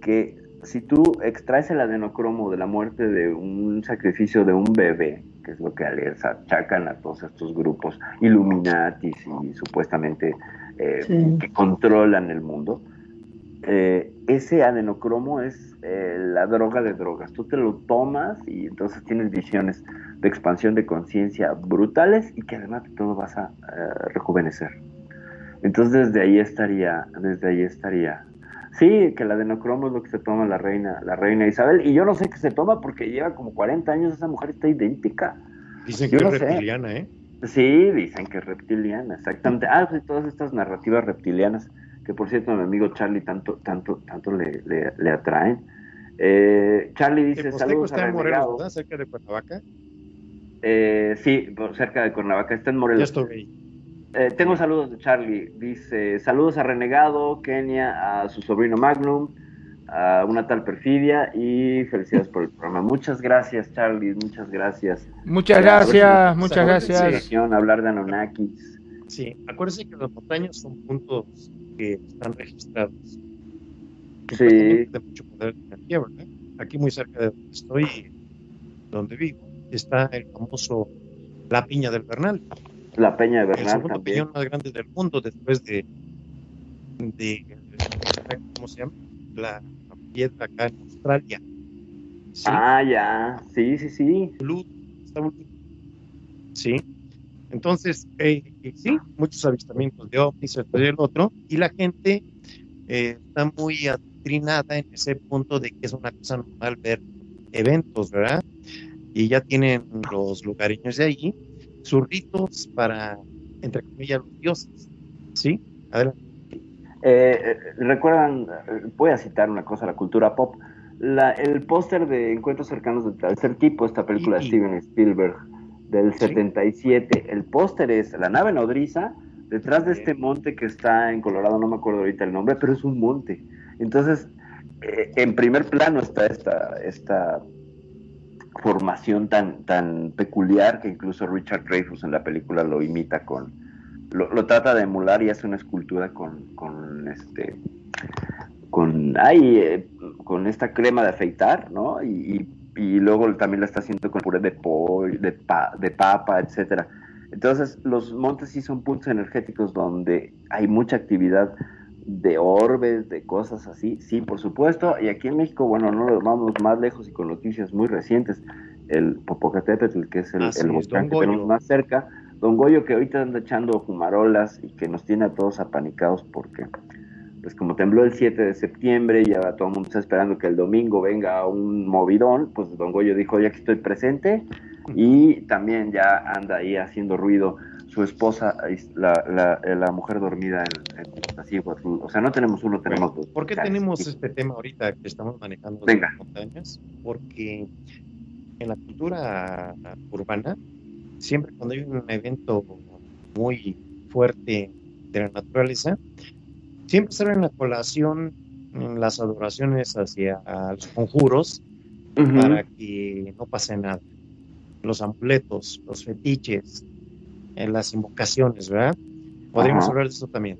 que si tú extraes el adenocromo de la muerte de un sacrificio de un bebé, que es lo que les achacan a todos estos grupos Illuminatis y supuestamente eh, Sí. que controlan el mundo, eh, ese adenocromo es eh, la droga de drogas. Tú te lo tomas y entonces tienes visiones de expansión de conciencia brutales y que además de todo vas a eh, rejuvenecer. Entonces desde ahí estaría, desde ahí estaría. Sí, que el adenocromo es lo que se toma la reina, la reina Isabel, y yo no sé qué se toma porque lleva como 40 años, esa mujer está idéntica. Dicen que es sé. reptiliana, ¿eh? Sí, dicen que es reptiliana, exactamente. Ah, pues todas estas narrativas reptilianas que por cierto a mi amigo Charlie tanto, tanto, tanto le, le, le atraen. Eh, Charlie dice saludos a está en Morelos, Renegado. ¿verdad? Cerca de Cuernavaca. Eh, sí, por cerca de Cuernavaca, está en Ya Morelos. estoy ahí. Eh, tengo saludos de Charlie. Dice, saludos a Renegado, Kenia, a su sobrino Magnum, a una tal Perfidia y felicidades por el programa. Muchas gracias, Charlie, muchas gracias. Muchas Ya, a si gracias, muchas gracias. Hablar de Anunnakis. Sí, acuérdense que las montañas son puntos que están registrados. Sí. De mucho poder de energía, ¿verdad? Aquí muy cerca de donde estoy, donde vivo, está el famoso La Piña del Bernal, La Peña de el Bernal segundo también. más grande del mundo después de, de ¿cómo se llama? La piedra acá en Australia. Sí, Ah, ya, sí, sí, sí. Sí. Entonces, eh, sí, muchos avistamientos de ovnis, esto y el otro, y la gente eh, está muy adoctrinada en ese punto de que es una cosa normal ver eventos, ¿verdad? Y ya tienen los lugareños de allí sus ritos para, entre comillas, los dioses. ¿Sí? Adelante. Eh, eh, Recuerdan, voy a citar una cosa, la cultura pop. La, el póster de Encuentros cercanos del tercer tipo, esta película de Steven Spielberg del Sí. 77, el póster es la nave nodriza detrás de este monte que está en Colorado, no me acuerdo ahorita el nombre, pero es un monte. Entonces, eh, en primer plano está esta, esta formación tan, tan peculiar que incluso Richard Dreyfuss en la película lo imita con, lo, lo trata de emular y hace una escultura con, con este con ay, eh, con esta crema de afeitar, ¿no? Y, y- y luego también la está haciendo con puré de pollo, de, pa- de papa, etcétera. Entonces, los montes sí son puntos energéticos donde hay mucha actividad de orbes, de cosas así, sí, por supuesto. Y aquí en México, bueno, no nos vamos más lejos y con noticias muy recientes. El Popocatépetl, que es el, el volcán que tenemos más cerca. Don Goyo, que ahorita anda echando fumarolas y que nos tiene a todos apanicados porque, pues como tembló el 7 de septiembre y ahora todo el mundo está esperando que el domingo venga un movidón, pues Don Goyo dijo, ya que estoy presente y también ya anda ahí haciendo ruido su esposa, la, la, la mujer dormida en, en Iztaccíhuatl. O sea, no tenemos uno, tenemos Bueno, dos. ¿Por qué Ya, tenemos este tema ahorita que estamos manejando Venga. las montañas? Porque en la cultura urbana, siempre cuando hay un evento muy fuerte de la naturaleza, siempre sale en la colación mm, las adoraciones hacia los conjuros para que no pase nada. Los amuletos, los fetiches, en las invocaciones, ¿verdad? Podríamos Ajá. hablar de eso también.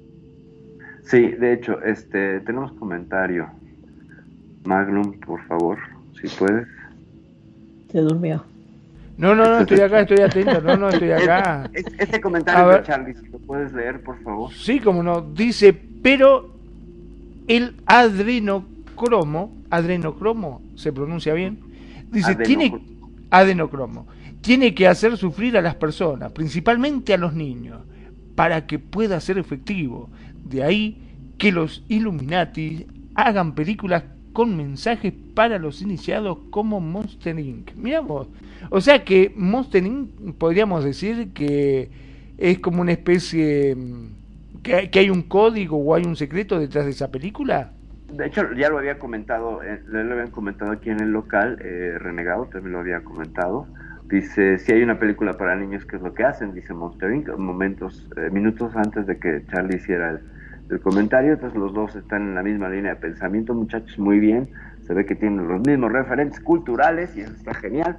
Sí, de hecho, este, tenemos comentario. Magnum, por favor, si puedes. Se durmió. No, no, no, estoy acá, estoy atento, no, no, estoy acá. Es- Este A comentario ver. de Charlie, si lo puedes leer, por favor. Sí, como no, dice, pero el adrenocromo, adrenocromo, se pronuncia bien, dice, Adenoc- tiene adenocromo, tiene que hacer sufrir a las personas, principalmente a los niños, para que pueda ser efectivo. De ahí que los Illuminati hagan películas con mensajes para los iniciados como Monster Inc. Miramos, o sea que Monster Inc. podríamos decir que es como una especie mm, que, hay un código o hay un secreto detrás de esa película. De hecho, ya lo había comentado, eh, habían comentado aquí en el local, eh, Renegado también lo había comentado. Dice, si hay una película para niños, ¿qué es lo que hacen? Dice Monster Inc. Momentos, eh, minutos antes de que Charlie hiciera el, el comentario, entonces los dos están en la misma línea de pensamiento, muchachos, muy bien. Se ve que tienen los mismos referentes culturales y eso está genial.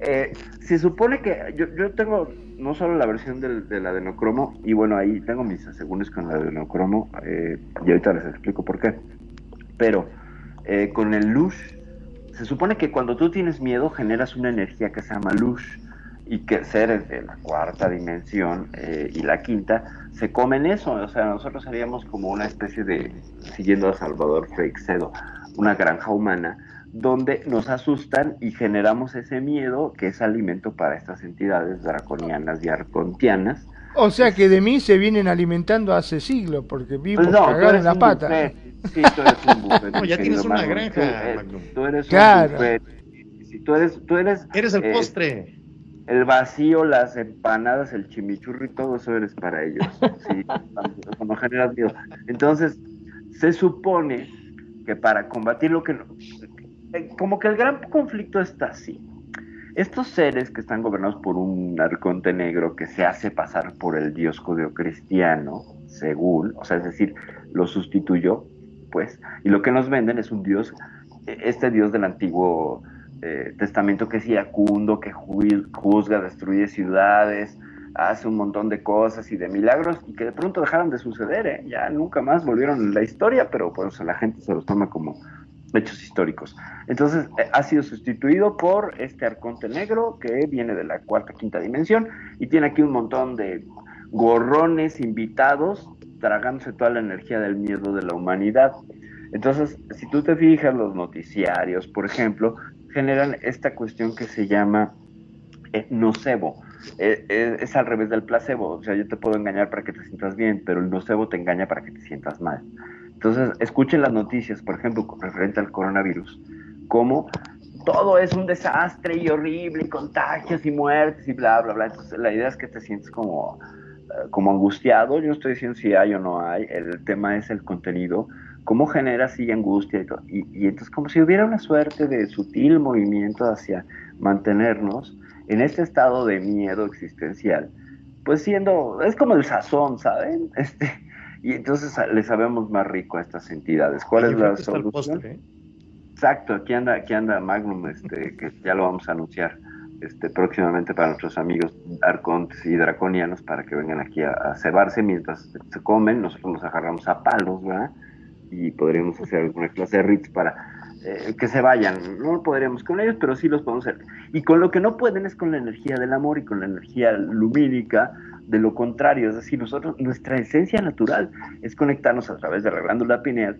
Eh, se supone que yo, yo tengo no solo la versión del, del adenocromo, y bueno, ahí tengo mis asegúnes con el adenocromo, eh, y ahorita les explico por qué. Pero eh, con el lush, se supone que cuando tú tienes miedo generas una energía que se llama lush, y que seres de la cuarta dimensión eh, y la quinta se comen eso, o sea, nosotros seríamos como una especie de, siguiendo a Salvador Freixedo, una granja humana donde nos asustan y generamos ese miedo que es alimento para estas entidades draconianas y arcontianas. O sea que de mí se vienen alimentando hace siglos, porque vivo Pues no, eres en la pata. buffet. Sí, tú eres un buffet. No, ya tienes una granja, Tú, eres Claro. un buffet. Si tú eres, tú eres, Eres el eh, postre. el vacío, las empanadas, el chimichurri, todo eso eres para ellos. Sí, cuando generas miedo. Entonces, se supone que para combatir lo que... eh, Como que el gran conflicto está así. Estos seres que están gobernados por un arconte negro que se hace pasar por el dios judeocristiano, según, o sea, es decir, lo sustituyó, pues, y lo que nos venden es un dios, eh, este dios del antiguo eh, testamento que es iracundo, que ju- juzga, destruye ciudades, hace un montón de cosas y de milagros, y que de pronto dejaron de suceder, ¿eh? ya nunca más volvieron en la historia, pero pues la gente se los toma como hechos históricos. Entonces eh, ha sido sustituido por este arconte negro que viene de la cuarta, quinta dimensión y tiene aquí un montón de gorrones invitados tragándose toda la energía del miedo de la humanidad. Entonces, si tú te fijas, los noticiarios, por ejemplo, generan esta cuestión que se llama eh, nocebo. Eh, eh, es al revés del placebo. O sea, yo te puedo engañar para que te sientas bien, pero el nocebo te engaña para que te sientas mal. Entonces, escuchen las noticias, por ejemplo, referente al coronavirus, como todo es un desastre y horrible, y contagios y muertes y bla, bla, bla. Entonces, la idea es que te sientes como, eh, como angustiado. Yo no estoy diciendo si hay o no hay, el tema es el contenido, cómo genera así angustia y, todo. y, y entonces como si hubiera una suerte de sutil movimiento hacia mantenernos en este estado de miedo existencial, pues siendo, es como el sazón, ¿saben? Este, y entonces le sabemos más rico a estas entidades. ¿Cuál es la solución? postre, ¿eh? Exacto, aquí anda, aquí anda Magnum, este, que ya lo vamos a anunciar este, próximamente para nuestros amigos arcontes y draconianos para que vengan aquí a, a cebarse mientras se comen. Nosotros nos agarramos a palos, ¿verdad? Y podríamos hacer alguna clase de rits para eh, que se vayan. No podríamos con ellos, pero sí los podemos hacer. Y con lo que no pueden es con la energía del amor y con la energía lumínica de lo contrario. Es decir, nosotros, nuestra esencia natural es conectarnos a través de la glándula pineal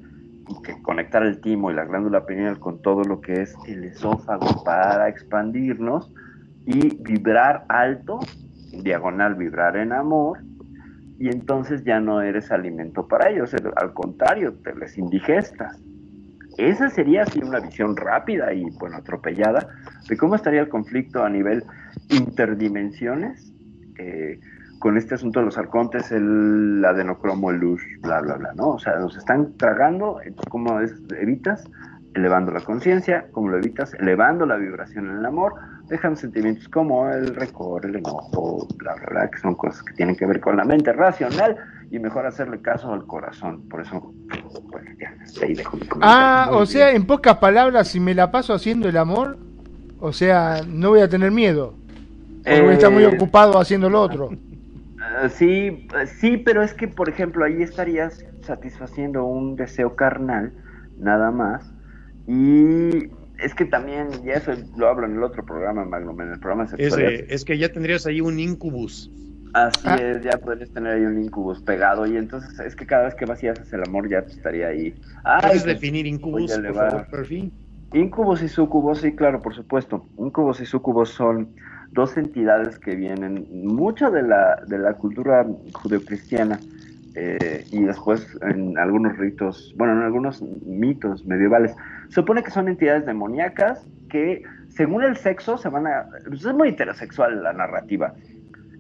conectar el timo y la glándula pineal con todo lo que es el esófago para expandirnos y vibrar alto, diagonal vibrar en amor, y entonces ya no eres alimento para ellos, el- al contrario, te les indigestas. Esa sería así una visión rápida y bueno, atropellada de cómo estaría el conflicto a nivel interdimensiones eh, con este asunto de los arcontes, el adenocromo, el lush, bla, bla, bla, ¿no? O sea, nos están tragando, entonces, ¿cómo es, evitas? Elevando la conciencia, ¿cómo lo evitas? Elevando la vibración en el amor, dejan sentimientos como el récord, el enojo, bla, bla, bla, que son cosas que tienen que ver con la mente racional y mejor hacerle caso al corazón. Por eso, bueno, ya, ahí dejo mi comentario. Ah, Muy o sea, en pocas palabras, si me la paso haciendo el amor, o sea, no voy a tener miedo. Porque voy a estar muy Eh, ocupado haciendo lo otro. Ah, sí, eh, sí, pero es que, por ejemplo, ahí estarías satisfaciendo un deseo carnal, nada más. Y es que también, y eso lo hablo en el otro programa, Magnum, en el programa Es, sexual. eh, es que ya tendrías ahí un incubus. Así Ah. es, ya podrías tener ahí un incubus pegado. Y entonces es que cada vez que vas y haces el amor, ya te estaría ahí. Ay, ¿Puedes pues, definir incubus, por favor, perfil? Incubos y sucubos, sí, claro, por supuesto. Incubos y sucubos son dos entidades que vienen mucho de la, de la cultura judeocristiana eh, y después en algunos ritos, bueno, en algunos mitos medievales. Se supone que son entidades demoníacas que, según el sexo, se van a... pues es muy heterosexual la narrativa.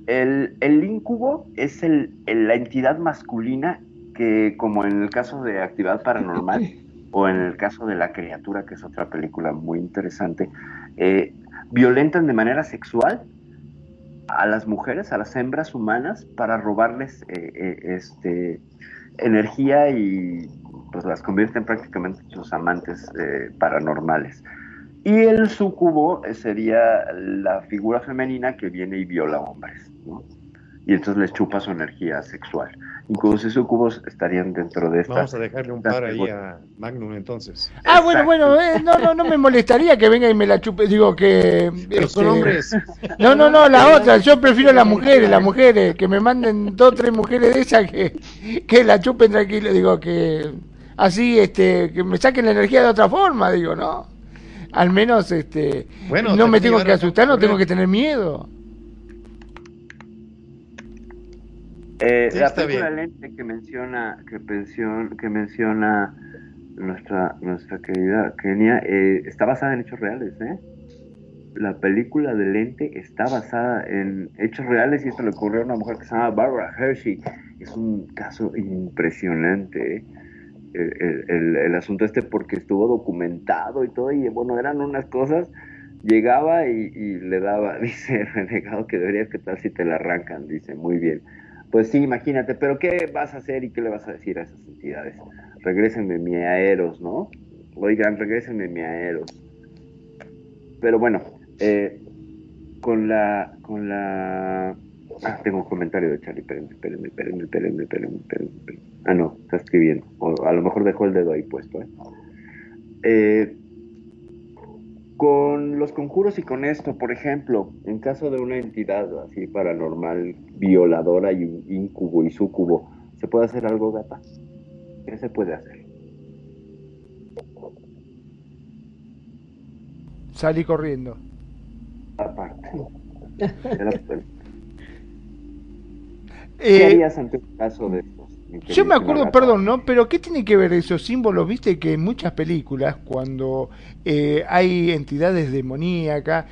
El, el incubo es el, el- la entidad masculina que, como en el caso de actividad paranormal, o en el caso de La Criatura, que es otra película muy interesante, eh, violentan de manera sexual a las mujeres, a las hembras humanas, para robarles eh, eh, este, energía y pues las convierten prácticamente en sus amantes eh, paranormales. Y el sucubo sería la figura femenina que viene y viola hombres, ¿no? Y entonces les chupa su energía sexual. Incubos y sucubos estarían dentro de esta... Vamos a dejarle un par ahí a Magnum entonces. Ah, bueno, Exacto. bueno, eh, no, no, no me molestaría que venga y me la chupe. Digo que. Pero son este, hombres. No, no, no, la otra. Yo prefiero las mujeres, las mujeres. Que me manden dos, tres mujeres de esas que, que la chupen tranquilo. Digo que. Así, este. Que me saquen la energía de otra forma, digo, ¿no? Al menos, este. Bueno, no me tengo que asustar, no tengo que tener miedo. Eh, Sí, la película bien. Lente que menciona, que, pensión, que menciona nuestra, nuestra querida Kenia, eh, está basada en hechos reales, ¿eh? la película del ente está basada en hechos reales y esto le ocurrió a una mujer que se llama Barbara Hershey. Es un caso impresionante. ¿eh? El, el, el, asunto este porque estuvo documentado y todo, y bueno, eran unas cosas, llegaba y, y le daba, dice renegado que deberías que tal si te la arrancan, dice, muy bien. Pues sí, imagínate, pero ¿qué vas a hacer y qué le vas a decir a esas entidades? Regrésenme mi aeros, ¿no? Oigan, regrésenme mi aeros. Pero bueno, eh, con la, con la, ah, tengo un comentario de Charlie, espérenme, espérenme, espérenme, espérenme, espérenme, espérenme, espérenme. Ah, no, está escribiendo, o a lo mejor dejó el dedo ahí puesto, ¿eh? Eh, con los conjuros y con esto, por ejemplo, en caso de una entidad así paranormal, violadora y incubo y sucubo, ¿se puede hacer algo, gata? ¿Qué se puede hacer? Salí corriendo. Aparte. Era- ¿Qué Eh, harías ante un caso de Yo me acuerdo, perdón, ¿no? Pero ¿qué tiene que ver esos símbolos? Viste que en muchas películas, cuando eh, hay entidades demoníacas,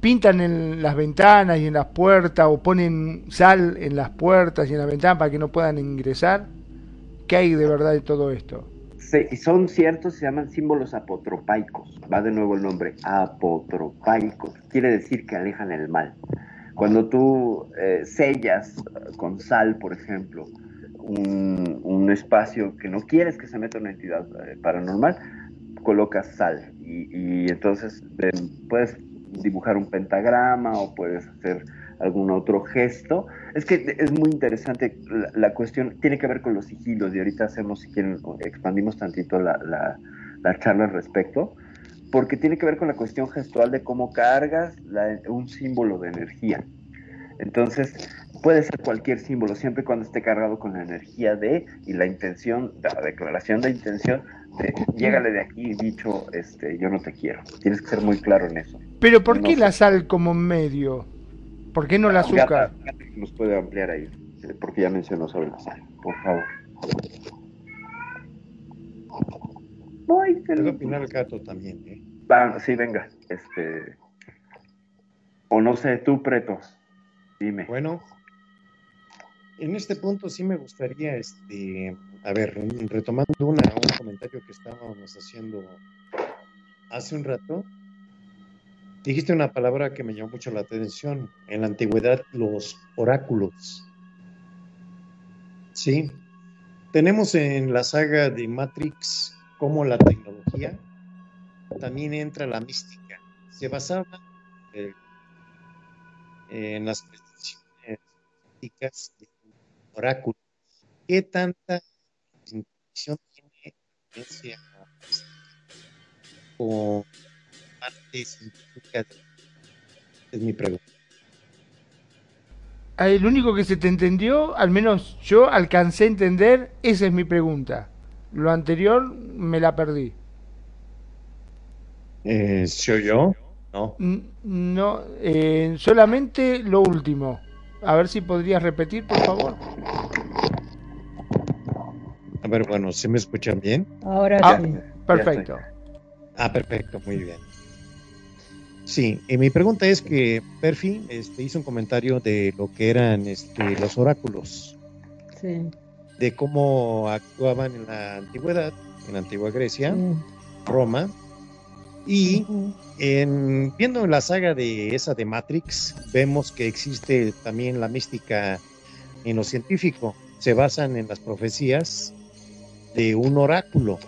pintan en las ventanas y en las puertas o ponen sal en las puertas y en las ventanas para que no puedan ingresar. ¿Qué hay de verdad de todo esto? Sí, son ciertos, se llaman símbolos apotropaicos. Va de nuevo el nombre, apotropaicos. Quiere decir que alejan el mal. Cuando tú eh, sellas eh, con sal, por ejemplo, un, un espacio que no quieres que se meta una entidad eh, paranormal, colocas sal y, y entonces eh, puedes dibujar un pentagrama o puedes hacer algún otro gesto. Es que es muy interesante la, la cuestión, tiene que ver con los sigilos y ahorita hacemos, si quieren, expandimos tantito la, la, la charla al respecto, porque tiene que ver con la cuestión gestual de cómo cargas un símbolo de energía. Entonces, puede ser cualquier símbolo, siempre y cuando esté cargado con la energía de y la intención, la declaración de intención de llégale de aquí, dicho, este, yo no te quiero. Tienes que ser muy claro en eso. Pero ¿por No qué sé. la sal como medio? ¿Por qué no el azúcar? Nos puede ampliar ahí, eh, porque ya mencionó sobre la sal, por favor. Lo- opinar el gato también, ¿eh? Va, sí, venga. Este. O no sé, tú, Preto. Dime. Bueno, en este punto sí me gustaría, este, a ver, retomando una, un comentario que estábamos haciendo hace un rato, dijiste una palabra que me llamó mucho la atención. En la antigüedad, los oráculos. Sí. Tenemos en la saga de Matrix como la tecnología, también entra la mística. Se basaba eh, en las predicciones místicas oráculo. ¿Qué tanta intención tiene la creencia con parte científica? Es mi pregunta. Ah, El único que se te entendió, al menos yo alcancé a entender, esa es mi pregunta. Lo anterior me la perdí. Eh, ¿Soy yo? No. No, eh, solamente lo último. A ver si podrías repetir, por favor. A ver, bueno, ¿se me escuchan bien? Ahora Ah, sí. perfecto. Ah, perfecto, muy bien. Sí, y mi pregunta es que Perfi este, hizo un comentario de lo que eran este, los oráculos, Sí. de cómo actuaban en la antigüedad, en la antigua Grecia, sí. Roma, y en, viendo la saga de esa de Matrix, vemos que existe también la mística en lo científico, se basan en las profecías de un oráculo.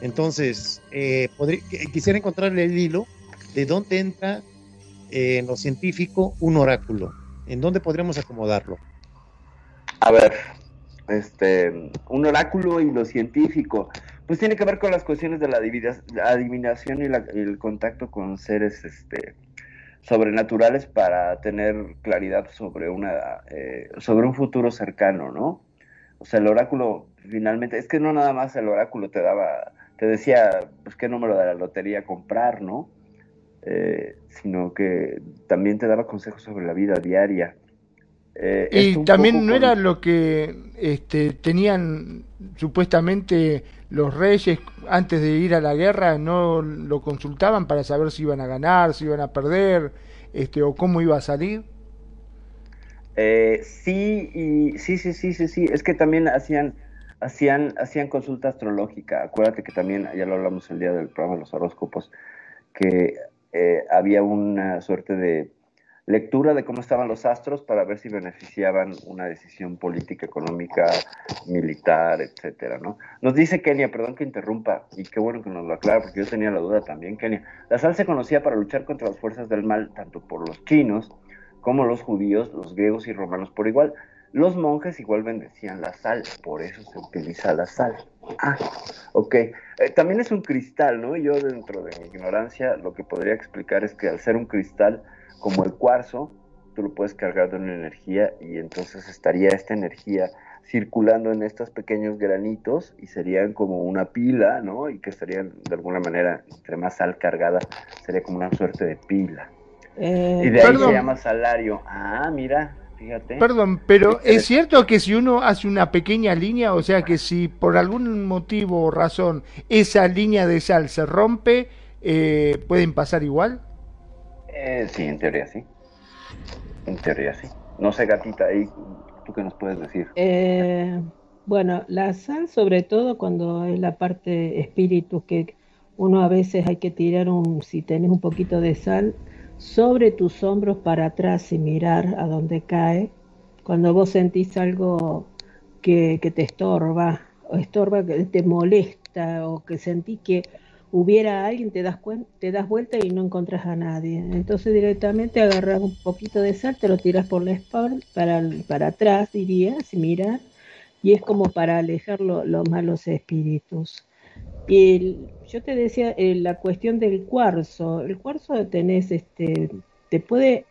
Entonces, eh, podría- quisiera encontrarle el hilo de dónde entra eh, en lo científico un oráculo. ¿En dónde podríamos acomodarlo? A ver, este, un oráculo y lo científico, pues tiene que ver con las cuestiones de la adivina- la adivinación y, la- y el contacto con seres, este, sobrenaturales para tener claridad sobre una, eh, sobre un futuro cercano, ¿no? O sea, el oráculo finalmente, es que no nada más el oráculo te daba, te decía, pues qué número de la lotería comprar, ¿no? Eh, sino que también te daba consejos sobre la vida diaria. Eh, Y también no con- era lo que este, tenían supuestamente los reyes antes de ir a la guerra no lo consultaban para saber si iban a ganar, si iban a perder, este, o cómo iba a salir. Eh, sí, y sí, sí, sí, sí, sí. Es que también hacían, hacían, hacían consulta astrológica. Acuérdate que también, ya lo hablamos el día del programa de los horóscopos, que eh, había una suerte de lectura de cómo estaban los astros para ver si beneficiaban una decisión política, económica, militar, etcétera, ¿no? Nos dice Kenia, perdón que interrumpa, y qué bueno que nos lo aclara, porque yo tenía la duda también, Kenia. La sal se conocía para luchar contra las fuerzas del mal, tanto por los chinos como los judíos, los griegos y romanos por igual. Los monjes igual bendecían la sal, por eso se utiliza la sal. Ah, ok. Eh, también es un cristal, ¿no? Yo dentro de mi ignorancia lo que podría explicar es que al ser un cristal, como el cuarzo, tú lo puedes cargar de una energía y entonces estaría esta energía circulando en estos pequeños granitos y serían como una pila, ¿no? Y que estarían de alguna manera, entre más sal cargada, sería como una suerte de pila. Eh, y de ahí perdón. se llama salario. Ah, mira, fíjate. Perdón, pero es cierto que si uno hace una pequeña línea, o sea que si por algún motivo o razón esa línea de sal se rompe, eh, ¿pueden pasar igual? Eh, sí, en teoría sí. En teoría sí. No sé, gatita, ahí, ¿tú qué nos puedes decir? Eh, bueno, la sal, sobre todo cuando es la parte espíritu, que uno a veces hay que tirar un, si tenés un poquito de sal, sobre tus hombros para atrás y mirar a dónde cae. Cuando vos sentís algo que, que te estorba, o estorba, que te molesta, o que sentís que hubiera alguien, te das, te das vuelta y no encontrás a nadie. Entonces directamente agarras un poquito de sal, te lo tiras por la espalda, para, para atrás dirías, y mirar, y es como para alejar lo- los malos espíritus. Y el- yo te decía eh, la cuestión del cuarzo. El cuarzo tenés, este, te puede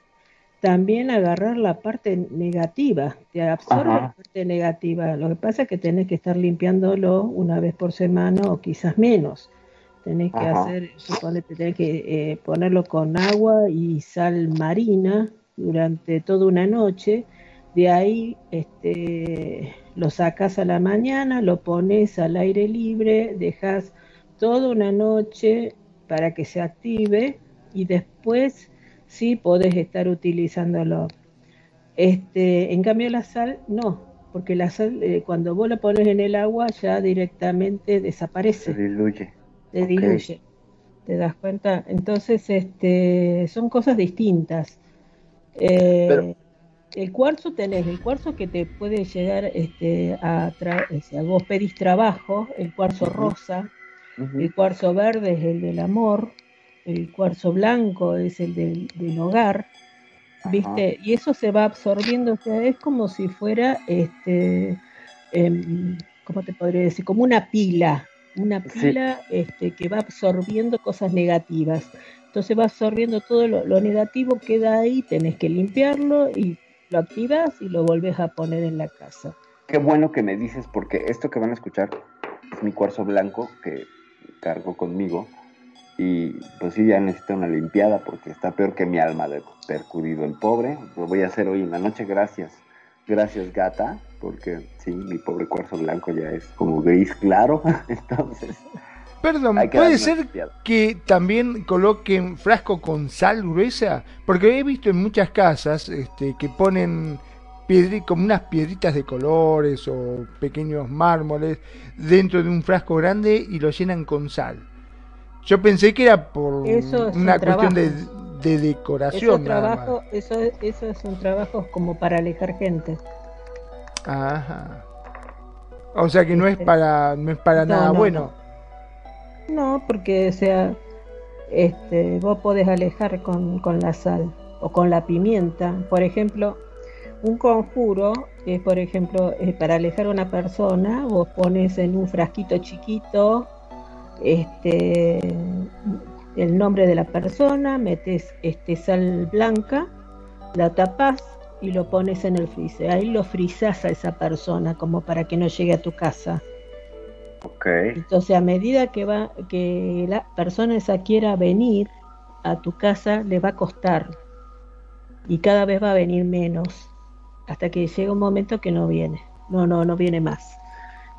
también agarrar la parte negativa, te absorbe Ajá. la parte negativa. Lo que pasa es que tenés que estar limpiándolo una vez por semana o quizás menos. Tenés que Ajá. hacer, suponete, tenés que eh, ponerlo con agua y sal marina durante toda una noche. De ahí este, lo sacas a la mañana, lo pones al aire libre, dejas toda una noche para que se active y después sí podés estar utilizándolo. Este, en cambio la sal no, porque la sal eh, cuando vos la pones en el agua ya directamente Se desaparece, diluye. Te diluye. ¿Te das cuenta? Entonces, este, son cosas distintas. Eh, Pero- el cuarzo tenés, el cuarzo que te puede llegar este, a tra- o sea, vos pedís trabajo, el cuarzo rosa, el cuarzo verde es el del amor, el cuarzo blanco es el del, del hogar, ¿viste? Y eso se va absorbiendo, o sea, es como si fuera, este, em, ¿cómo te podría decir? Como una pila, una Sí. pila este, que va absorbiendo cosas negativas. Entonces va absorbiendo todo lo, lo negativo, queda ahí, tenés que limpiarlo y lo activas y lo volvés a poner en la casa. Qué bueno que me dices, porque esto que van a escuchar es mi cuarzo blanco que cargo conmigo. Y pues sí, ya necesita una limpiada porque está peor que mi alma de percudido el pobre. Lo voy a hacer hoy en la noche, gracias. Gracias, gata, porque sí, mi pobre cuarzo blanco ya es como gris claro. Entonces, Perdón, ¿puede ser que también coloquen frasco con sal gruesa? Porque he visto en muchas casas este, que ponen piedri- como unas piedritas de colores o pequeños mármoles dentro de un frasco grande y lo llenan con sal. Yo pensé que era por Eso es una un cuestión trabajo. de Eso, decoración. trabajo, eso, eso son trabajos como para alejar gente. Ajá. O sea que no es Este, para, no es para no, nada no, bueno. No, porque o sea, este, vos podés alejar con, con la sal o con la pimienta. Por ejemplo, un conjuro es, por ejemplo, para alejar a una persona, vos pones en un frasquito chiquito este, el nombre de la persona, metes este, sal blanca, la tapás y lo pones en el freezer. Ahí lo frizás a esa persona como para que no llegue a tu casa. Ok. Entonces, a medida que va, que la persona esa quiera venir a tu casa, le va a costar. Y cada vez va a venir menos. Hasta que llega un momento que no viene. No, no, no viene más.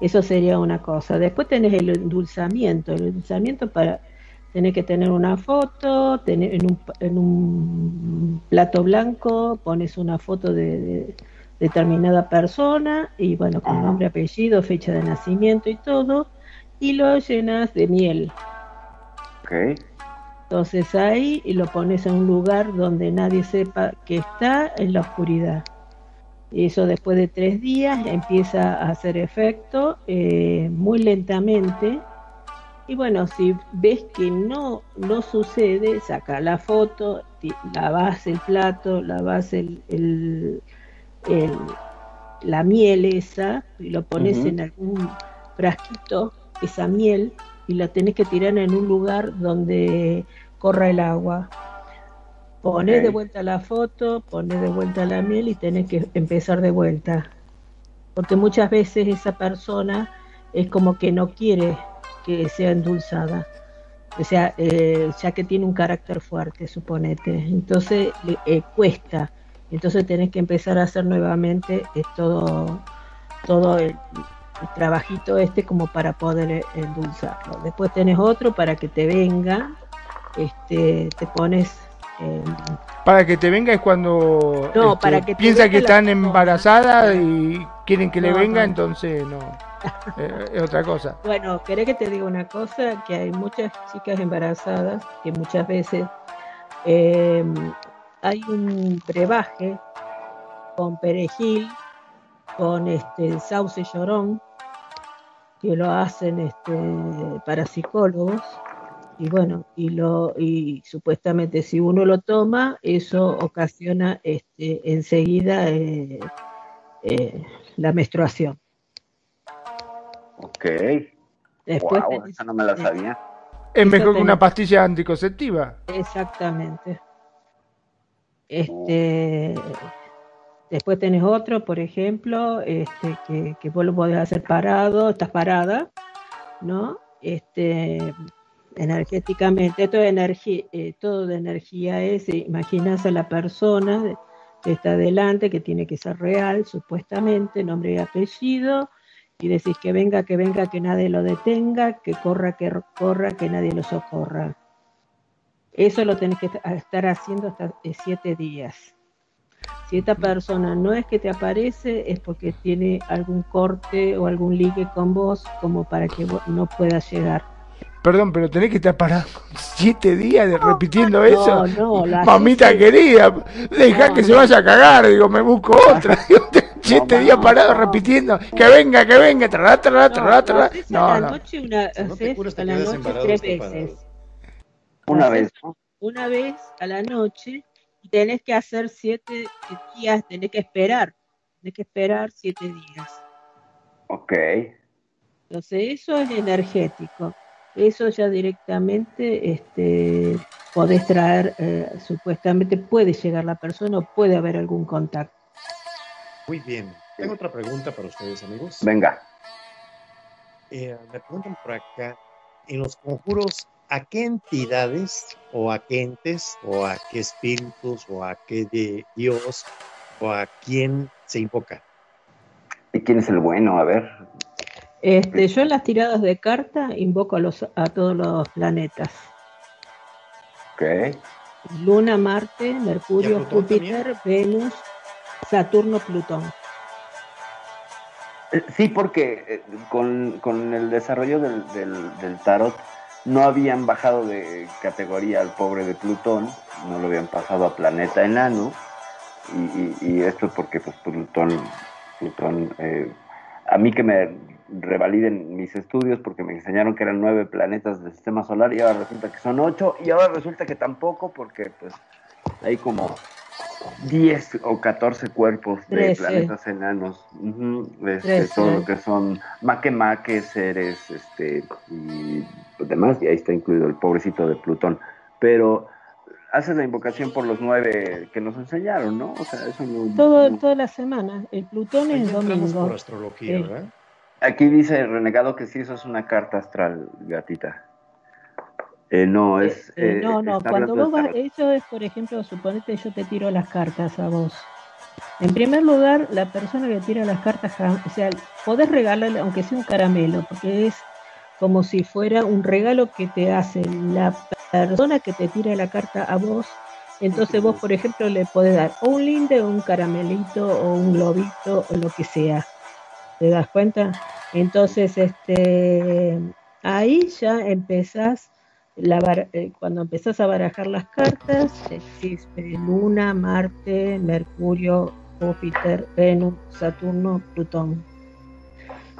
Eso sería una cosa. Después tenés el endulzamiento. El endulzamiento para tener que tener una foto, tener en un, en un plato blanco pones una foto de, de determinada persona y bueno, con nombre, apellido, fecha de nacimiento y todo, y lo llenas de miel. Ok. Entonces ahí y lo pones en un lugar donde nadie sepa que está en la oscuridad. Y eso después de tres días empieza a hacer efecto eh, muy lentamente. Y bueno, si ves que no, no sucede, saca la foto, lavas el plato, lavas el, el- el- la miel esa y lo pones en algún frasquito, esa miel, y la tenés que tirar en un lugar donde corra el agua. Ponés Ok. de vuelta la foto, ponés de vuelta la miel y tenés que empezar de vuelta. Porque muchas veces esa persona es como que no quiere que sea endulzada. O sea, eh, ya que tiene un carácter fuerte, suponete. Entonces le eh, cuesta. Entonces tenés que empezar a hacer nuevamente eh, todo, todo el, el trabajito este como para poder eh, endulzarlo. Después tenés otro para que te venga. Este, te pones eh, Para que te venga es cuando No, este, para que piensa que están embarazadas y quieren que le venga, no. entonces no. Eh, es otra cosa. Bueno, querés que te diga una cosa, que hay muchas chicas embarazadas que muchas veces eh, hay un brebaje con perejil, con este sauce llorón, que lo hacen este, para psicólogos, y bueno, y lo y supuestamente si uno lo toma, eso ocasiona este, enseguida eh, eh, la menstruación. Ok. Después wow, tenés- esa no me la sabía. Es mejor que una pastilla anticonceptiva. Exactamente. Este, después tenés otro, por ejemplo, este, que, que vos lo podés hacer parado, estás parada, ¿no? Este, energéticamente, todo, energía, todo de energía es, imaginas a la persona de- que está delante, que tiene que ser real, supuestamente, nombre y apellido, y decís que venga, que venga, que nadie lo detenga, que corra, que corra, que nadie lo socorra. Eso lo tenés que est- estar haciendo hasta eh, siete días. Si esta persona no es que te aparece, es porque tiene algún corte o algún ligue con vos como para que vos no puedas llegar. Perdón, pero tenés que estar parado siete días de- repitiendo no, eso. no, Mamita querida, deja No, que se no. vaya a cagar. Digo, me busco otra. Digo, siete días parado no. repitiendo. Que venga, que venga. Trará, trará, No, trará, lo trará. haces a No, la no. noche una, Si no te haces curas, te a la quedas noche embarado, tres está veces. parado. Una Haces vez, ¿no? Una vez a la noche y tenés que hacer siete días, tenés que esperar, tenés que esperar siete días. Ok. Entonces eso es energético. Eso ya directamente este, podés traer, eh, supuestamente puede llegar la persona o puede haber algún contacto. Muy bien. Tengo otra pregunta para ustedes, amigos. Venga. Eh, me preguntan por acá, en los conjuros, ¿a qué entidades o a qué entes o a qué espíritus o a qué de Dios o a quién se invoca? ¿Y quién es el bueno? A ver. Este, yo en las tiradas de carta invoco a, los, a todos los planetas. Ok. Luna, Marte, Mercurio, Júpiter, Venus, Saturno, Plutón. Eh, Sí, porque eh, con, con el desarrollo del, del- tarot no habían bajado de categoría al pobre de Plutón, no lo habían pasado a planeta enano, y, y- esto porque pues Plutón, Plutón eh, a mí que me revaliden mis estudios porque me enseñaron que eran nueve planetas del sistema solar y ahora resulta que son ocho y ahora resulta que tampoco porque pues hay como 10 o 14 cuerpos de Trece. planetas enanos. Este, Trece. todo lo que son maque seres, este, y demás, y ahí está incluido el pobrecito de Plutón. Pero haces la invocación por los nueve que nos enseñaron, ¿no? O sea, eso no. Todo, no- toda la semana. El Plutón es domingo. por astrología, Sí. ¿verdad? Aquí dice el renegado que sí, eso es una carta astral, gatita. Eh, no, es. Eh, eh, no, no, cuando vos vas, eso es, por ejemplo, suponete yo te tiro las cartas a vos. En primer lugar, la persona que tira las cartas, o sea, podés regalarle, aunque sea un caramelo, porque es como si fuera un regalo que te hace la persona que te tira la carta a vos. Entonces vos, por ejemplo, le podés dar o un linde o un caramelito o un globito o lo que sea. ¿Te das cuenta? Entonces, este, ahí ya empezás, la, eh, cuando empezás a barajar las cartas, existe Luna, Marte, Mercurio, Júpiter, Venus, Saturno, Plutón.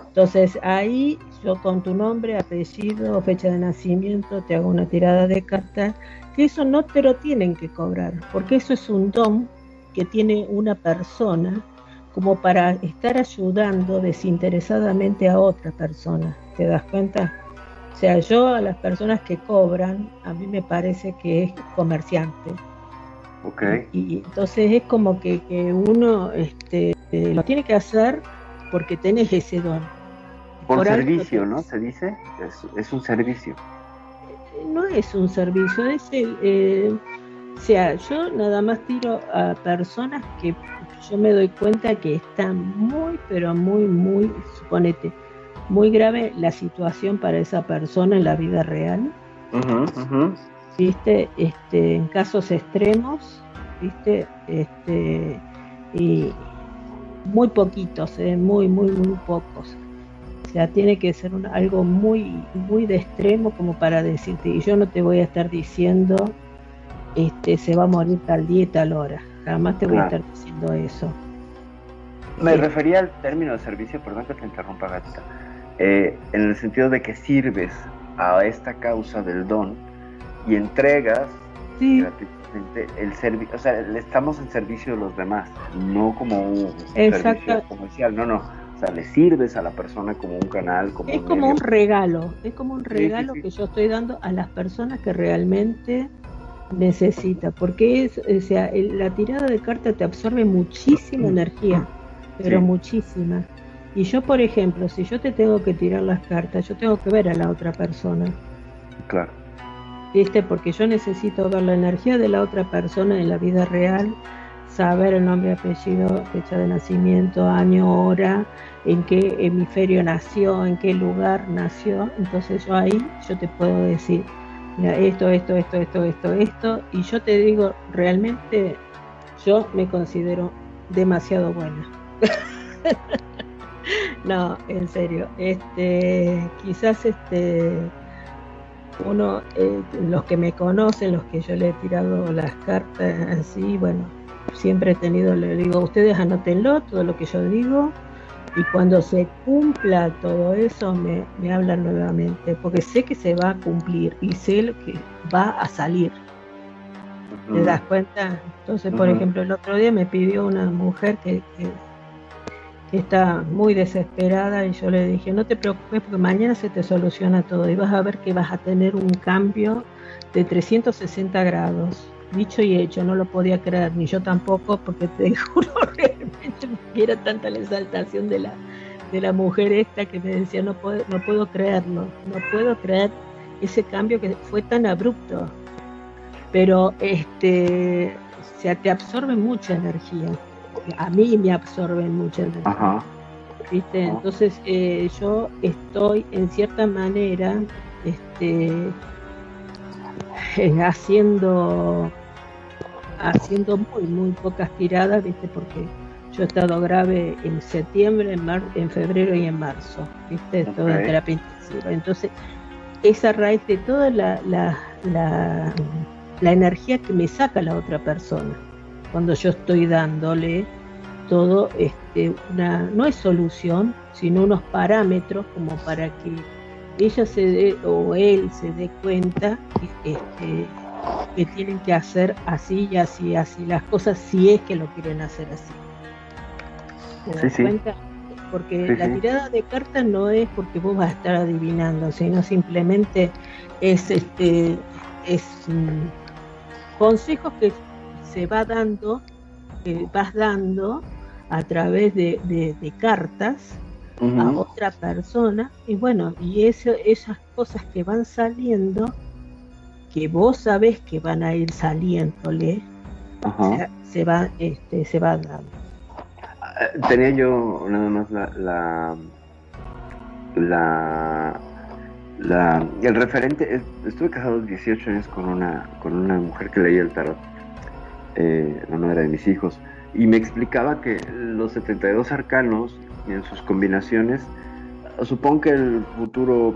Entonces ahí yo con tu nombre, apellido, fecha de nacimiento te hago una tirada de cartas, que eso no te lo tienen que cobrar, porque eso es un don que tiene una persona como para estar ayudando desinteresadamente a otra persona. ¿Te das cuenta? O sea, yo a las personas que cobran, a mí me parece que es comerciante. Ok. Y, entonces es como que, uno este, lo tiene que hacer porque tenés ese don. Por, servicio, ¿no? Se dice, es, un servicio. No es un servicio, es el... Eh, o sea, yo nada más tiro a personas que yo me doy cuenta que está muy, pero muy, muy, suponete, muy grave la situación para esa persona en la vida real. ¿Viste? Este, en casos extremos, ¿viste? Este, y muy poquitos, ¿eh? muy, muy, muy pocos. O sea, tiene que ser algo muy, muy de extremo como para decirte, y yo no te voy a estar diciendo, este, se va a morir tal día y tal hora Jamás te voy a estar diciendo eso. Me refería al término de servicio, perdón que te interrumpa, gatita, eh, en el sentido de que sirves a esta causa del don y entregas gratuitamente el servicio, o sea, le estamos en servicio de los demás, no como un servicio comercial, no, no. O sea, le sirves a la persona como un canal, como es como un regalo, es como un regalo que yo estoy dando a las personas que realmente necesita, porque es, o sea, la tirada de cartas te absorbe muchísima energía, pero muchísima. Y yo, por ejemplo, si yo te tengo que tirar las cartas, yo tengo que ver a la otra persona. Claro. ¿Viste? Porque yo necesito ver la energía de la otra persona en la vida real, saber el nombre, apellido, fecha de nacimiento, año, hora, en qué hemisferio nació, en qué lugar nació. Entonces yo ahí yo te puedo decir, mira, esto, esto, esto, esto, esto, esto, y yo te digo, realmente yo me considero demasiado buena. no, en serio, este, quizás este, uno, eh, los que me conocen, los que yo le he tirado las cartas así, bueno, siempre he tenido, le digo, ustedes anótenlo, todo lo que yo digo, y cuando se cumpla todo eso me, me hablan nuevamente, porque sé que se va a cumplir y sé lo que va a salir. ¿Te das cuenta? Entonces, por ejemplo, el otro día me pidió una mujer que, que, está muy desesperada y yo le dije, no te preocupes porque mañana se te soluciona todo y vas a ver que vas a tener un cambio de 360 grados dicho y hecho, no lo podía creer, ni yo tampoco, porque te juro realmente que era tanta la exaltación de la, de la mujer esta que me decía, no puedo, no puedo creerlo, no puedo creer ese cambio que fue tan abrupto. Pero este, sea, te absorbe mucha energía. A mí me absorbe mucha energía. ¿Viste? Entonces eh, yo estoy en cierta manera este, eh, haciendo haciendo muy, muy pocas tiradas, ¿viste? Porque yo he estado grave en septiembre, en, mar, en febrero y en marzo, ¿viste? Toda terapia intensiva. Entonces, esa raíz de toda la, la, la, energía que me saca la otra persona, cuando yo estoy dándole todo, este, una, no es solución, sino unos parámetros como para que ella se dé o él se dé cuenta que, este, que tienen que hacer así y así, así las cosas si es que lo quieren hacer así. ¿Te das cuenta? Porque la tirada de cartas no es porque vos vas a estar adivinando, sino simplemente es este es mm, consejos que se va dando, que vas dando a través de, de, cartas a otra persona y bueno, y eso, esas cosas que van saliendo que vos sabés que van a ir saliéndole, se va, este, se va dando. Eh, Tenía yo nada más la, la, la, la- el referente, es- estuve casado 18 años con una, con una mujer que leía el tarot, eh, la madre de mis hijos, y me explicaba que los 72 arcanos en sus combinaciones, supongo que el futuro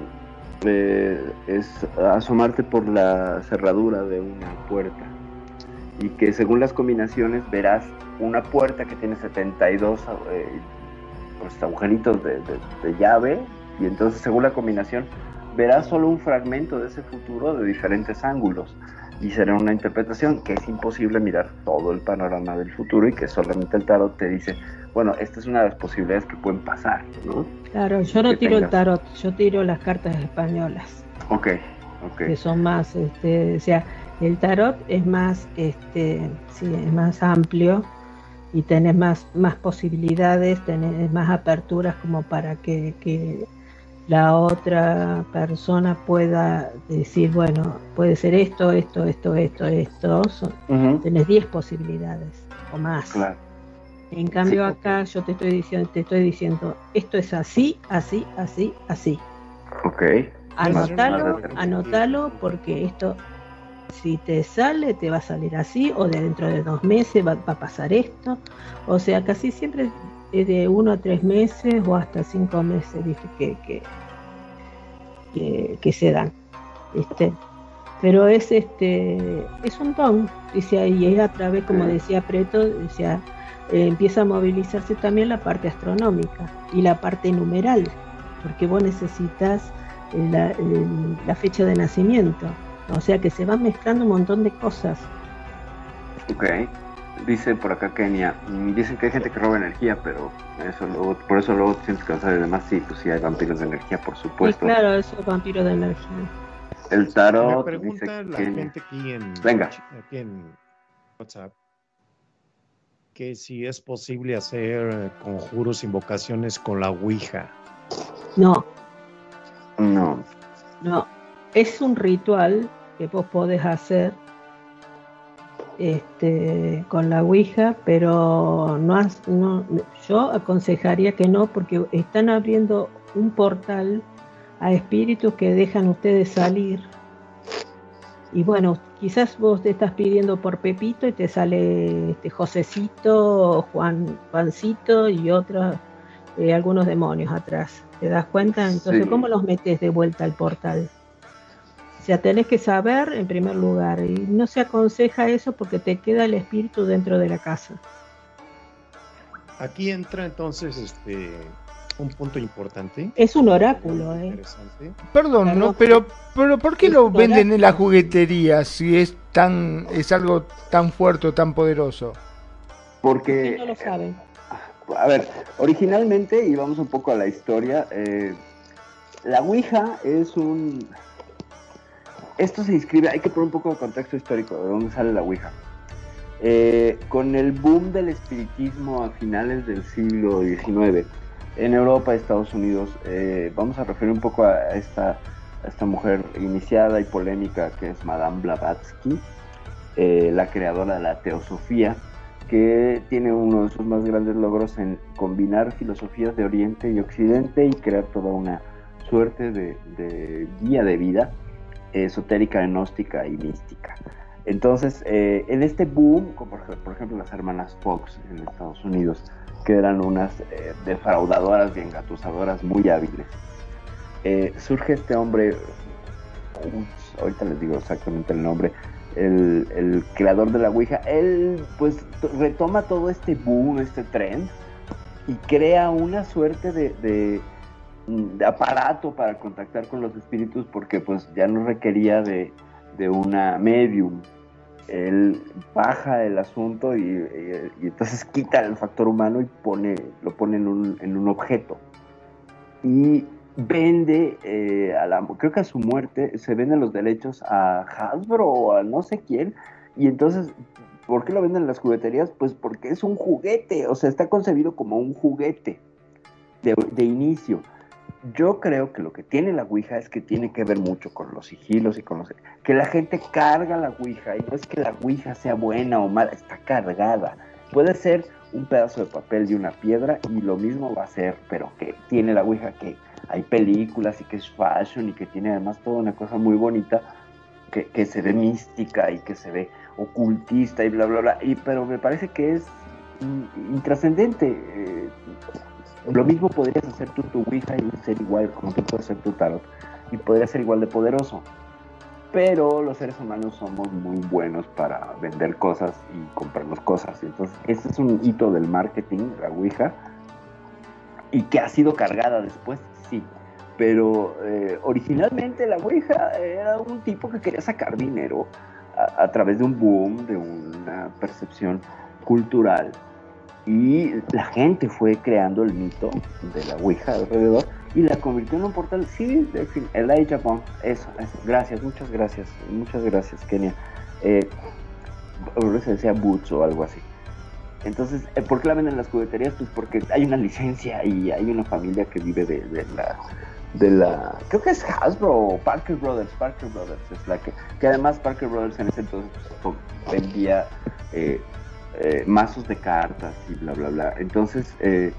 eh, es asomarte por la cerradura de una puerta. Y que según las combinaciones verás una puerta que tiene 72 eh, pues, agujeritos de, de- de llave. Y entonces según la combinación verás solo un fragmento de ese futuro de diferentes ángulos y será una interpretación que es imposible mirar todo el panorama del futuro y que solamente el tarot te dice, bueno, esta es una de las posibilidades que pueden pasar, ¿no? Claro, yo no Que tiro el tarot, yo tiro las cartas españolas, Ok, ok. que son más, este, o sea, el tarot es más, este, sí, es más amplio y tenés más, más posibilidades, tenés más aperturas como para que, que la otra persona pueda decir, bueno, puede ser esto, esto, esto, esto, esto, son- Ujú, tenés 10 posibilidades o más. Claro. En cambio Sí, acá yo te estoy diciendo, te estoy diciendo, esto es así, así, así, así. Ok. Anótalo, anótalo porque esto, si te sale, te va a salir así, o de dentro de dos meses va, va a pasar esto. O sea, casi siempre de uno a tres meses o hasta cinco meses. Que, que, que, que se dan. ¿viste? Pero es este es un don, dice ahí, es a través, como decía Preto, decía, eh, empieza a movilizarse también la parte astronómica y la parte numeral, porque vos necesitas eh, la, fecha de nacimiento. O sea que se van mezclando un montón de cosas. Dice por acá Kenia, mm, dicen que hay gente que roba energía, pero eso luego, por eso luego te sientes cansado y demás. Sí, pues sí, hay vampiros de energía, por Y supuesto. claro, eso es vampiro de energía. El Me tarot pregunta dice la Kenia. gente aquí en, Venga. aquí en WhatsApp que si es posible hacer conjuros, invocaciones con la Ouija. No, No. no. Es un ritual que vos podés hacer este, con la Ouija, pero no, no, yo aconsejaría que no, porque están abriendo un portal a espíritus que dejan ustedes salir. Y bueno, quizás vos te estás pidiendo por Pepito y te sale este Josecito, Juan, Juancito y otros, eh, algunos demonios atrás. ¿Te das cuenta? Entonces, Sí. ¿cómo los metes de vuelta al portal? O sea, tenés que saber en primer lugar, y no se aconseja eso porque te queda el espíritu dentro de la casa. Aquí entra entonces este un punto importante. Es un oráculo, ¿eh? Interesante. Perdón, Claro. ¿no? Pero, pero ¿por qué Es lo venden en la juguetería si es tan es algo tan fuerte o tan poderoso? Porque, no lo saben. a ver, originalmente, y vamos un poco a la historia, eh, la Ouija es un... Esto se inscribe, hay que poner un poco de contexto histórico de dónde sale la Ouija. Eh, con el boom del espiritismo a finales del siglo XIX, en Europa Estados Unidos, eh, vamos a referir un poco a esta, mujer iniciada y polémica que es Madame Blavatsky, eh, la creadora de la teosofía, que tiene uno de sus más grandes logros en combinar filosofías de Oriente y Occidente y crear toda una suerte de guía de vida esotérica, gnóstica y mística. Entonces, eh, en este boom, como por, ejemplo las hermanas Fox en Estados Unidos, que eran unas eh, defraudadoras y engatusadoras muy hábiles, eh, surge este hombre, ahorita les digo exactamente el nombre, el, creador de la Ouija, él pues retoma todo este boom, este trend, y crea una suerte de aparato para contactar con los espíritus porque pues ya no requería de, de una medium. Él baja el asunto y, y- entonces quita el factor humano y pone, lo pone en un, en un objeto. Y vende, eh, a la, creo que a su muerte, se venden los derechos a Hasbro o a no sé quién. Y entonces, ¿por qué lo venden en las jugueterías? Pues porque es un juguete, o sea, está concebido como un juguete de, de inicio. Yo creo que lo que tiene la Ouija es que tiene que ver mucho con los sigilos y con los... Que la gente carga la Ouija y no es que la Ouija sea buena o mala, está cargada. Puede ser un pedazo de papel y una piedra y lo mismo va a ser, pero que tiene la Ouija que hay películas y que es fashion y que tiene además toda una cosa muy bonita que, se ve mística y que se ve ocultista y bla, bla, bla. Y, pero me parece que es in- intrascendente. eh, lo mismo podrías hacer tú tu Ouija y ser igual como tú puedes hacer tu tarot y podría ser igual de poderoso. Pero los seres humanos somos muy buenos para vender cosas y comprarnos cosas. Entonces, este es un hito del marketing, la Ouija, y que ha sido cargada después, sí. Pero eh, originalmente la Ouija era un tipo que quería sacar dinero a través de un boom, de una percepción cultural. Y la gente fue creando el mito de la Ouija alrededor y la convirtió en un portal. Sí, de fin, Elijah Bond, eso, eso. Gracias, muchas gracias, muchas gracias, Kenia. Eh, se decía Boots o algo así. Entonces, eh, ¿por qué la venden en las jugueterías? Pues porque hay una licencia y hay una familia que vive de, de la de la creo que es Hasbro o Parker Brothers Parker Brothers es la que que además Parker Brothers en ese entonces pues, vendía eh, eh, mazos de cartas y bla bla bla. Entonces eh,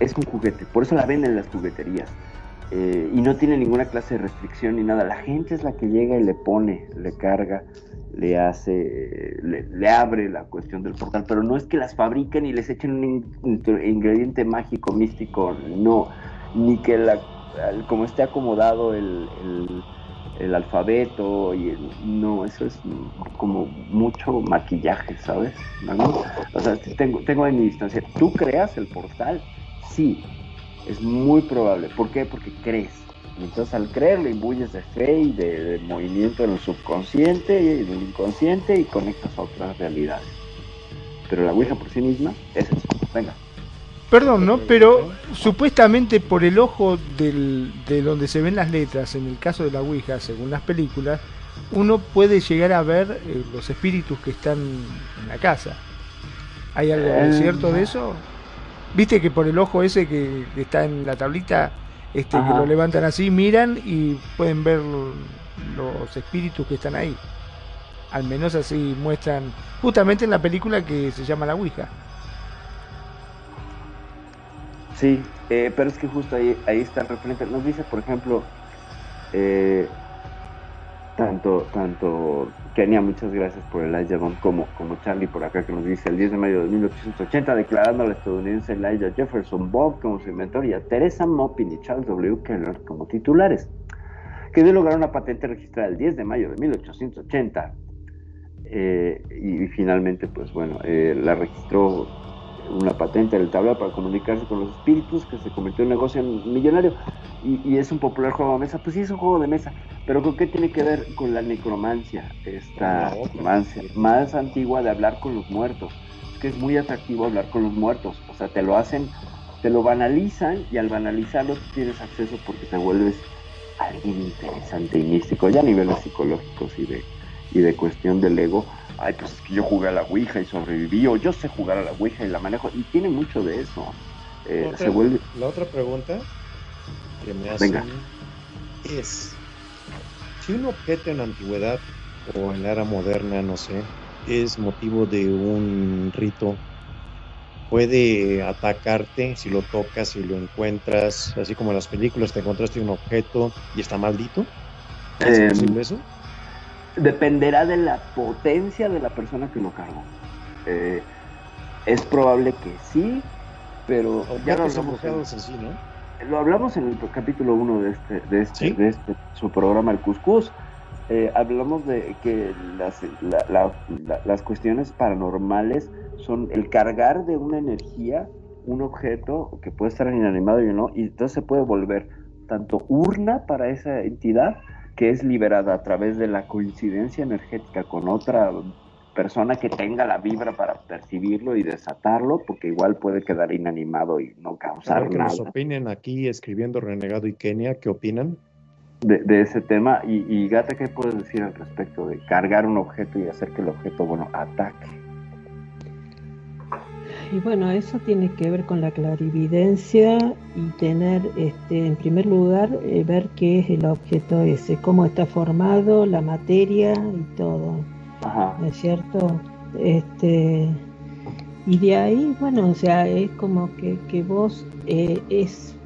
es un juguete por eso la venden en las jugueterías. Eh, y no tiene ninguna clase de restricción ni nada. La gente es la que llega y le pone le carga le hace, le, le, abre la cuestión del portal, pero no es que las fabriquen y les echen un in ingrediente mágico, místico, no, ni que la, como esté acomodado el, el alfabeto, y el, no, eso es como mucho maquillaje, ¿sabes? O sea, tengo, tengo en mi distancia, tú creas el portal, sí, es muy probable, ¿por qué? Porque crees. Entonces al creer le imbuyes de fe y de, de, movimiento en el subconsciente y en el inconsciente y conectas a otras realidades. Pero la Ouija por sí misma es eso. Venga. Perdón, ¿no? Pero supuestamente por el ojo del, de donde se ven las letras, en el caso de la Ouija, según las películas, uno puede llegar a ver eh, los espíritus que están en la casa. ¿Hay algo eh, cierto de eso? ¿Viste que por el ojo ese que, que está en la tablita este, que lo levantan así, miran y pueden ver los espíritus que están ahí. Al menos así muestran, justamente en la película que se llama La Ouija. Sí, eh, pero es que justo ahí, ahí está el referente. Nos dice, por ejemplo, eh, tanto, tanto Kenia, muchas gracias por el Elijah Bond, como, como Charlie por acá que nos dice el 10 de mayo de 1880, declarando al estadounidense Elijah Jefferson Bob como su inventor y a Teresa Maupin y Charles W. Keller como titulares, que dio lugar a una patente registrada el 10 de mayo de 1880. Eh, y, y, finalmente, pues bueno, eh, la registró una patente del tablero para comunicarse con los espíritus, que se convirtió en un negocio millonario. Y, y, es un popular juego de mesa. Pues sí, es un juego de mesa. Pero ¿con qué tiene que ver con la necromancia? Esta necromancia más antigua de hablar con los muertos. Es que es muy atractivo hablar con los muertos. O sea, te lo hacen, te lo banalizan y al banalizarlo tienes acceso porque te vuelves alguien interesante y místico, ya a niveles psicológicos y de, y de cuestión del ego ay, pues es que yo jugué a la Ouija y sobreviví, o yo sé jugar a la Ouija y la manejo, y tiene mucho de eso. Eh, otra, se vuelve... La otra pregunta que me hacen Venga. es, si un objeto en la antigüedad o en la era moderna, no sé, es motivo de un rito, puede atacarte si lo tocas, si lo encuentras, así como en las películas te encontraste un objeto y está maldito. ¿Es Eh, posible eso? Dependerá de la potencia de la persona que lo cargó. Eh, es probable que sí, pero ya lo hablamos, en sí, ¿no? lo hablamos en el capítulo 1 de este, de este, ¿Sí? de este su programa El Cuscús. Eh, hablamos de que las, la- la- la- las cuestiones paranormales son el cargar de una energía un objeto que puede estar inanimado y no, y entonces se puede volver tanto urna para esa entidad que es liberada a través de la coincidencia energética con otra persona que tenga la vibra para percibirlo y desatarlo, porque igual puede quedar inanimado y no causar que nada nos opinen aquí escribiendo Renegado y Kenia, ¿qué opinan? de, de ese tema. Y, y Gata, ¿qué puedes decir al respecto de cargar un objeto y hacer que el objeto, bueno, ataque? Y bueno, eso tiene que ver con la clarividencia y tener, este, en primer lugar, eh, ver qué es el objeto ese, cómo está formado, la materia y todo, Ajá. ¿no es cierto? Este, Y de ahí, bueno, o sea, es como que, que vos eh, es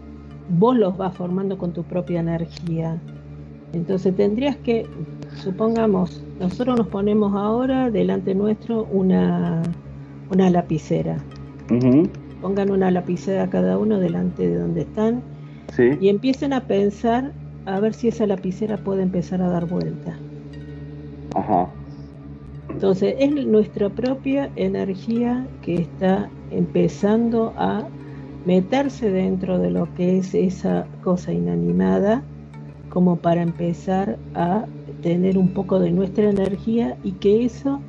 vos los vas formando con tu propia energía. Entonces tendrías que, supongamos, nosotros nos ponemos ahora delante nuestro una, una lapicera. Pongan una lapicera cada uno delante de donde están y empiecen a pensar a ver si esa lapicera puede empezar a dar vuelta. Ajá. Entonces es nuestra propia energía que está empezando a meterse dentro de lo que es esa cosa inanimada como para empezar a tener un poco de nuestra energía y que eso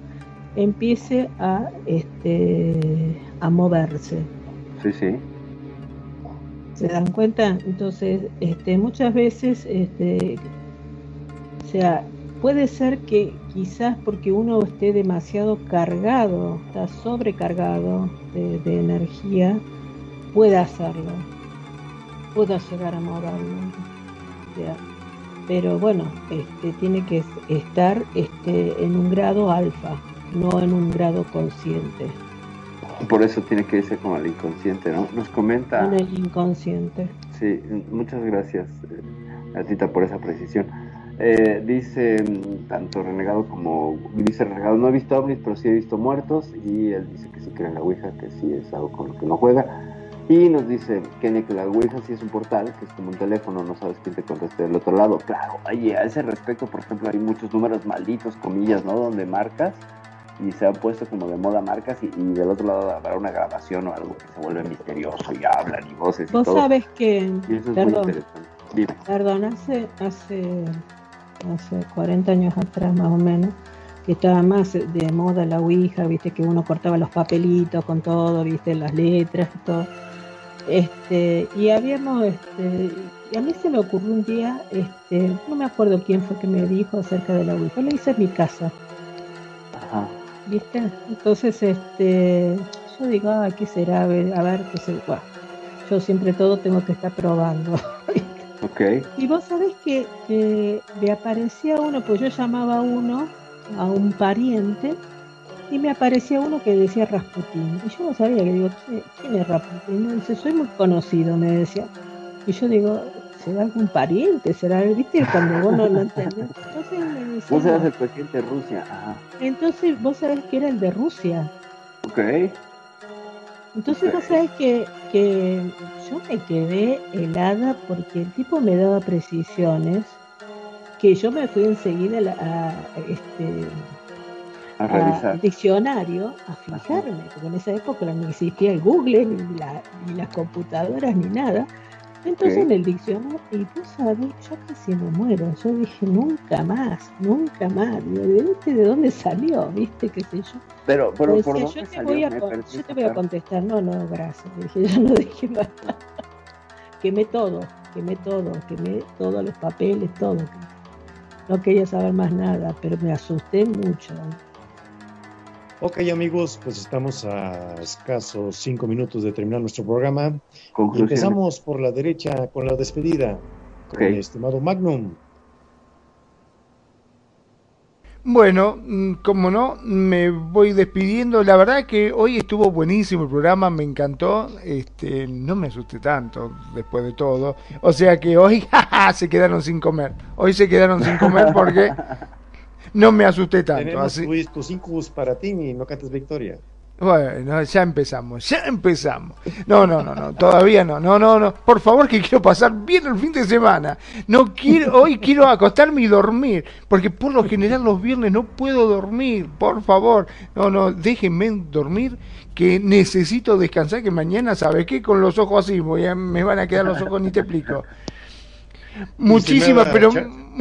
empiece a este a moverse. Sí, sí. ¿Se dan cuenta? Entonces, este, muchas veces, este, o sea, puede ser que quizás porque uno esté demasiado cargado, está sobrecargado de, de energía, pueda hacerlo, pueda llegar a moverlo. pero bueno, este, tiene que estar este, en un grado alfa, no en un grado consciente. Por eso tiene que irse como el inconsciente, ¿no? Nos comenta... En el inconsciente. Sí, muchas gracias, eh, por esa precisión. Eh, dice mm, tanto Renegado como dice Renegado, no he visto ovnis, pero sí he visto muertos. Y él dice que sí cree en la Ouija, que sí es algo con lo que no juega. Y nos dice Kenny que la Ouija sí es un portal, que es como un teléfono, no sabes quién te conteste del otro lado. Claro, oye, a ese respecto, por ejemplo, hay muchos números malditos, comillas, ¿no? Donde marcas y se ha puesto como de moda marcas y, del otro lado habrá una grabación o algo que se vuelve misterioso y hablan y voces. Vos sabes que, perdón, perdón, hace, hace, hace 40 años atrás más o menos, que estaba más de moda la Ouija, viste que uno cortaba los papelitos con todo, viste las letras y todo este, y habíamos, este, y a mí se me ocurrió un día, este, no me acuerdo quién fue que me dijo acerca de la Ouija, lo hice en mi casa. Ajá. ¿Viste? Entonces, este, yo digo, ah, ¿qué será? A ver, a ver qué se bueno, Yo siempre todo tengo que estar probando. okay. Y vos sabés que, que me aparecía uno, pues yo llamaba a uno, a un pariente, y me aparecía uno que decía Rasputín. Y yo no sabía que digo, ¿quién es Rasputín? Y dice, soy muy conocido, me decía. Y yo digo, ¿será algún pariente? ¿Será, viste, cuando vos no lo entendés? Entonces me decía, Vos eras el presidente de Rusia. Ajá. Entonces vos sabés que era el de Rusia. Ok. Entonces vos sabés que, que yo me quedé helada porque el tipo me daba precisiones que yo me fui enseguida a, a este a diccionario a fijarme, porque en esa época no existía el Google, ni, ni las computadoras, ni nada. Entonces en el diccionario, y tú sabes, yo casi me muero. Yo dije, nunca más, nunca más. ¿de, ¿de dónde salió? ¿Viste? ¿Qué sé yo? Pero, pero por dónde yo, te voy a, yo te voy a contestar, no, no, gracias. Dije, yo no dije nada. quemé todo, quemé todo, quemé todos los papeles, todo. No quería saber más nada, pero me asusté mucho. Ok amigos, pues estamos a escasos cinco minutos de terminar nuestro programa. Empezamos por la derecha con la despedida. Con estimado Magnum. Bueno, mm, como no, me voy despidiendo. La verdad que hoy estuvo buenísimo el programa, me encantó. Este, no me asusté tanto después de todo. O sea que hoy se quedaron sin comer. Hoy se quedaron sin comer porque no me asusté tanto. Tenemos así. tus incubus para ti y no cantes victoria. Bueno, ya empezamos, ya empezamos. No, no, no, no, todavía no, no, no, no. Por favor que quiero pasar bien el fin de semana. No quiero, hoy quiero acostarme y dormir, porque por lo general los viernes no puedo dormir, por favor. No, no, déjenme dormir, que necesito descansar, que mañana, ¿sabes qué? Con los ojos así, voy me van a quedar los ojos, ni te explico. Muchísimas, pero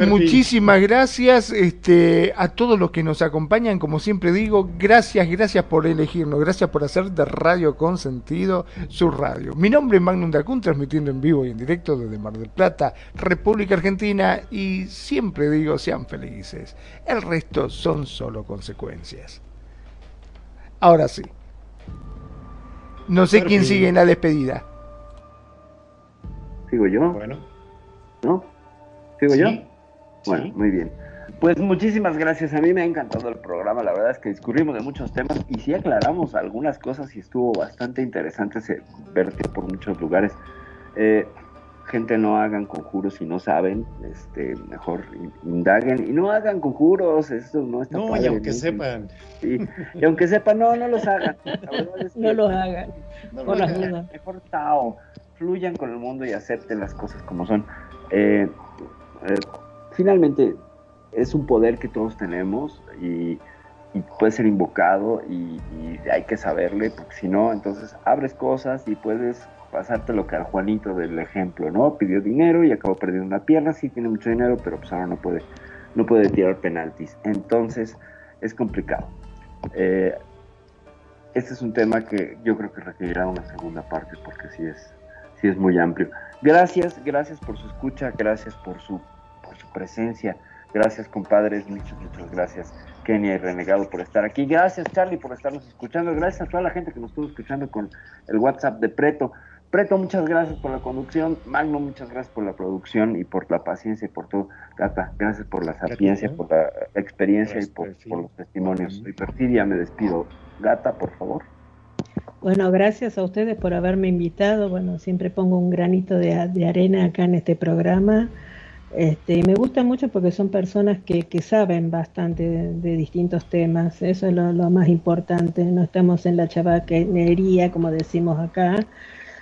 muchísimas gracias este, a todos los que nos acompañan. Como siempre digo, gracias, gracias por elegirnos, gracias por hacer de Radio con sentido su radio. Mi nombre es Magnum Dacun, transmitiendo en vivo y en directo desde Mar del Plata, República Argentina, y siempre digo, sean felices. El resto son solo consecuencias. Ahora sí. No sé quién sigue en la despedida. ¿Sigo yo? Bueno. ¿No? ¿Sigo yo? Bueno, muy bien. Pues muchísimas gracias. A mí me ha encantado el programa. La verdad es que discurrimos de muchos temas y sí aclaramos algunas cosas y estuvo bastante interesante se verte por muchos lugares. Eh, gente, no hagan conjuros si no saben. Este, mejor indaguen y no hagan conjuros. Eso no está No, y aunque sepan. Sí, y aunque sepan, no, no los hagan. no los hagan. No por lo hagan. Mejor Tao. Fluyan con el mundo y acepten las cosas como son. Eh, eh, finalmente, es un poder que todos tenemos y, puede ser invocado y, y hay que saberle, porque si no, entonces abres cosas y puedes pasarte lo que al Juanito del ejemplo, ¿no? Pidió dinero y acabó perdiendo una pierna, sí tiene mucho dinero, pero pues ahora no puede, no puede tirar penaltis. Entonces, es complicado. Eh, este es un tema que yo creo que requerirá una segunda parte porque sí es, sí es muy amplio. Gracias, gracias por su escucha, gracias por su, por su presencia, gracias compadres, muchas, muchas gracias Kenia y Renegado por estar aquí, gracias Charlie por estarnos escuchando, gracias a toda la gente que nos estuvo escuchando con el WhatsApp de Preto. Preto, muchas gracias por la conducción, Magno, muchas gracias por la producción y por la paciencia y por todo. Gata, gracias por la sapiencia, por la experiencia y por, Perfi. por los testimonios. Y Perfidia, me despido. Gata, por favor. Bueno, gracias a ustedes por haberme invitado. Bueno, siempre pongo un granito de, de arena acá en este programa. Este, me gusta mucho porque son personas que, saben bastante de, distintos temas. Eso es lo, más importante. No estamos en la chabacanería, como decimos acá,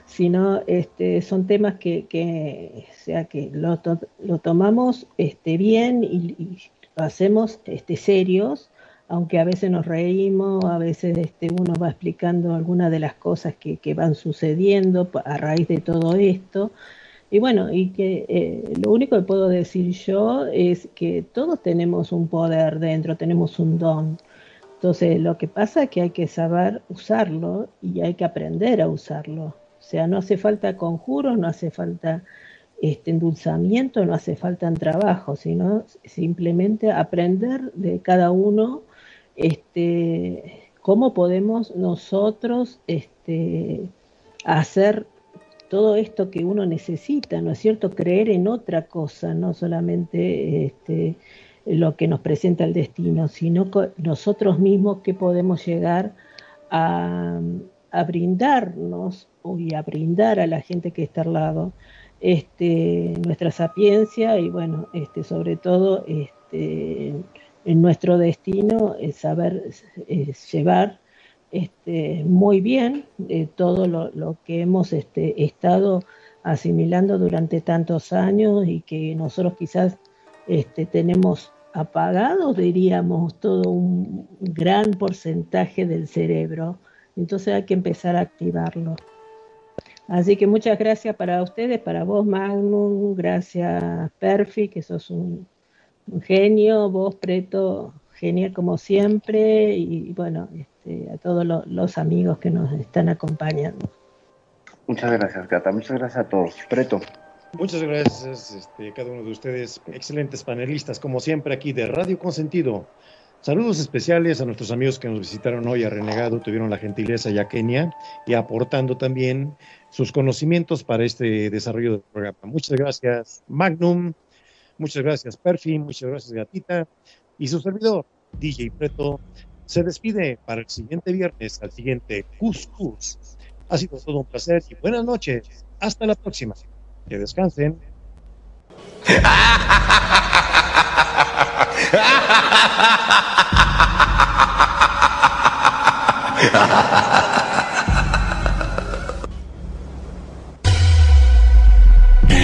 sino este, son temas que, sea, que lo, to- lo tomamos este, bien y, y lo hacemos este, serios aunque a veces nos reímos, a veces este, uno va explicando algunas de las cosas que, que van sucediendo a raíz de todo esto. Y bueno, y que eh, lo único que puedo decir yo es que todos tenemos un poder dentro, tenemos un don. Entonces, lo que pasa es que hay que saber usarlo y hay que aprender a usarlo. O sea, no hace falta conjuros, no hace falta este endulzamiento, no hace falta trabajo, sino simplemente aprender de cada uno este, cómo podemos nosotros este, hacer todo esto que uno necesita, ¿no es cierto? Creer en otra cosa, no solamente este, lo que nos presenta el destino, sino nosotros mismos que podemos llegar a, a brindarnos y a brindar a la gente que está al lado este, nuestra sapiencia y bueno, este, sobre todo este, en nuestro destino es saber eh, llevar este, muy bien eh, todo lo, que hemos este, estado asimilando durante tantos años y que nosotros quizás este, tenemos apagados, diríamos, todo un gran porcentaje del cerebro. Entonces hay que empezar a activarlo. Así que muchas gracias para ustedes, para vos Magnum, gracias Perfi, que sos un, un genio, vos Preto, genial como siempre, y bueno, este, a todos lo- los amigos que nos están acompañando. Muchas gracias, Gata. Muchas gracias a todos. Preto. Muchas gracias, este, cada uno de ustedes, excelentes panelistas, como siempre, aquí de Radio Consentido. Saludos especiales a nuestros amigos que nos visitaron hoy a Renegado, tuvieron la gentileza ya Kenia y aportando también sus conocimientos para este desarrollo del programa. Muchas gracias, Magnum, muchas gracias, Perfi, muchas gracias, Gatita, y su servidor, DJ Preto, se despide para el siguiente viernes, al siguiente Cuscus. Ha sido todo un placer y buenas noches. Hasta la próxima. Que descansen.